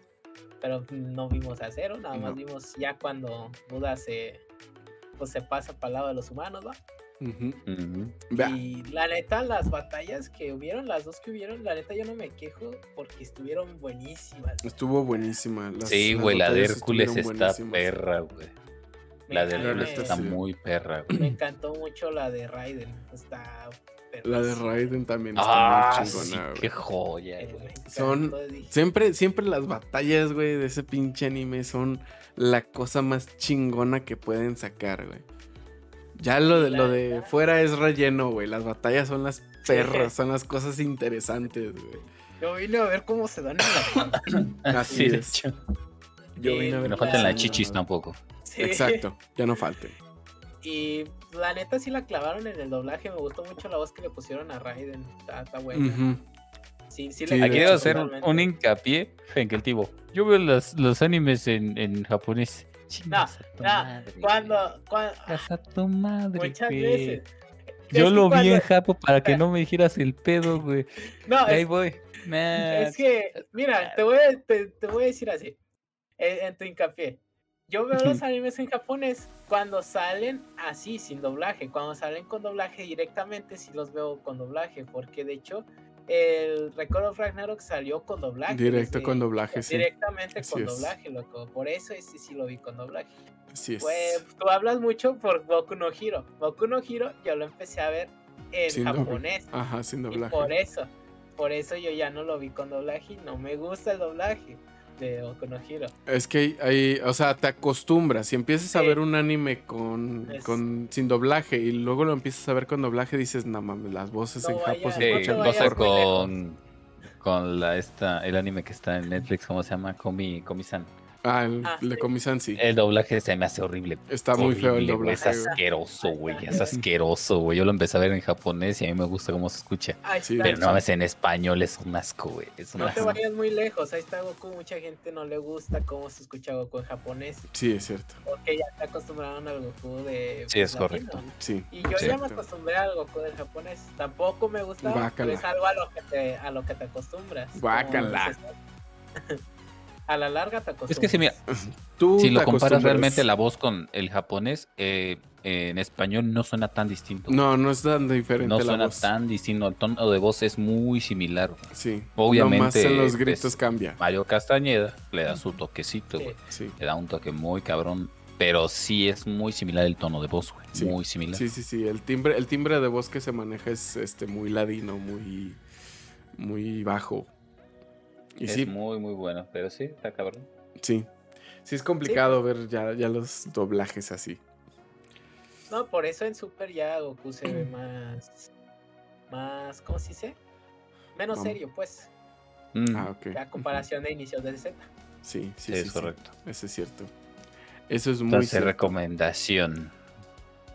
Pero no vimos a Cero, nada más No. vimos ya cuando Buda se, pues, se pasa para el lado de los humanos, ¿va? Y la neta, las batallas que hubieron, las dos que hubieron, la neta yo no me quejo porque estuvieron buenísimas. estuvo buenísima. Las- Sí, güey, la de Hércules está buenísimas. perra, güey. La de neta está sí. muy perra, güey. Me encantó mucho la de Raiden. Está La de. Raiden también está Ah, muy sí, chingona, qué güey. joya, Eh, güey. Son- Siempre, siempre las batallas, güey, de ese pinche anime son la cosa más chingona que pueden sacar, güey. Ya lo de, lo de fuera es relleno, güey. Las batallas son las perras, son las cosas interesantes, güey. Yo vine a ver cómo se dan en la Así Sí, de es. hecho. Yo Sí, vine a ver No faltan las chichis tampoco. Sí. Exacto, ya no falten. Y la neta sí la clavaron en el doblaje. Me gustó mucho la voz que le pusieron a Raiden. Está, está buena. Sí, sí, Sí, Aquí debo hacer un, totalmente. un hincapié en que el tipo. Yo veo los, los animes en, en japonés. No, madre, Cuando, cuando Chingas a tu madre, muchas güey. veces. Yo Es que lo vi cuando- en Japo para que no me dijeras el pedo, güey. No, Ahí es, voy. Nah, es que, mira, te voy a, te, te voy a decir así. En, tu hincapié. Yo veo los animes en japonés cuando salen así, sin doblaje. Cuando salen con doblaje directamente, sí los veo con doblaje. Porque de hecho, el Record of Ragnarok salió con doblaje. Directo desde- con doblaje, sí. Directamente Así con es. doblaje, loco. Por eso ese sí lo vi con doblaje. Así es. Pues tú hablas mucho por Boku no Hiro. Boku no Hiro yo lo empecé a ver en Sin japonés. Ajá, sin Y doblaje. por eso, por eso yo ya no lo vi con doblaje y no me gusta el doblaje de. Es que hay, o sea, te acostumbras. Si empiezas a ver un anime con, Es- con sin doblaje y luego lo empiezas a ver con doblaje, dices, no mames, las voces No en vayas, se escuchan mejor. con, con la, esta, el anime que está en Netflix, ¿cómo se llama? Komi, Komi-san. Ah, el, Ah, el de sí. Komi-san, sí. El doblaje se me hace horrible. Está muy feo el doblaje. Es asqueroso, güey. Es asqueroso, güey. Yo lo empecé a ver en japonés y a mí me gusta cómo se escucha. Ahí Sí, está. Pero no mames, en español es un asco, güey. Es un No te asco. vayas muy lejos, ahí está Goku, mucha gente no le gusta cómo se escucha Goku en japonés, Sí, es cierto. porque ya se acostumbraron al Goku de Sí, es latino. correcto. Sí. Y yo ya me acostumbré al Goku del japonés. Tampoco me gusta, pero es algo a lo que te, a lo que te acostumbras. dices, A la larga te acostumbras. Es que si mira, Tú si lo comparas realmente la voz con el japonés, eh, en español no suena tan distinto. No, no es tan diferente No la suena voz. tan distinto. El tono de voz es muy similar. güey. Sí. Obviamente, Nomás en los pues, gritos cambia. Mario Castañeda le da su toquecito, Sí. güey. Sí. Le da un toque muy cabrón pero sí es muy similar el tono de voz, güey. Sí. Muy similar. Sí, sí, sí. El timbre, el timbre de voz que se maneja es este muy ladino, muy, muy bajo. Y es sí, muy, muy bueno, pero sí, está cabrón. sí. Sí es complicado ver ya, ya los doblajes así. No, por eso en Super ya Goku se ve más. Más. ¿Cómo se dice? Menos Vamos. serio, pues. Mm, Ah, ok. A comparación de inicios de Z. Sí, sí, sí, es sí. correcto. Eso es cierto. Eso es muy Entonces, cierto. recomendación.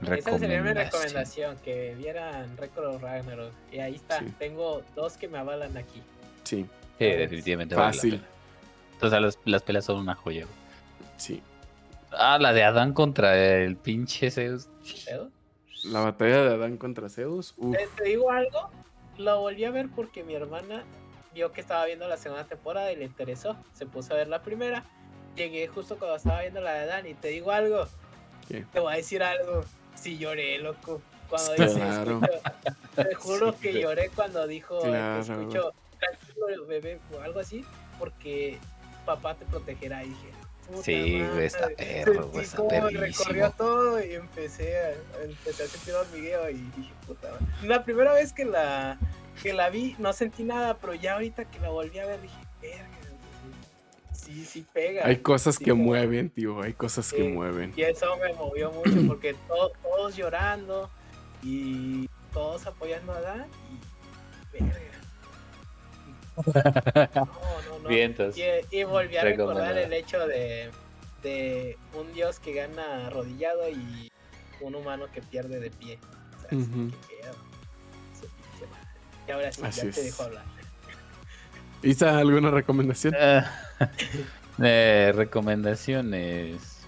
Esa sería mi Recomendación. recomendación, que vieran Record of Ragnarok. Y ahí está, Sí. tengo dos que me avalan aquí. Sí, Sí, definitivamente. vale la Fácil. pena. Entonces, las, las peleas son una joya. sí. Ah, la de Adán contra el pinche Zeus. La batalla de Adán contra Zeus. Uf, Te, digo algo, lo volví a ver porque mi hermana vio que estaba viendo la segunda temporada y le interesó. Se puso a ver la primera. Llegué justo cuando estaba viendo la de Dan y te digo algo. ¿Qué? Te voy a decir algo. Sí lloré, loco. Cuando Claro. dice, escucho- te juro que lloré cuando dijo, Claro. escucho, tranquilo bebé, o algo así, porque papá te protegerá. Y dije, Sí, güey, está madre. perro, Sentí güey, está recorrió todo y empecé a, empecé a sentir hormigueo y dije, puta madre. La primera vez que la, que la vi no sentí nada, pero ya ahorita que la volví a ver dije, verga. Sí, sí pega. hay cosas Sí, que mueven, tío. Hay cosas que mueven. Y eso me movió mucho porque to- todos llorando y todos apoyando a Dan y verga. No, no, no. Vientos. Y, y volví a recordar el hecho de, de un dios que gana arrodillado y un humano que pierde de pie. O sea. Y ahora sí, Así ya te dejo hablar. ¿Isa alguna recomendación? Eh, recomendaciones.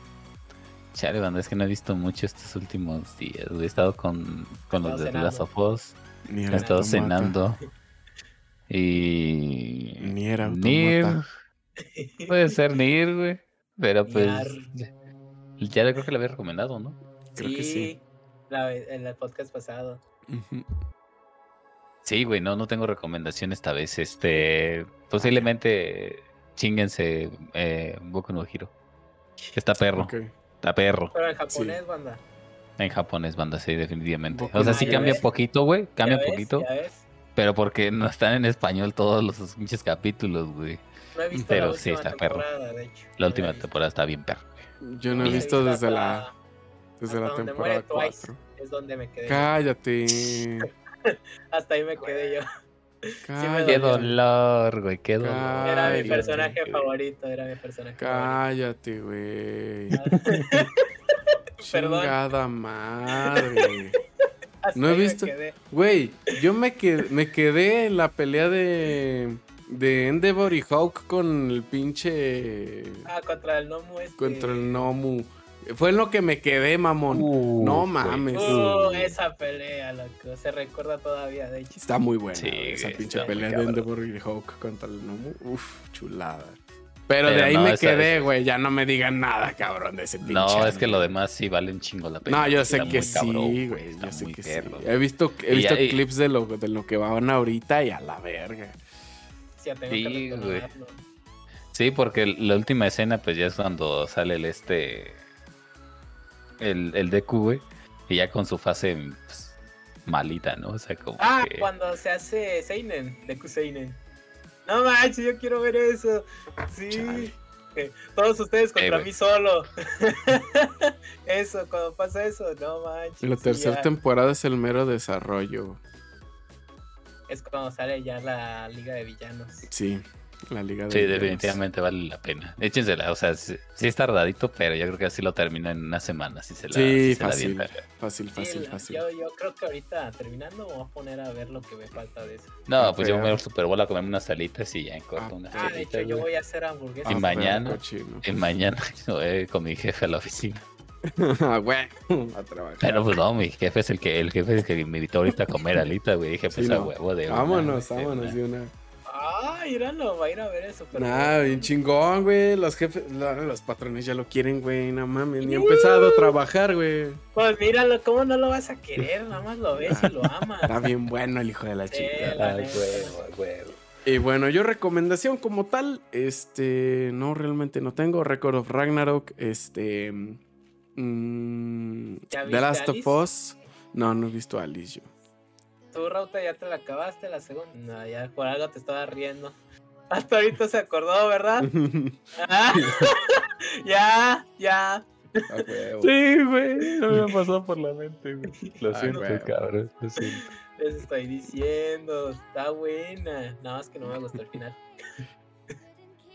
Chale, banda, es que no he visto mucho estos últimos días. He estado con, con los de Last of Us. Ni He estado cenando. Y. Ni era Nir. automata. Puede ser Nir, güey. Pero pues. Ya, ya creo que lo había recomendado, ¿no? Creo que sí. La, en el podcast pasado. Sí, güey, no, no tengo recomendación esta vez. Este. Posiblemente. Chinguense eh, Boku no Hero. Está perro. Está perro. Pero en japonés, banda. En japonés, banda, sí, definitivamente. Boku O sea, sí cambia ¿Ya ves? poquito, güey. Cambia poquito. ¿Ya ves? Pero porque no están en español todos los pinches capítulos, güey. No he visto Pero la sí está perro. de hecho. La última temporada está bien perro. Yo no he visto desde la, desde la temporada muere Twice. 4. Es donde me quedé. Cállate. Hasta ahí me quedé yo. Cállate. Qué dolor, güey, qué dolor. Era mi personaje güey. favorito, era mi personaje Cállate, güey. favorito. Perdón. Chingada madre. Hasta no he visto. Güey, yo me quedé, me quedé en la pelea de. De Endeavor y Hawk con el pinche. Ah, contra el Nomu este. Contra el Nomu. Fue en lo que me quedé, mamón. Uh, No güey. mames. Uh, esa pelea, loco. Se recuerda todavía, de hecho. Está muy buena Sí, esa pinche pelea de. Endeavor y Hawk contra el Nomu. Uf, chulada. Pero, de ahí no, me esa- quedé, güey. Ya no me digan nada, cabrón, de ese pinche. No, es que lo demás sí vale un chingo la pena. No, yo sé que sí, güey. Yo sé que perro. sí. He visto, he Y visto ya- y- clips de lo, de lo que van ahorita y a la verga. Sí, güey. Sí, porque la última escena, pues ya es cuando sale el este. El, el Deku, güey. Y ya con su fase pues, malita, ¿no? O sea, como Ah, que. cuando se hace Seinen, Deku Seinen. No manches, yo quiero ver eso. Sí. Chale. Eh, Todos ustedes contra güey. mí solo. eso, cuando pasa eso, no manches. La tercera ya. temporada es el mero desarrollo. Es cuando sale ya la Liga de Villanos. Sí, la liga de. Sí, Villanos. definitivamente vale la pena. Échensela, o sea, sí, sí es tardadito, pero yo creo que así lo termina en una semana. Si se la, Sí, si se la fácil. Fácil, Sí, fácil, fácil. Yo, yo creo que ahorita terminando me voy a poner a ver lo que me falta de eso. No, pues yo me voy al Super Bowl a comerme unas salitas y ya en corto Ah, unas Ah, de hecho, yo voy a hacer hamburguesas. Y Ah, mañana-. Y mañana voy con mi jefe a la oficina. Ah, güey, a trabajar. Pero pues no, mi jefe es el que, el jefe es el que me invitó ahorita a comer alita, güey. Dije, pues Sí, a no. huevo de una, Vámonos, vámonos una. de una. Ah, míralo, va a ir a ver eso. Pero Nah, bien chingón, güey. Los jefes, la- los patrones ya lo quieren, güey. No mames, ni ha empezado a trabajar, güey. Pues míralo, ¿cómo no lo vas a querer? Nada más lo ves y lo amas. Está bien bueno el hijo de la Sí, chica. Ay, huevo, huevo. Y bueno, yo recomendación como tal, este, no realmente no tengo. Record of Ragnarok, este, Mm, ¿Ya The Last of? Us. No, no he visto a Alice yo. ¿Tu Rauta ya te la acabaste la segunda? No, ya por algo te estaba riendo. Hasta ahorita se acordó, ¿verdad? Ah, ya, ya. A huevo. Sí, güey. No me ha pasado por la mente, güey. Lo Ah, siento, güey. cabrón. Lo siento. Les estoy diciendo, está buena. Nada más que no me gustó el final.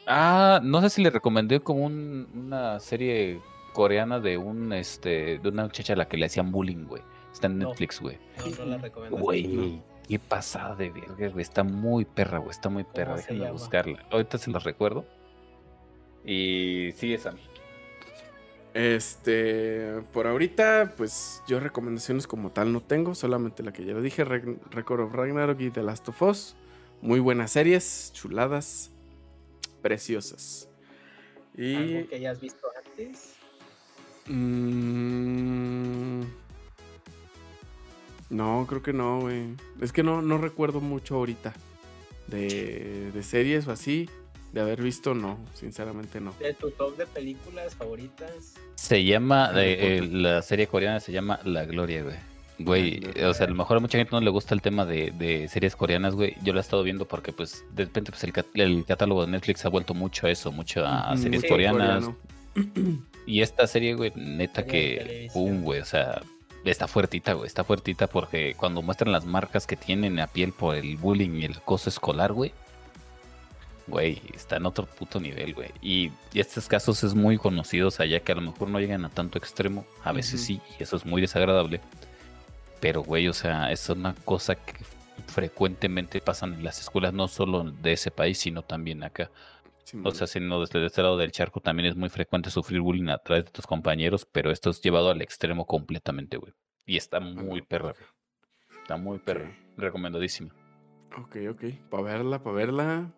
Ah, no sé si le recomendé como un- una serie coreana de un este de una muchacha a la que le hacían bullying, güey. Está en. Netflix, güey. No, no la recomiendo. Güey, qué pasada de verga, güey. Está muy perra, güey. Está muy perra. ¿Cómo se Déjenme buscarla. Ahorita se la recuerdo. Y sí, esa. Este, por ahorita, pues yo recomendaciones como tal no tengo, solamente la que ya lo dije, Record of Ragnarok y The Last of Us. Muy buenas series, chuladas, preciosas. Y... ¿Algo que hayas visto antes? mm, no, creo que no, güey. Es que no, no recuerdo mucho ahorita de, de series o así. De haber visto, no, sinceramente no. ¿De tu top de películas favoritas? Se llama, de- eh, la serie coreana se llama La Gloria, güey. Güey, La o sea, a lo mejor a mucha gente no le gusta el tema de, de series coreanas, güey. Yo lo he estado viendo porque, pues, de repente, pues, el, cat- el catálogo de Netflix ha vuelto mucho a eso, mucho a series Sí, coreanas. coreano. Y esta serie, güey, neta que, pum, güey, o sea, está fuertita, güey, está fuertita porque cuando muestran las marcas que tienen a piel por el bullying y el acoso escolar, güey, güey, está en otro puto nivel, güey. Y, y estos casos es muy conocidos allá que a lo mejor no llegan a tanto extremo, a veces sí, y eso es muy desagradable. Pero, güey, o sea, es una cosa que frecuentemente pasan en las escuelas, no solo de ese país, sino también acá. O sea, sino desde este lado del charco también es muy frecuente sufrir bullying a través de tus compañeros, pero esto es llevado al extremo completamente, güey. Y está muy ok. perra, güey. Está muy perra. Ok. Recomendadísima. Ok, ok. Para verla, para verla.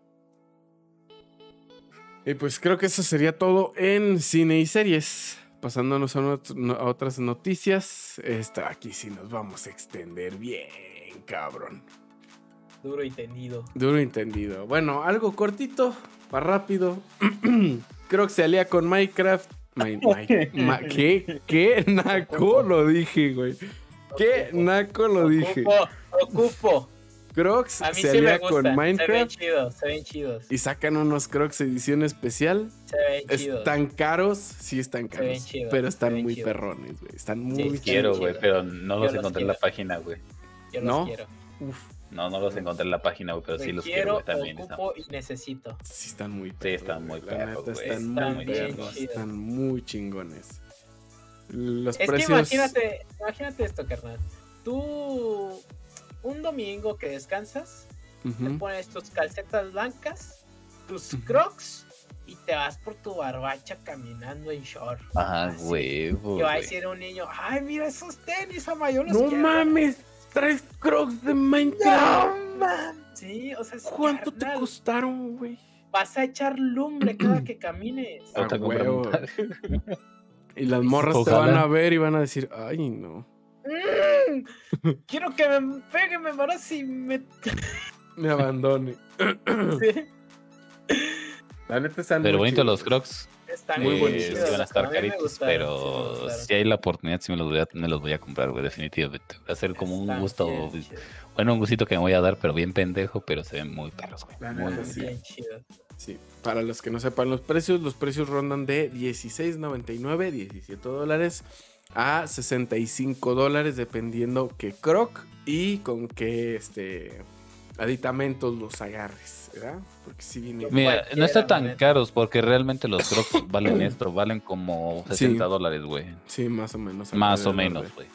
Y pues creo que eso sería todo en cine y series. Pasándonos a, no- a otras noticias. Esta aquí sí nos vamos a extender bien, cabrón. Duro y tendido. Duro entendido. Bueno, algo cortito, para rápido. creo que se alía con Minecraft. Mi- mi- ma- ¿Qué? ¿Qué? Naco lo dije, güey. ¿Qué? Naco lo dije. Ocupo, ocupo. Crocs A mí se sí me alía gusta. con Se ven Minecraft chidos, se ven chidos. y sacan unos Crocs edición especial. Se ven chidos. Están caros, sí están Se ven caros, chidos, pero se están ven muy chidos. perrones, güey. Están muy sí, chidos. Quiero, güey, pero no los los encontré en la página, güey. Yo ¿No? los quiero. Uf, No, no los encontré en la página, pero sí los quiero, también. están- y necesito. sí están muy Sí, están muy perros, neta, están, Están muy perros, están muy chingones. Los Es precios. que imagínate, imagínate esto, carnal. Tú un domingo que descansas, te pones tus calcetas blancas, tus crocs y te vas por tu barbacha caminando en short. Ah, huevo, Que va a decir un niño, ay, mira esos tenis, ama, yo los No quiero". mames, traes Crocs de Minecraft. No, man. Sí, o sea, es ¿Cuánto te costaron, güey? Vas a echar lumbre cada que camines. A Ahorita compré huevo. Y las morras te Ojalá. van a ver y van a decir, ay, no. Mm, quiero que me pegue, me embarace y me. Me abandone. Sí, La neta están Pero chidos. los crocs. Están Muy chidos, sí van a estar caritos, sí pero si hay la oportunidad, sí me los voy a, me los voy a comprar, güey, definitivamente. Va a ser como un gusto, bien bueno, un gustito que me voy a dar, pero bien pendejo, pero se ven muy perros, güey. Muy sí. bien. Sí, para los que no sepan los precios, los precios rondan de 16.99, 17 dólares a 65 dólares, dependiendo qué croc y con qué este aditamentos los agarres, ¿verdad? Porque si viene. Mira, no la tan caros porque realmente los crocs valen esto, valen como 60 dólares, güey. Sí, más o menos. Más o menos, güey.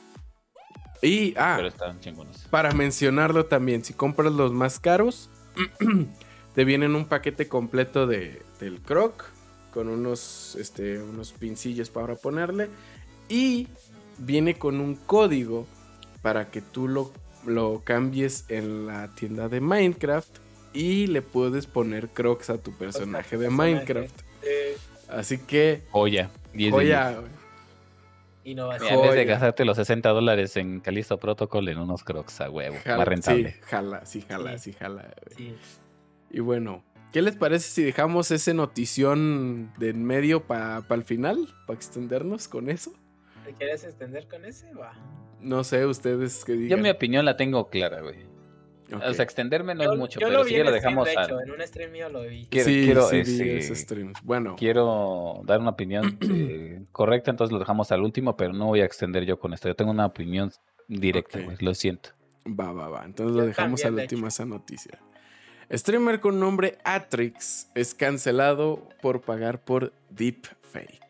Y, ah, Pero están chingones. para mencionarlo también, si compras los más caros, te vienen un paquete completo de, del croc con unos, este, unos pincillos para ponerle y viene con un código para que tú lo, lo cambies en la tienda de Minecraft y le puedes poner crocs a tu personaje de personaje. Minecraft. Eh, Así que, Joya. 10 de joya, 10. innovación. Vez de gastarte los 60 dólares en Calisto Protocol en unos crocs a huevo. jala- más rentable. Sí, jala, sí, jala, Sí. sí, jala. güey. Sí. Y bueno, ¿qué les parece si dejamos ese notición de en medio para el final? Para extendernos con eso. ¿Te quieres extender con ese? Va. No sé, ustedes Yo digan. mi opinión la tengo clara, güey. O sea, extenderme no yo, es mucho, yo pero lo vi en lo stream, dejamos de al- en un stream mío lo vi. Quiero- sí, quiero, sí vi ese stream. Bueno, Quiero dar una opinión eh, correcta, entonces lo dejamos al último, pero no voy a extender yo con esto. Yo tengo una opinión directa, Ok. güey, lo siento. va, va, va. Entonces lo dejamos al de último esa noticia. Streamer con nombre Atrix es cancelado por pagar por deepfake.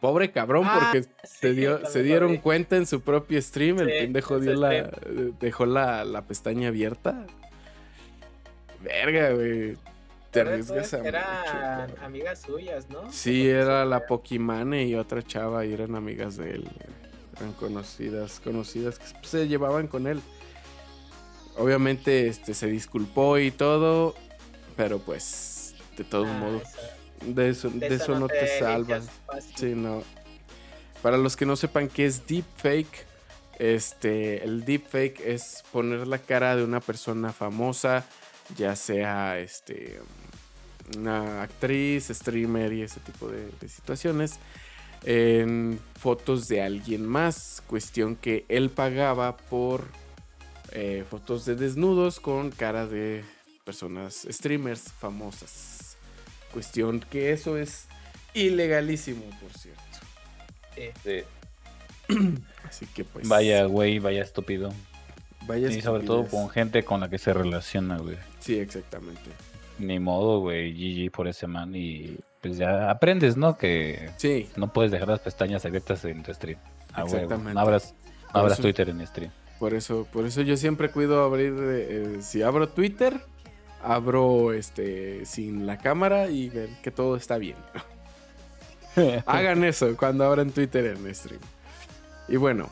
Pobre cabrón, Ah, porque se, dio, se dieron cuenta en su propio stream. El pendejo dio la, dejó la, la pestaña abierta. Verga, güey. Te Pero arriesgas a Eran mucho, amigas suyas, ¿no? Sí, era la. Pokimane y otra chava y eran amigas de él. Eran conocidas, conocidas que se llevaban con él. Obviamente este, se disculpó y todo, pero pues de todos Ah, modos, de eso, de eso no te salvas. limpias fácil. Sí, no. Para los que no sepan qué es deepfake, este, el deepfake es poner la cara de una persona famosa, ya sea este, una actriz, streamer y ese tipo de, de situaciones, en fotos de alguien más. Cuestión que él pagaba por eh, fotos de desnudos con cara de personas, streamers famosas. Cuestión que eso es ilegalísimo, por cierto. Sí. Así que pues. Vaya, güey, vaya estúpido. Vaya Y sobre todo con gente con la que se relaciona, güey. Sí, exactamente. Ni modo, güey, GG por ese man y pues ya aprendes, ¿no? Que Sí, no puedes dejar las pestañas abiertas en tu stream. Ah, Exactamente. no abras, no Por abras eso- Twitter en stream. por eso, por eso yo siempre cuido abrir. eh, si abro Twitter, abro este sin la cámara y ver que todo está bien. Hagan eso cuando abran Twitter en stream. Y bueno,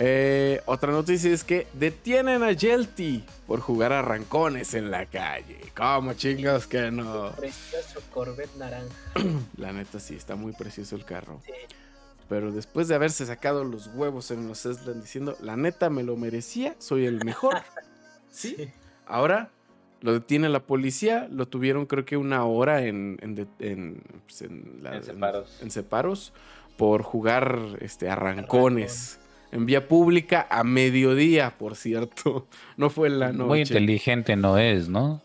eh, otra noticia es que detienen a Yelty por jugar a rancones en la calle. ¿Cómo chingados que no? Precioso Corvette naranja. La neta sí, está muy precioso el carro. Sí. Pero después de haberse sacado los huevos en los Eslan diciendo, la neta me lo merecía, soy el mejor. sí. Ahora lo detiene la policía, lo tuvieron creo que una hora en, en, de- en, pues, en la- En separos. en separos por jugar este, arrancones. En vía pública a mediodía, por cierto. No fue en la noche. Muy inteligente no es, ¿no?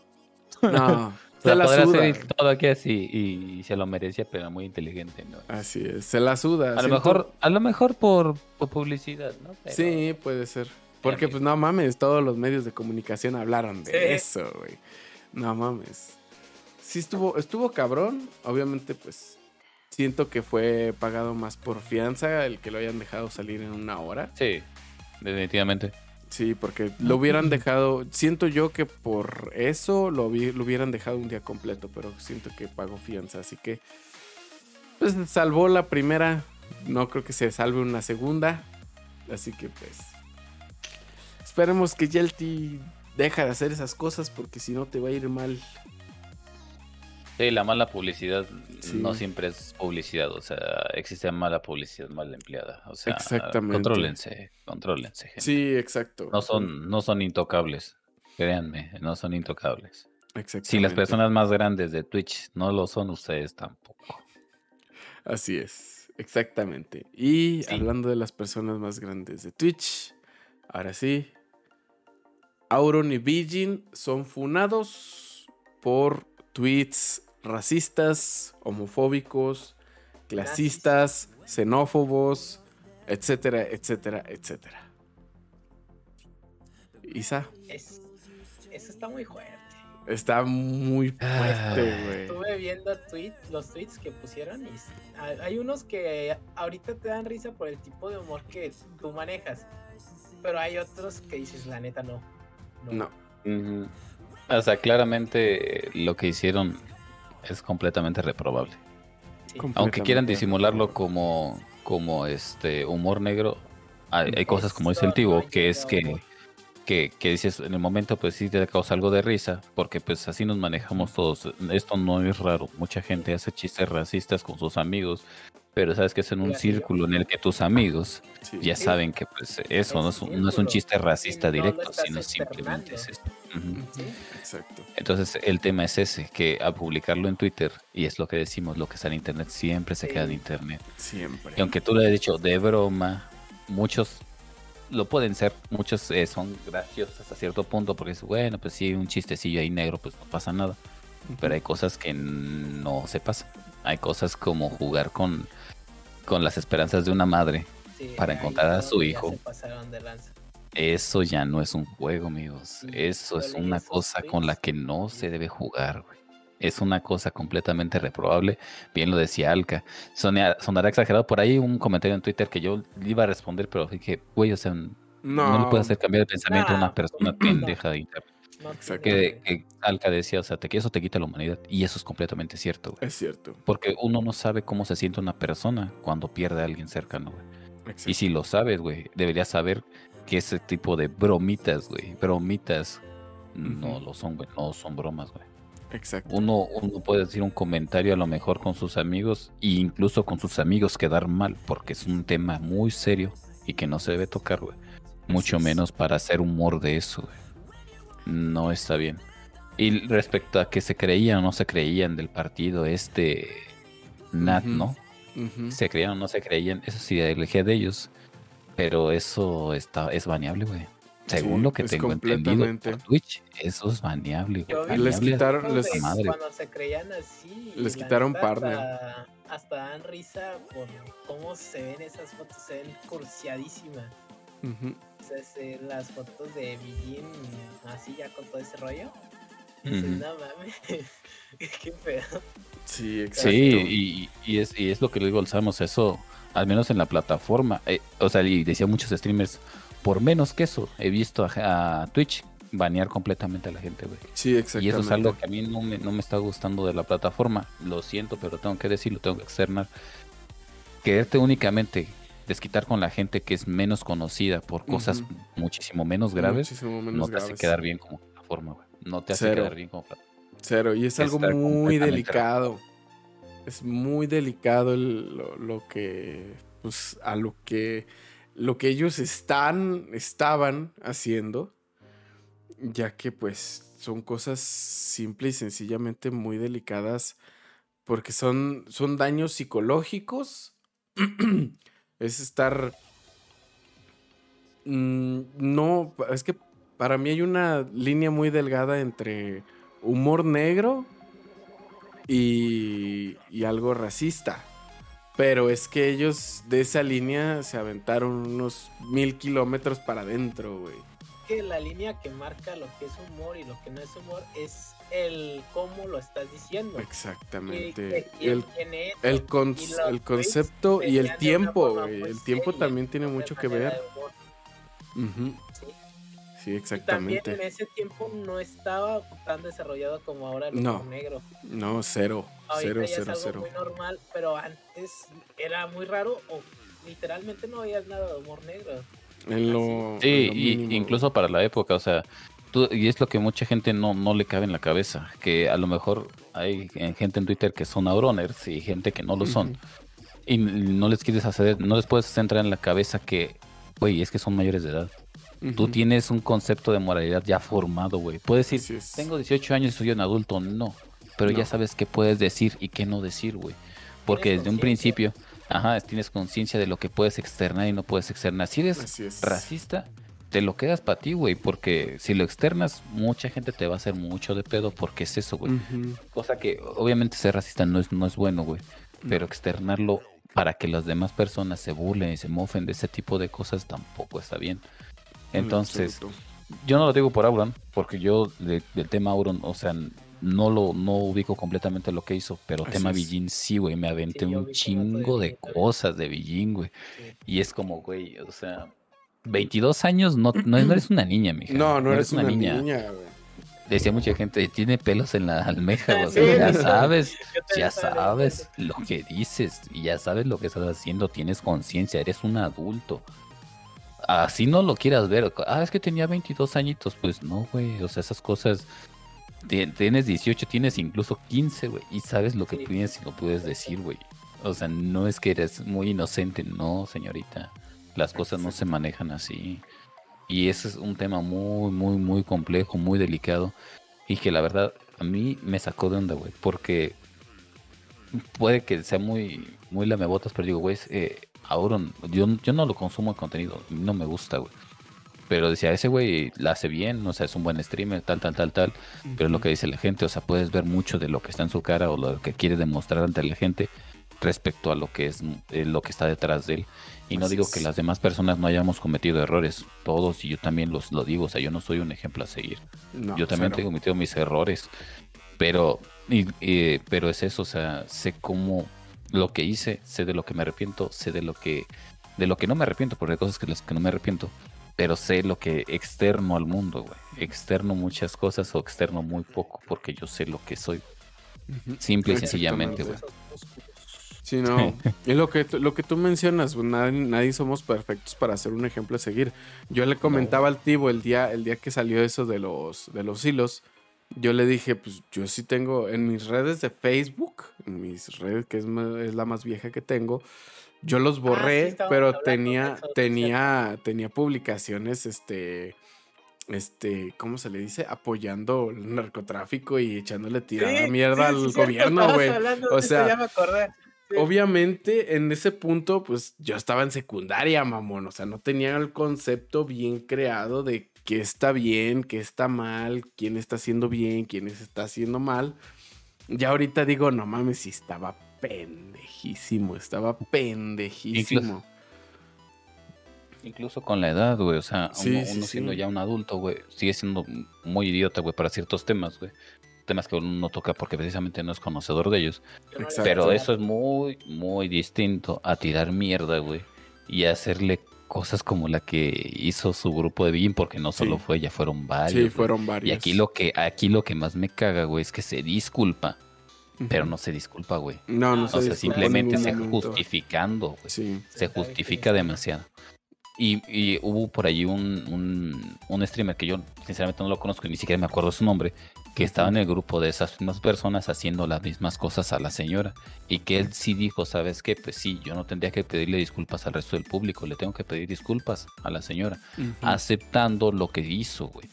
No, Se la podrá suda. hacer todo aquí así y, se lo merecía, pero muy inteligente, ¿no? Así es, se la suda. A lo mejor, a lo mejor por, por publicidad, ¿no? Pero- Sí, puede ser. Porque, pues, no mames, todos los medios de comunicación hablaron de Sí. eso, güey. No mames. Sí estuvo, estuvo cabrón. Obviamente, pues, siento que fue pagado más por fianza el que lo hayan dejado salir en una hora. Sí, definitivamente. Sí, porque lo hubieran dejado. Siento yo que por eso lo, hubi- lo hubieran dejado un día completo, pero siento que pagó fianza. Así que, pues, salvó la primera. No creo que se salve una segunda. Así que, pues, esperemos que Yelty deja de hacer esas cosas porque si no te va a ir mal. Sí, la mala publicidad Sí. no siempre es publicidad, o sea, existe mala publicidad mal empleada. O sea, Exactamente. contrólense, contrólense, gente. Sí, exacto. No son, no son intocables, créanme, no son intocables. Exactamente. Si las personas más grandes de Twitch no lo son, ustedes tampoco. Así es, exactamente. Y Sí. hablando de las personas más grandes de Twitch, ahora sí, Auron y Bijin son funados por tweets racistas, homofóbicos, clasistas, xenófobos, etcétera, etcétera, etcétera. Isa, Es, eso está muy fuerte. está muy fuerte, güey. Estuve viendo tweet, los tweets que pusieron y hay unos que ahorita te dan risa por el tipo de humor que tú manejas. Pero hay otros que dices, la neta, no. No. O sea, claramente lo que hicieron es completamente reprobable. Sí. Aunque quieran disimularlo como, como este humor negro, hay, hay cosas como dice el no que es que, que, que dices en el momento pues sí te causa algo de risa, porque pues así nos manejamos todos. Esto no es raro, mucha gente hace chistes racistas con sus amigos, pero sabes que es en un círculo en el que tus amigos sí. ya saben que pues eso no es, un- no es un chiste racista lo directo, sino simplemente es Sí. Exacto. Entonces el tema es ese, que al publicarlo en Twitter, y es lo que decimos, lo que está en Internet siempre se queda en. Internet. Siempre. Y aunque tú le hayas dicho de broma, muchos lo pueden ser, muchos eh, son graciosos hasta cierto punto, porque es bueno, pues sí, un chistecillo ahí negro, pues no pasa nada. Pero hay cosas que no se pasan. Hay cosas como jugar con, con las esperanzas de una madre. Sí, Para encontrar a su hijo. Eso ya no es un juego, amigos. Sí, Eso es una cosa con la que no se debe jugar, güey. Es una cosa completamente reprobable. Bien lo decía Alka. Sonia- sonará exagerado por ahí un comentario en Twitter que yo le iba a responder, pero dije, güey, o sea, no, No, le puede hacer cambiar el pensamiento a No, una persona no. pendeja de internet. Exacto. Que, que Alka decía, o sea, te, que eso te quita la humanidad. Y eso es completamente cierto, güey. es cierto. Porque uno no sabe cómo se siente una persona cuando pierde a alguien cercano, güey. Y si lo sabes, güey, deberías saber que ese tipo de bromitas, güey, bromitas, no lo son, güey, no son bromas, güey. Exacto. Uno, uno puede decir un comentario a lo mejor con sus amigos e incluso con sus amigos quedar mal, porque es un tema muy serio y que no se debe tocar, güey. Mucho menos para hacer humor de eso, güey. No está bien. Y respecto a que se creían o no se creían del partido este Nat. ¿no? Se creían o no se creían, eso sí elegía de ellos. Pero eso está, es baneable, güey. Según Sí, lo que tengo entendido por Twitch, eso es baneable, vi Les Baneable quitaron- les- Madre. Cuando se creían así. y Les quitaron partner. Hasta, hasta dan risa por cómo se ven esas fotos. Se ven cursiadísimas. O sea, se- las fotos de Billin así ya con todo ese rollo. No mames. Qué pedo. Sí, exacto. Sí, y, y es, y es lo que le digo al Samos, eso, al menos en la plataforma, eh, o sea, y decía muchos streamers, por menos que eso, he visto a, a Twitch banear completamente a la gente, güey. Sí, Y exactamente. eso es algo que a mí no me, no me está gustando de la plataforma. Lo siento, pero tengo que decirlo, tengo que externar. Quererte únicamente desquitar con la gente que es menos conocida por cosas muchísimo menos graves, Muchísimo menos no te hace quedar bien como plataforma, güey. No te hace Cero. quedar bien como plataforma. Cero, y es algo muy delicado. Es muy delicado el- lo, lo que, pues, a lo que, lo que ellos están, estaban haciendo, ya que, pues, son cosas simple y sencillamente muy delicadas, porque son, son daños psicológicos. es estar, mm, no, es que para mí hay una línea muy delgada entre humor negro y, y algo racista. Pero es que ellos de esa línea se aventaron unos mil kilómetros para adentro, güey. Que la línea que marca lo que es humor y lo que no es humor es el cómo lo estás diciendo. Exactamente. Y- y- El, quién es, el, con- el concepto y el tiempo, forma güey. muy El tiempo seria, también tiene mucho que ver. humor, Ujú. sí. Sí, Y también exactamente. en ese tiempo no estaba tan desarrollado como ahora el No. humor negro. No, cero. Ahorita Cero, ya cero, es algo cero. muy normal, pero antes era muy raro o literalmente no veías nada de humor negro. En lo, Sí, en lo y incluso para la época, o sea, tú- y es lo que mucha gente no, no le cabe en la cabeza, que a lo mejor hay gente en Twitter que son auroners y gente que no lo son, y no les quieres hacer, no les puedes entrar en la cabeza que, güey, es que son mayores de edad. Tú tienes un concepto de moralidad ya formado, güey. Puedes decir, tengo 18 años y soy un adulto, no. Pero ya sabes qué puedes decir y qué no decir, güey. Porque desde un principio, ajá, tienes conciencia de lo que puedes externar y no puedes externar. Si eres racista, te lo quedas para ti, güey. Porque si lo externas, mucha gente te va a hacer mucho de pedo porque es eso, güey. Ujú. Cosa que obviamente ser racista no es, no es bueno, güey. Pero externarlo para que las demás personas se burlen y se mofen de ese tipo de cosas tampoco está bien. En Entonces, yo no lo digo por Auron, porque yo de- del tema Auron, o sea, no lo no ubico completamente lo que hizo, pero Así tema. Villín sí, güey, me aventé Sí, un chingo de cosas de Villín, güey. Sí. Y es como, güey, o sea, 22 años no, no, no eres una niña, mija. No, no eres una niña, güey. Decía mucha gente, tiene pelos en la almeja, o Sí, sea, ya sabes, ya sabes lo que dices y ya sabes lo que estás haciendo, tienes conciencia, eres un adulto. Así no lo quieras ver, ah, es que tenía 22 añitos, pues no, güey, o sea, esas cosas, ti- tienes 18, tienes incluso 15, güey, y sabes lo que Sí. tienes y lo puedes decir, güey. O sea, no es que eres muy inocente, no, señorita. Las cosas no se manejan así. Y ese es un tema muy, muy, muy complejo, muy delicado. Y que la verdad a mí me sacó de onda, güey. Porque puede que sea muy, muy lamebotas, pero digo, güey, eh, ahora yo, yo no lo consumo el contenido, no me gusta, güey. Pero decía, ese güey la hace bien, o sea, es un buen streamer, tal, tal, tal, tal. Pero lo que dice la gente, o sea, puedes ver mucho de lo que está en su cara o lo que quiere demostrar ante la gente respecto a lo que es eh, lo que está detrás de él. Y no digo que las demás personas no hayamos cometido errores, todos, y yo también los lo digo, o sea, yo no soy un ejemplo a seguir. yo también tengo cometido mis errores, pero, y, pero es eso, o sea, sé cómo lo que hice, sé de lo que me arrepiento, sé de lo que, de lo que no me arrepiento, porque hay cosas que las que no me arrepiento, pero sé lo que externo al mundo, güey. Externo muchas cosas o externo muy poco, porque yo sé lo que soy. Simple y sencillamente, güey. Sí, no. es lo que, lo que tú mencionas, pues, nadie, somos perfectos para hacer un ejemplo a seguir. Yo le comentaba al Tibo el día, el día que salió eso de los, de los hilos. Yo le dije, pues yo sí tengo en mis redes de Facebook, en mis redes, que es, es la más vieja que tengo, yo los ah, borré, pero tenía, tenía, tenía publicaciones, este, este, ¿cómo se le dice? Apoyando el narcotráfico y echándole tirada mierda al gobierno, güey. O sea, obviamente en ese punto, pues yo estaba en secundaria, mamón. O sea, no tenía el concepto bien creado de qué está bien, qué está mal, quién está haciendo bien, quién está haciendo mal. Ya ahorita digo, no mames, si estaba pendejísimo, estaba pendejísimo. Incluso, con la edad, güey, o sea, uno, siendo ya un adulto, güey, sigue siendo muy idiota, güey, para ciertos temas, güey. Temas que uno no toca porque precisamente no es conocedor de ellos. Pero eso es muy, muy distinto a tirar mierda, güey. Y hacerle cosas como la que hizo su grupo de Bean, porque no solo fue ella, fueron varios. Sí, fueron varios. Y aquí lo que, aquí lo que más me caga, güey, es que se disculpa pero no se disculpa, güey. No, no se O sea, simplemente se justificando, güey. Sí. Se justifica demasiado. Y, y, hubo por allí un, un, un, streamer que yo sinceramente no lo conozco y ni siquiera me acuerdo su nombre, que estaba en el grupo de esas mismas personas haciendo las mismas cosas a la señora. Y que él sí dijo, ¿sabes qué? Pues sí, yo no tendría que pedirle disculpas al resto del público, le tengo que pedir disculpas a la señora, aceptando lo que hizo, güey.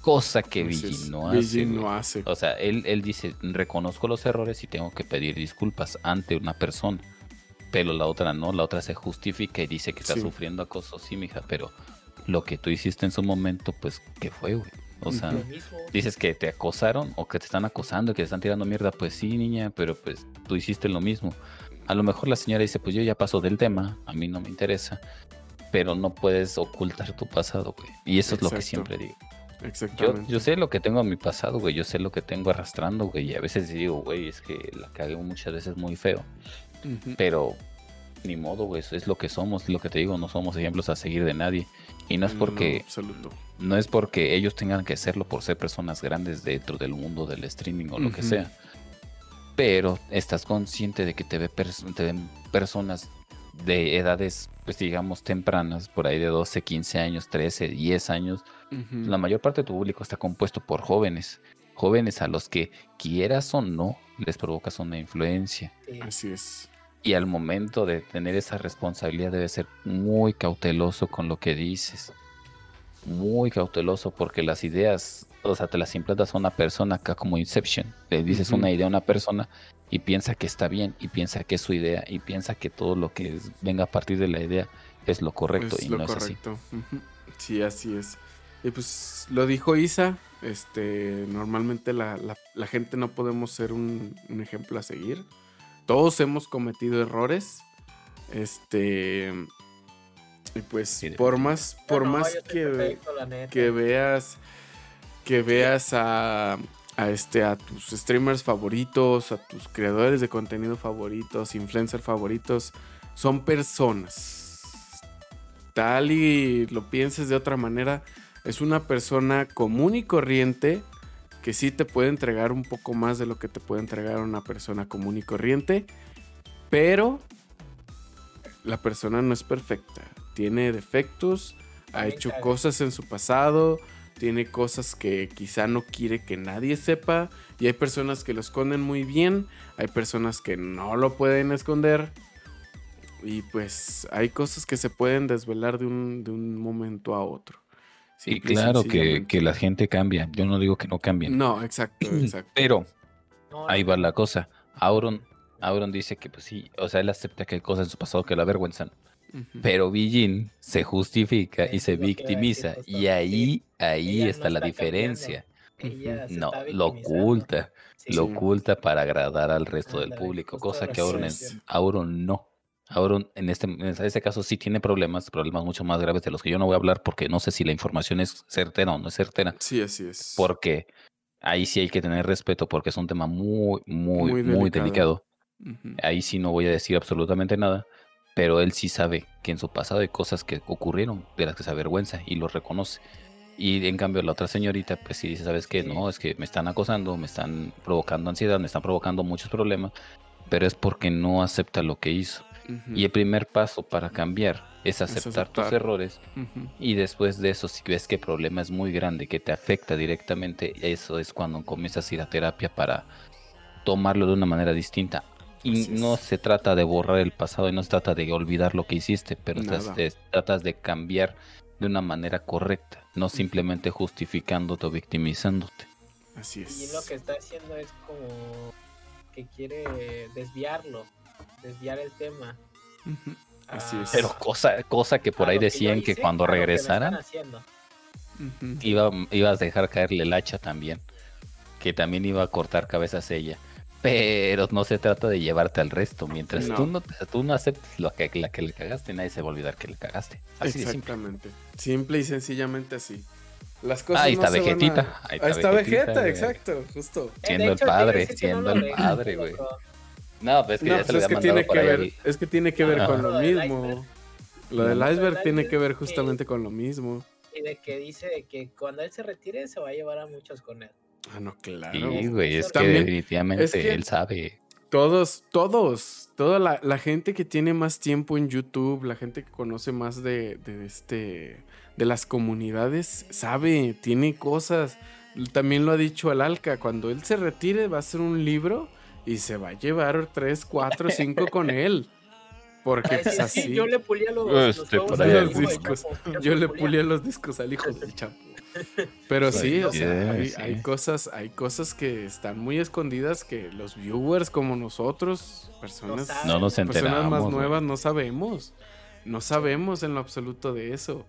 Cosa que Billy no hace. no hace. O sea, él, él dice, reconozco los errores y tengo que pedir disculpas ante una persona pero la otra no, la otra se justifica y dice que está sufriendo acoso, sí, mija, pero lo que tú hiciste en su momento, pues, ¿qué fue, güey? O sea, dices que te acosaron o que te están acosando, que te están tirando mierda, pues sí, niña, pero pues tú hiciste lo mismo. A lo mejor la señora dice, pues yo ya paso del tema, a mí no me interesa, pero no puedes ocultar tu pasado, güey. Y eso es lo que siempre digo. Exactamente. Yo, yo, sé lo que tengo en mi pasado, güey. Yo sé lo que tengo arrastrando, güey. Y a veces digo, güey, es que la cagué muchas veces muy feo. Pero ni modo, güey, es lo que somos, lo que te digo, no somos ejemplos a seguir de nadie. Y no es porque no, es porque ellos tengan que serlo por ser personas grandes dentro del mundo del streaming o lo que sea. Pero estás consciente de que te, ve ven personas de edades, pues digamos, tempranas, por ahí de 12, 15 años, 13, 10 años. La mayor parte de tu público está compuesto por jóvenes. Jóvenes a los que quieras o no les provocas una influencia. Así es. Y al momento de tener esa responsabilidad debe ser muy cauteloso con lo que dices. Muy cauteloso porque las ideas, o sea, te las implantas a una persona acá como Inception. Le dices una idea a una persona y piensa que está bien y piensa que es su idea y piensa que todo lo que venga a partir de la idea es lo correcto y no es así. Sí, así es. Y pues lo dijo Isa, este, normalmente la, gente no podemos ser un, ejemplo a seguir. Todos hemos cometido errores. Este. Y pues, por más, por más que, que veas. Que veas a. A, este, a tus streamers favoritos, a tus creadores de contenido favoritos, influencers favoritos, son personas. Tal y lo pienses de otra manera, es una persona común y corriente que sí te puede entregar un poco más de lo que te puede entregar una persona común y corriente, pero la persona no es perfecta, tiene defectos, ha hecho cosas en su pasado, tiene cosas que quizá no quiere que nadie sepa y hay personas que lo esconden muy bien, hay personas que no lo pueden esconder y pues hay cosas que se pueden desvelar de un, de un momento a otro. Y Simple claro que, que la gente cambia. Yo no digo que no cambien. No, exacto, exacto. Pero ahí va la cosa. Auron, Auron dice que pues sí, o sea, él acepta que hay cosas en su pasado que la avergüenzan. Ujú. Pero Bijin se justifica y se lo victimiza. Y ahí, ahí Ella está no la está diferencia. No, lo oculta. Sí, Lo Sí. oculta para agradar al resto del público. Cosa lo que Auron. Auron no. Auron en este, en este caso sí tiene problemas, problemas mucho más graves de los que yo no voy a hablar porque no sé si la información es certera o no es certera. Sí, así es. Porque ahí sí hay que tener respeto porque es un tema muy, muy, Muy muy, delicado. Ahí sí no voy a decir absolutamente nada, pero él sí sabe que en su pasado hay cosas que ocurrieron de las que se avergüenza y lo reconoce. Y en cambio la otra señorita, pues sí dice, ¿sabes qué? No, es que me están acosando, me están provocando ansiedad, me están provocando muchos problemas, pero es porque no acepta lo que hizo. Y el primer paso para cambiar es aceptar, tus aceptar. errores y después de eso, si ves que el problema es muy grande, que te afecta directamente, eso es cuando comienzas a ir a terapia para tomarlo de una manera distinta. Y Así es. no se trata de borrar el pasado y no se trata de olvidar lo que hiciste, pero te- tratas de cambiar de una manera correcta, no simplemente justificándote o victimizándote. Así es. Y lo que está haciendo es como que quiere desviarlo, desviar el tema. Ujú. Así es. Pero cosa, cosa que por a ahí decían que hice, cuando que regresaran iba, ibas a dejar caerle el hacha también, que también iba a cortar cabezas ella. Pero no se trata de llevarte al resto. Mientras No. tú no tú no aceptes lo que, la que le cagaste, nadie se va a olvidar que le cagaste. Así de simple. Exactamente. Simple y sencillamente así. Las cosas Ahí no está se van a- Vegetita. Ahí está, Ahí está Vegetita, Vegeta, exacto, justo. Eh, Siendo el hecho, padre, siendo el padre, güey. No, pues es que No, pues es que tiene que ver, es que tiene que ver con lo mismo. Lo del Lo del iceberg tiene que ver justamente con lo mismo. Y de que dice que cuando él se retire se va a llevar a muchos con él. Ah, no, claro. Sí, güey, es que También- definitivamente es que- él sabe. Todos, todos, toda la, la gente que tiene más tiempo en YouTube, la gente que conoce más de, de este de las comunidades, sabe, tiene cosas. También lo ha dicho el Alca, cuando él se retire va a hacer un libro y se va a llevar tres, cuatro, cinco con él. Porque pues sí, sí, así. yo le pulía los, Este, los Chapo Chapo, Yo le pulía los discos al hijo del Chapo. Pero sí, Sí, o sea, hay, sí. hay cosas, hay cosas que están muy escondidas que los viewers como nosotros, personas. No nos personas más nuevas, no sabemos. No sabemos en lo absoluto de eso.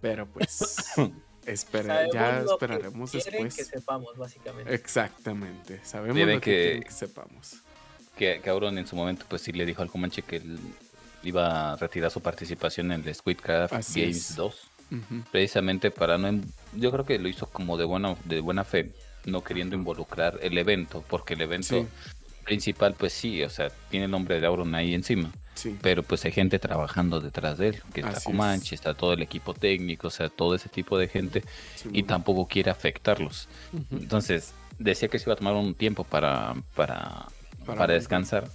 Pero pues, espera, ya que esperaremos quieren después. que sepamos, básicamente. Exactamente. Sabemos lo que, que- quieren que sepamos. Que, que Auron en su momento pues sí le dijo al Comanche que él iba a retirar su participación en el Squidcraft Así Games es. 2. Ujú. precisamente para no yo creo que lo hizo como de buena de buena fe no queriendo involucrar el evento porque el evento Sí. principal pues sí o sea tiene el nombre de Auron ahí encima Sí. pero pues hay gente trabajando detrás de él que está Así es. Comanche está todo el equipo técnico o sea todo ese tipo de gente sí, y tampoco quiere afectarlos entonces decía que se iba a tomar un tiempo para para Para descansar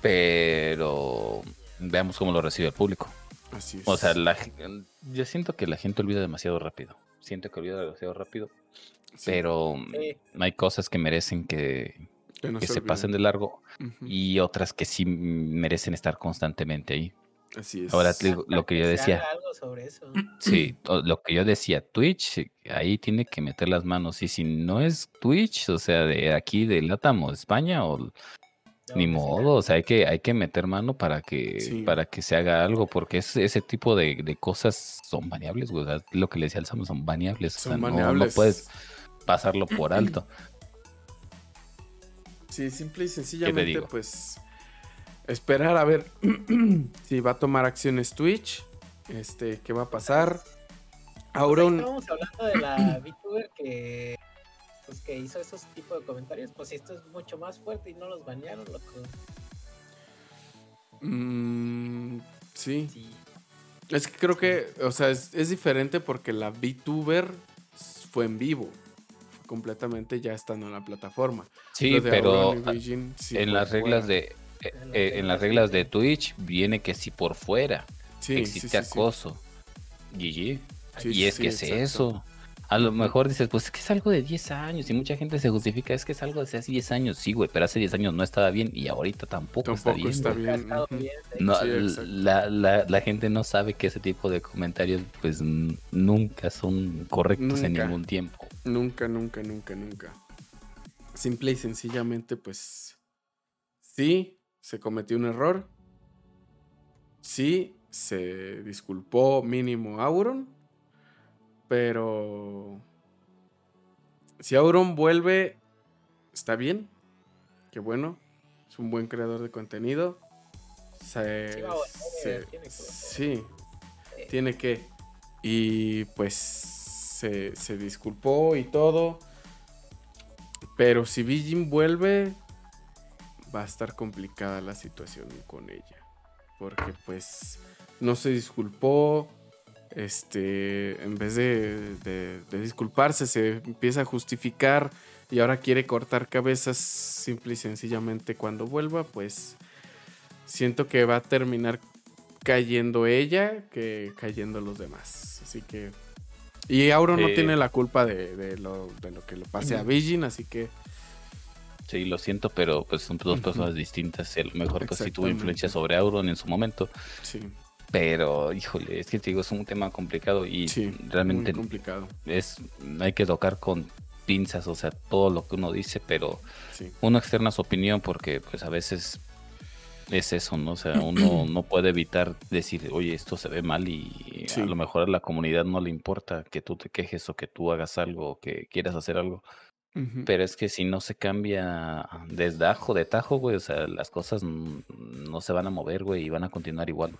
pero veamos cómo lo recibe el público Así es. o sea, la yo siento que la gente olvida demasiado rápido. Siento que olvida demasiado rápido. Sí, Pero Sí. hay cosas que merecen que, que no que se olviden. pasen de largo y otras que sí merecen estar constantemente ahí. Así es. Ahora te digo, lo que yo decía, haga algo sobre eso. sí, lo que yo decía, Twitch, ahí tiene que meter las manos. Y si no es Twitch, o sea, de aquí de Latam o de España, o No, ni que modo, o sea, hay que, hay que meter mano para que, Sí. para que se haga algo, porque es, ese tipo de, de cosas son variables, güey. o sea, lo que le decía al Sam son variables. o sea, no- no, baneables. puedes pasarlo por alto. Sí, simple y sencillamente, digo? pues esperar a ver si va a tomar acciones Twitch, este, qué va a pasar. Pues ahí Auron, Estábamos hablando de la VTuber que, pues, que hizo esos tipos de comentarios. Pues esto es mucho más fuerte y no los banearon, loco. mm, sí, Sí. es que creo que, o sea, es, es diferente porque la VTuber fue en vivo, completamente ya estando en la plataforma. Sí, pero Beijing sí en las reglas de eh, En las eh, en las reglas de Twitch viene que si por fuera Sí, existe sí, sí. acoso, GG. Sí, y es sí, que es exacto. eso. A lo mejor dices, pues es que es algo de 10 años y mucha gente se justifica, es que es algo de hace 10 años. Sí, güey, pero hace 10 años no estaba bien y ahorita tampoco, está Tampoco bien. está bien, No, Sí, la, la, la gente no sabe que ese tipo de comentarios pues nunca son correctos en ningún tiempo. Nunca, nunca, nunca, nunca. Simple y sencillamente, pues. Sí, se cometió un error. Sí, se disculpó mínimo Auron. Pero. Si Auron vuelve, está bien. Qué bueno. Es un buen creador de contenido. Se- Sí se- tiene que volver. sí, Sí. tiene que. Y pues se, se disculpó y todo. Pero si Bijin vuelve, va a estar complicada la situación con ella. Porque pues no se disculpó. Este, en vez de, de- de disculparse, se empieza a justificar y ahora quiere cortar cabezas simple y sencillamente cuando vuelva, pues siento que va a terminar cayendo ella que cayendo los demás. Así que. Y Auron no tiene la culpa de, de lo, de lo que le pase a Bijin, así que. Sí, lo siento, pero pues son dos personas distintas. A lo mejor pues sí tuvo influencia sobre Auron en su momento, Sí, pero híjole, es que te digo, es un tema complicado y sí. realmente Muy complicado. es hay que tocar con pinzas, o sea, todo lo que uno dice, pero Sí. uno externa su opinión porque pues a veces es eso, ¿no? O sea, uno no puede evitar decir, oye, esto se ve mal y Sí. a lo mejor a la comunidad no le importa que tú te quejes o que tú hagas algo o que quieras hacer algo. Pero es que si no se cambia desde ajo de tajo, güey, o sea, las cosas no se van a mover, güey, y van a continuar igual.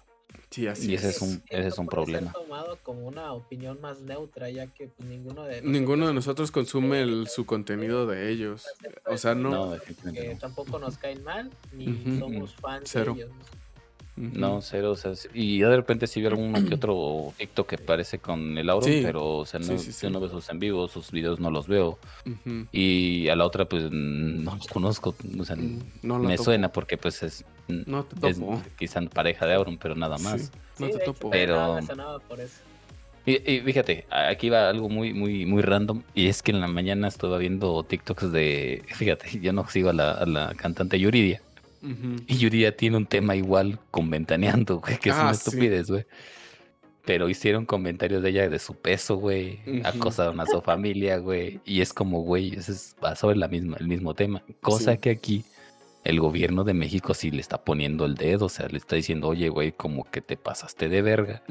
Sí, así y ese es. es un- ese es un problema. tomado como una opinión más neutra, ya que pues, ninguno de Ninguno de nosotros consume el- su contenido de ellos. O sea, no. No, no. tampoco nos caen mal, ni Ujú. somos fans Cero. de ellos. Ujú. No, cero, o sea, y yo de repente sí veo alguno que otro TikTok que parece con el Auron, Sí, pero, o sea, no, sí, sí, sí. yo no veo sus en vivo, sus videos no los veo. Ujú. Y a la otra, pues, no los conozco, o sea, Mm, No me topo. suena porque, pues, es, No te es topo. quizá pareja de Auron, pero nada Sí, más. no Sí, te de hecho, topo. Pero- por eso. Y, y fíjate, aquí va algo muy, muy, muy random. Y es que en la mañana estaba viendo TikToks de. Fíjate, yo no sigo a la, a la cantante Yuridia. Y Yuridia tiene un tema igual con Ventaneando, güey, que es Ah, una sí. estupidez, güey. Pero hicieron comentarios de ella de su peso, güey. Ujú. Acosaron a su familia, güey. Y es como, güey, ese es, va sobre la misma, el mismo tema. Cosa Sí. que aquí el gobierno de México sí le está poniendo el dedo. O sea, le está diciendo, oye, güey, como que te pasaste de verga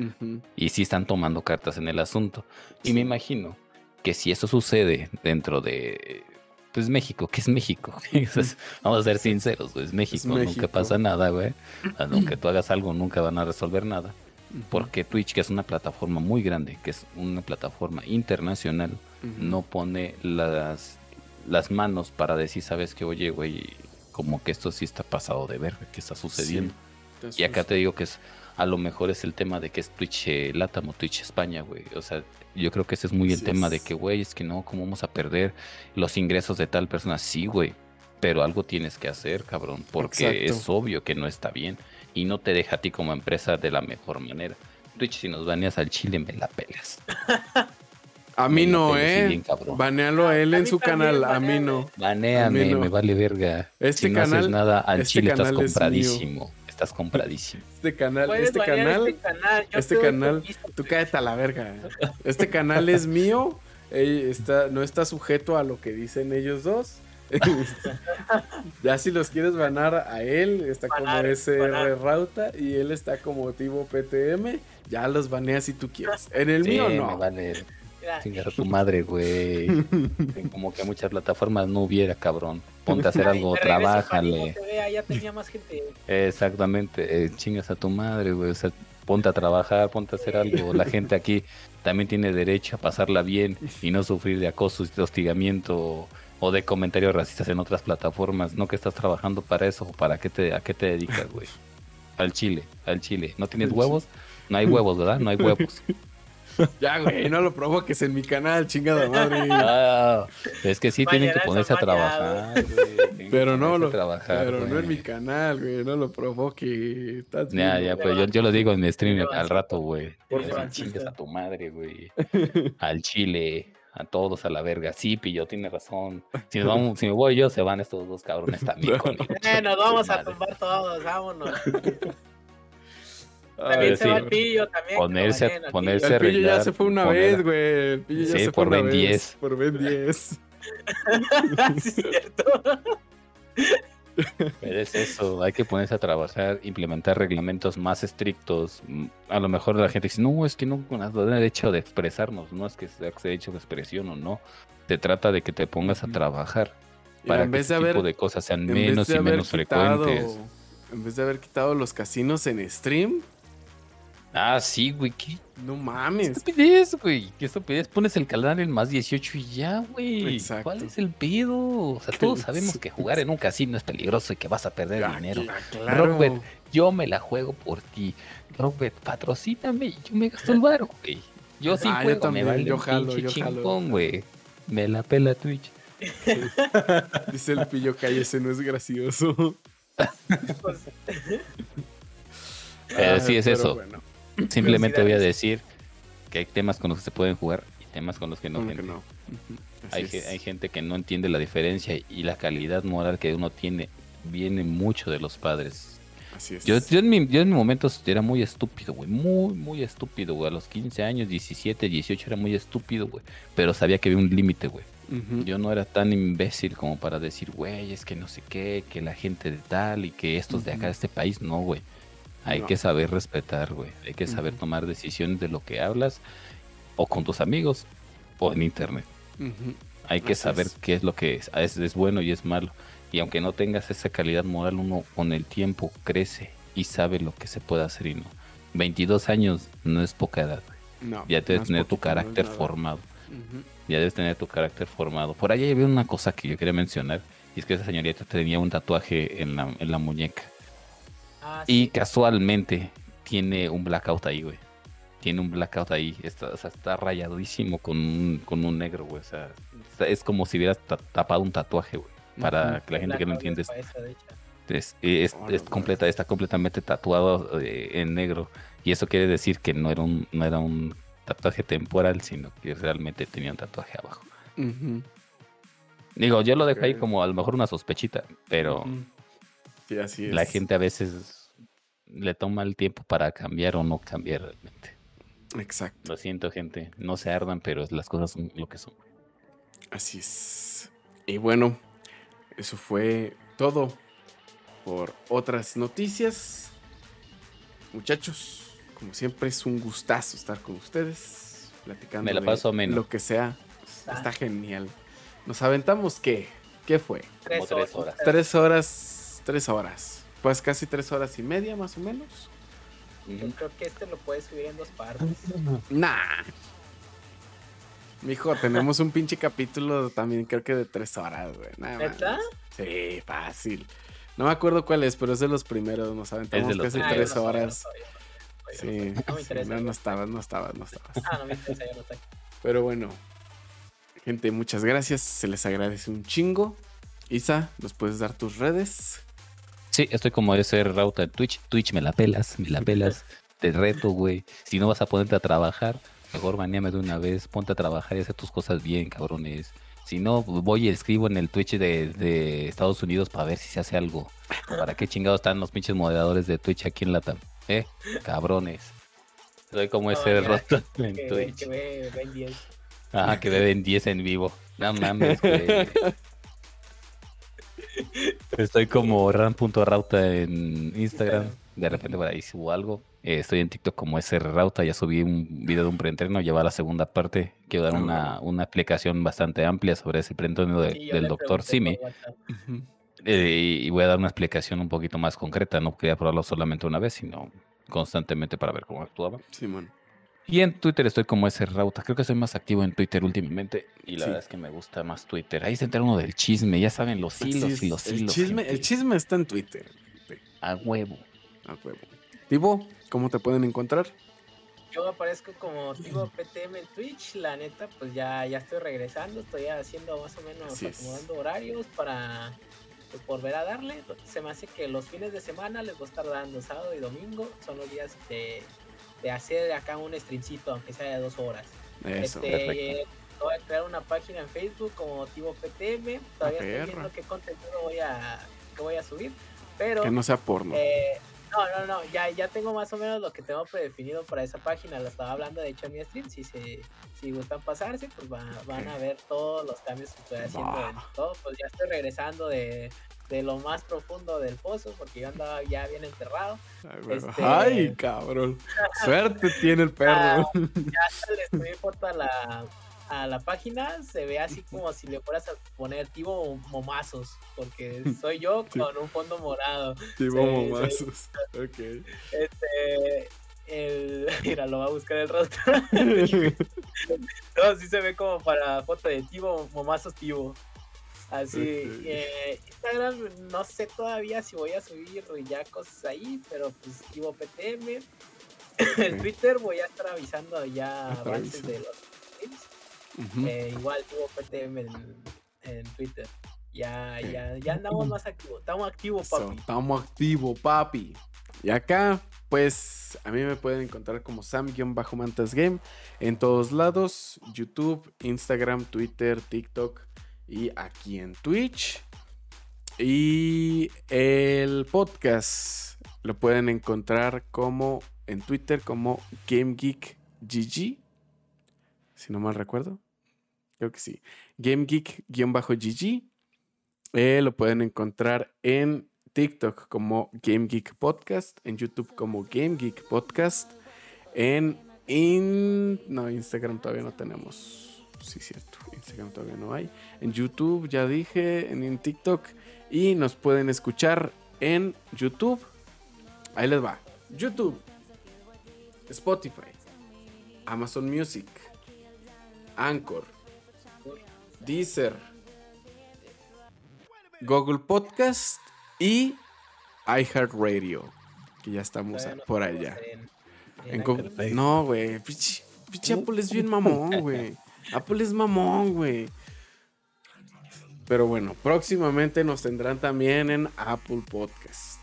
y sí están tomando cartas en el asunto. Y me imagino que si eso sucede dentro de pues México, que es México, Entonces, vamos a ser sinceros, güey, es México, nunca México. pasa nada, güey. Aunque tú hagas algo, nunca van a resolver nada. Porque Twitch, que es una plataforma muy grande, que es una plataforma internacional, no pone las, las manos para decir, sabes que, oye, güey, como que esto sí está pasado de ver, que está sucediendo. Sí. Y acá te digo que es a lo mejor es el tema de que es Twitch eh, Latam o Twitch España, güey. O sea, yo creo que ese es muy el tema es. de que, güey, es que no, ¿cómo vamos a perder los ingresos de tal persona? Sí, güey. Pero algo tienes que hacer, cabrón, porque Exacto. es obvio que no está bien y no te deja a ti como empresa de la mejor manera. Twitch, si nos baneas al chile, me la pelas. A mí Me no, eh. bien. Banealo a él A en su canal, a mí no. Mí no. me vale verga. Este si no haces canal- nada, al este chile estás canal es mío. compradísimo. Estás compradísimo. Este canal, Puedes este canal, este canal. yo este canal, tú cállate a la verga. Este canal es mío, está, no está sujeto a lo que dicen ellos dos. ya si los quieres banar a él, está como SR banar. Rauta y él está como Tivo PTM, ya los baneas si tú quieres. En el Sí, mío me no. vale. Chingar a tu madre, güey. Como que muchas plataformas no hubiera, cabrón. Ponte a hacer ay, algo, trabájale. que vea, ya tenía más gente. Exactamente, eh, chingas a tu madre, güey. O sea, ponte a trabajar, ponte a hacer algo. La gente aquí también tiene derecho a pasarla bien y no sufrir de acoso y de hostigamiento o, de comentarios racistas en otras plataformas. No que estás trabajando para eso o para qué te, a qué te dedicas, güey. Al chile, al chile. ¿No tienes huevos? No hay huevos, ¿verdad? No hay huevos. Ya, güey, no lo provoques en mi canal, chingada madre. Ah, es que sí tienen que ponerse a trabajar, güey. Pero no lo, trabajar, pero no en mi canal, güey, no lo provoque. Estás Ya, ya, pues yo, yo lo digo en mi stream al rato, güey. Por. Chingas a tu madre, güey. Al chile, A todos a la verga. Sí, pillo, tiene razón. Si, nos vamos, si me voy yo, se van estos dos cabrones también conmigo. Eh, nos vamos a tumbar todos, vámonos. También se sí. va el pillo, también. Ponerse- vayan ponerse- El pillo ya se fue una poner- vez, güey. El pillo ya Sí, se fue por una Ben vez. 10. Por Ben 10. sí, es cierto. Pero es eso, hay que ponerse a trabajar, implementar reglamentos más estrictos. Mm, A lo mejor la gente dice, no, es que no con el derecho de expresarnos, no es que sea derecho de expresión o no. Se trata de que te pongas a trabajar para en que vez de este haber tipo de cosas sean menos de y menos quitado- frecuentes. En vez de haber quitado los casinos en stream, Ah, sí, güey, qué no qué mames. estupidez, güey. Qué estupidez. Pones el canal en más 18 y ya, güey. Exacto. ¿Cuál es el pedo? O sea, todos sabemos que jugar en un casino es peligroso y que vas a perder Ah, dinero. cla- claro. Robert, yo me la juego por ti. Robert, patrocíname y yo me gasto el varo, güey. Yo sí Ah, yo juego, también, me vale yo jalo, yo chingón, güey. Me la pela Twitch. Dice el pillo cállese, no es gracioso. Pero sí es eso. bueno, Simplemente voy a decir que hay temas con los que se pueden jugar y temas con los que no. que gente. no. Así Hay, hay gente que no entiende la diferencia y la calidad moral que uno tiene viene mucho de los padres. Así es. Yo, yo, en mi, yo en mi momento era muy estúpido, güey. Muy, muy estúpido, güey. A los 15 años, 17, 18 era muy estúpido, güey. Pero sabía que había un límite, güey. Yo no era tan imbécil como para decir, güey, es que no sé qué, que la gente de tal y que estos de acá de este país, no, güey. Hay No. que saber respetar, güey. Hay que saber tomar decisiones de lo que hablas o con tus amigos o en internet. Hay que Así saber es. qué es lo que es, es, es bueno y es malo. Y aunque no tengas esa calidad moral, uno con el tiempo crece y sabe lo que se puede hacer y no. 22 años no es poca edad. No, Ya debes tener tu poquito, carácter formado. Ya debes tener tu carácter formado. Por ahí había una cosa que yo quería mencionar. Y es que esa señorita tenía un tatuaje en la, en la muñeca. Ah, Y sí. casualmente tiene un blackout ahí, güey. Tiene un blackout ahí. Está, o sea, está rayadísimo con un, con un negro, güey. O sea, está- es como si hubieras ta- tapado un tatuaje, güey. Para que la gente que no entiende es es, es- Órale, es completa, está completamente tatuado eh, en negro. Y eso quiere decir que no era un, no era un tatuaje temporal, sino que realmente tenía un tatuaje abajo. Digo, yo lo dejo ahí Ok. como a lo mejor una sospechita, pero Ujú. Sí, así es. la gente a veces le toma el tiempo para cambiar o no cambiar realmente. Exacto. Lo siento, gente. No se ardan, pero las cosas son lo que son. Así es. Y bueno, eso fue todo por otras noticias. Muchachos, como siempre es un gustazo estar con ustedes, platicando Me la de paso ameno. lo que sea. Ah. Está genial. Nos aventamos qué? ¿Qué fue? Tres tres horas. Tres horas, tres horas. Pues casi tres horas y media más o menos. Yo creo que este lo puedes subir en dos partes. Nah. Mijo, tenemos un pinche capítulo también creo que de tres horas, güey. Nada más. ¿Neta? Sí, fácil. No me acuerdo cuál es, pero es de los primeros. Nos aventamos los casi. Ah, tres no no horas. Sí, no me sí, interesa. no, no estabas, no estabas, no estabas. Ah, no me interesa, yo no estoy. Pero bueno, gente, muchas gracias. Se les agradece un chingo. Isa, ¿nos puedes dar tus redes? Sí, estoy como ese Rauta en Twitch. Twitch me la pelas, me la pelas. Te reto, güey. Si no vas a ponerte a trabajar, mejor baneame de una vez. Ponte a trabajar y hacer tus cosas bien, cabrones. Si no, voy y escribo en el Twitch de, de Estados Unidos para ver si se hace algo. ¿Para qué chingados están los pinches moderadores de Twitch aquí en Latam? ¿Eh? Cabrones. Soy como ese ya, Rauta en Que, Twitch. que ve, ven 10. Ajá, que beben 10 en vivo. No mames, güey. Estoy como ran.rauta en Instagram. De repente por ahí subo algo. Eh, estoy en TikTok como SRRauta. Ya subí un video de un preentreno. Ya va la segunda parte. Quiero dar Ah, una, explicación bastante amplia sobre ese preentreno de- Sí, del doctor Simi. Eh, y voy a dar una explicación un poquito más concreta. No quería probarlo solamente una vez, sino constantemente para ver cómo actuaba. Simón. Y en Twitter estoy como ese Rauta. Creo que soy más activo en Twitter últimamente. Y la Sí. verdad es que me gusta más Twitter. Ahí se entera uno del chisme. Ya saben, los hilos y los el hilos. chisme, el chisme está en Twitter. A huevo. A huevo. Tibo, ¿cómo te pueden encontrar? Yo aparezco como Tigo PTM en Twitch, la neta, pues ya, ya estoy regresando, estoy haciendo más o menos Así es. acomodando horarios para pues volver a darle. Se me hace que los fines de semana les voy a estar dando sábado y domingo, son los días de, de hacer acá un streamcito, aunque sea de dos horas. Eso. Este, perfecto. acabo de crear una página en Facebook como Tivo PTM. Todavía estoy viendo qué contenido voy a, que voy a subir. Pero Que no sea porno. eh, no, no, no, ya, ya tengo más o menos lo que tengo predefinido para esa página. Lo estaba hablando de hecho en mi stream. Si se, si gustan pasarse, pues va- van a ver todos los cambios que estoy haciendo en todo. Pues ya estoy regresando de, de lo más profundo del pozo, porque yo andaba ya bien enterrado. Ay, este- Ay, cabrón. Suerte tiene el perro. Ya hasta le foto a la, a la página, se ve así como si le fueras a poner tipo momazos, porque soy yo con un fondo morado. Tipo sí. momazos. Ok. Este, el, mira, lo va a buscar el rostro. no, sí se ve como para foto de Tivo, momazos Tivo. Así, eh, Instagram, no sé todavía si voy a subir ya cosas ahí, pero pues Tivo PTM. En Ok. Twitter voy a estar avisando ya avances de los streams. Eh, igual Tivo PTM en, en Twitter. Ya, ya, ya andamos más activos. Estamos activos, papi. Estamos activos, papi. Y acá, pues, a mí me pueden encontrar como Sam-Mantas Game en todos lados: YouTube, Instagram, Twitter, TikTok y aquí en Twitch. Y el podcast lo pueden encontrar como en Twitter como GameGeekGG. Si no mal recuerdo. Creo que sí. GameGeek-GG. Eh, lo pueden encontrar en TikTok como Game Geek Podcast, en YouTube como Game Geek Podcast, en in- no, Instagram todavía no tenemos. Sí, cierto, Instagram todavía no hay. En YouTube ya dije, en, en TikTok y nos pueden escuchar en YouTube. Ahí les va. YouTube, Spotify, Amazon Music, Anchor, Deezer, Google Podcast y iHeartRadio, que ya estamos no por allá. en- En en Google- Anchor. No, güey, pinche Apple es bien mamón, güey. Apple es mamón, güey. Pero bueno, próximamente nos tendrán también en Apple Podcast.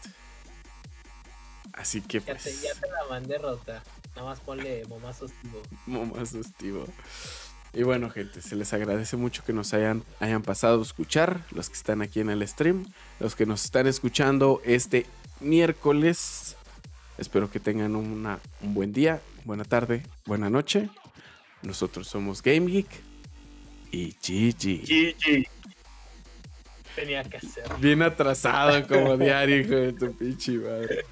Así que Ya te, pues, ya te la mandé rota. Nada más ponle momazos tío. más estivo. Y bueno, gente, se les agradece mucho que nos hayan, hayan pasado a escuchar, los que están aquí en el stream, los que nos están escuchando este miércoles. Espero que tengan una, un buen día, buena tarde, buena noche. Nosotros somos Game Geek y GG. GG. Tenía que hacerlo. Bien atrasado como diario, hijo de tu pinche madre.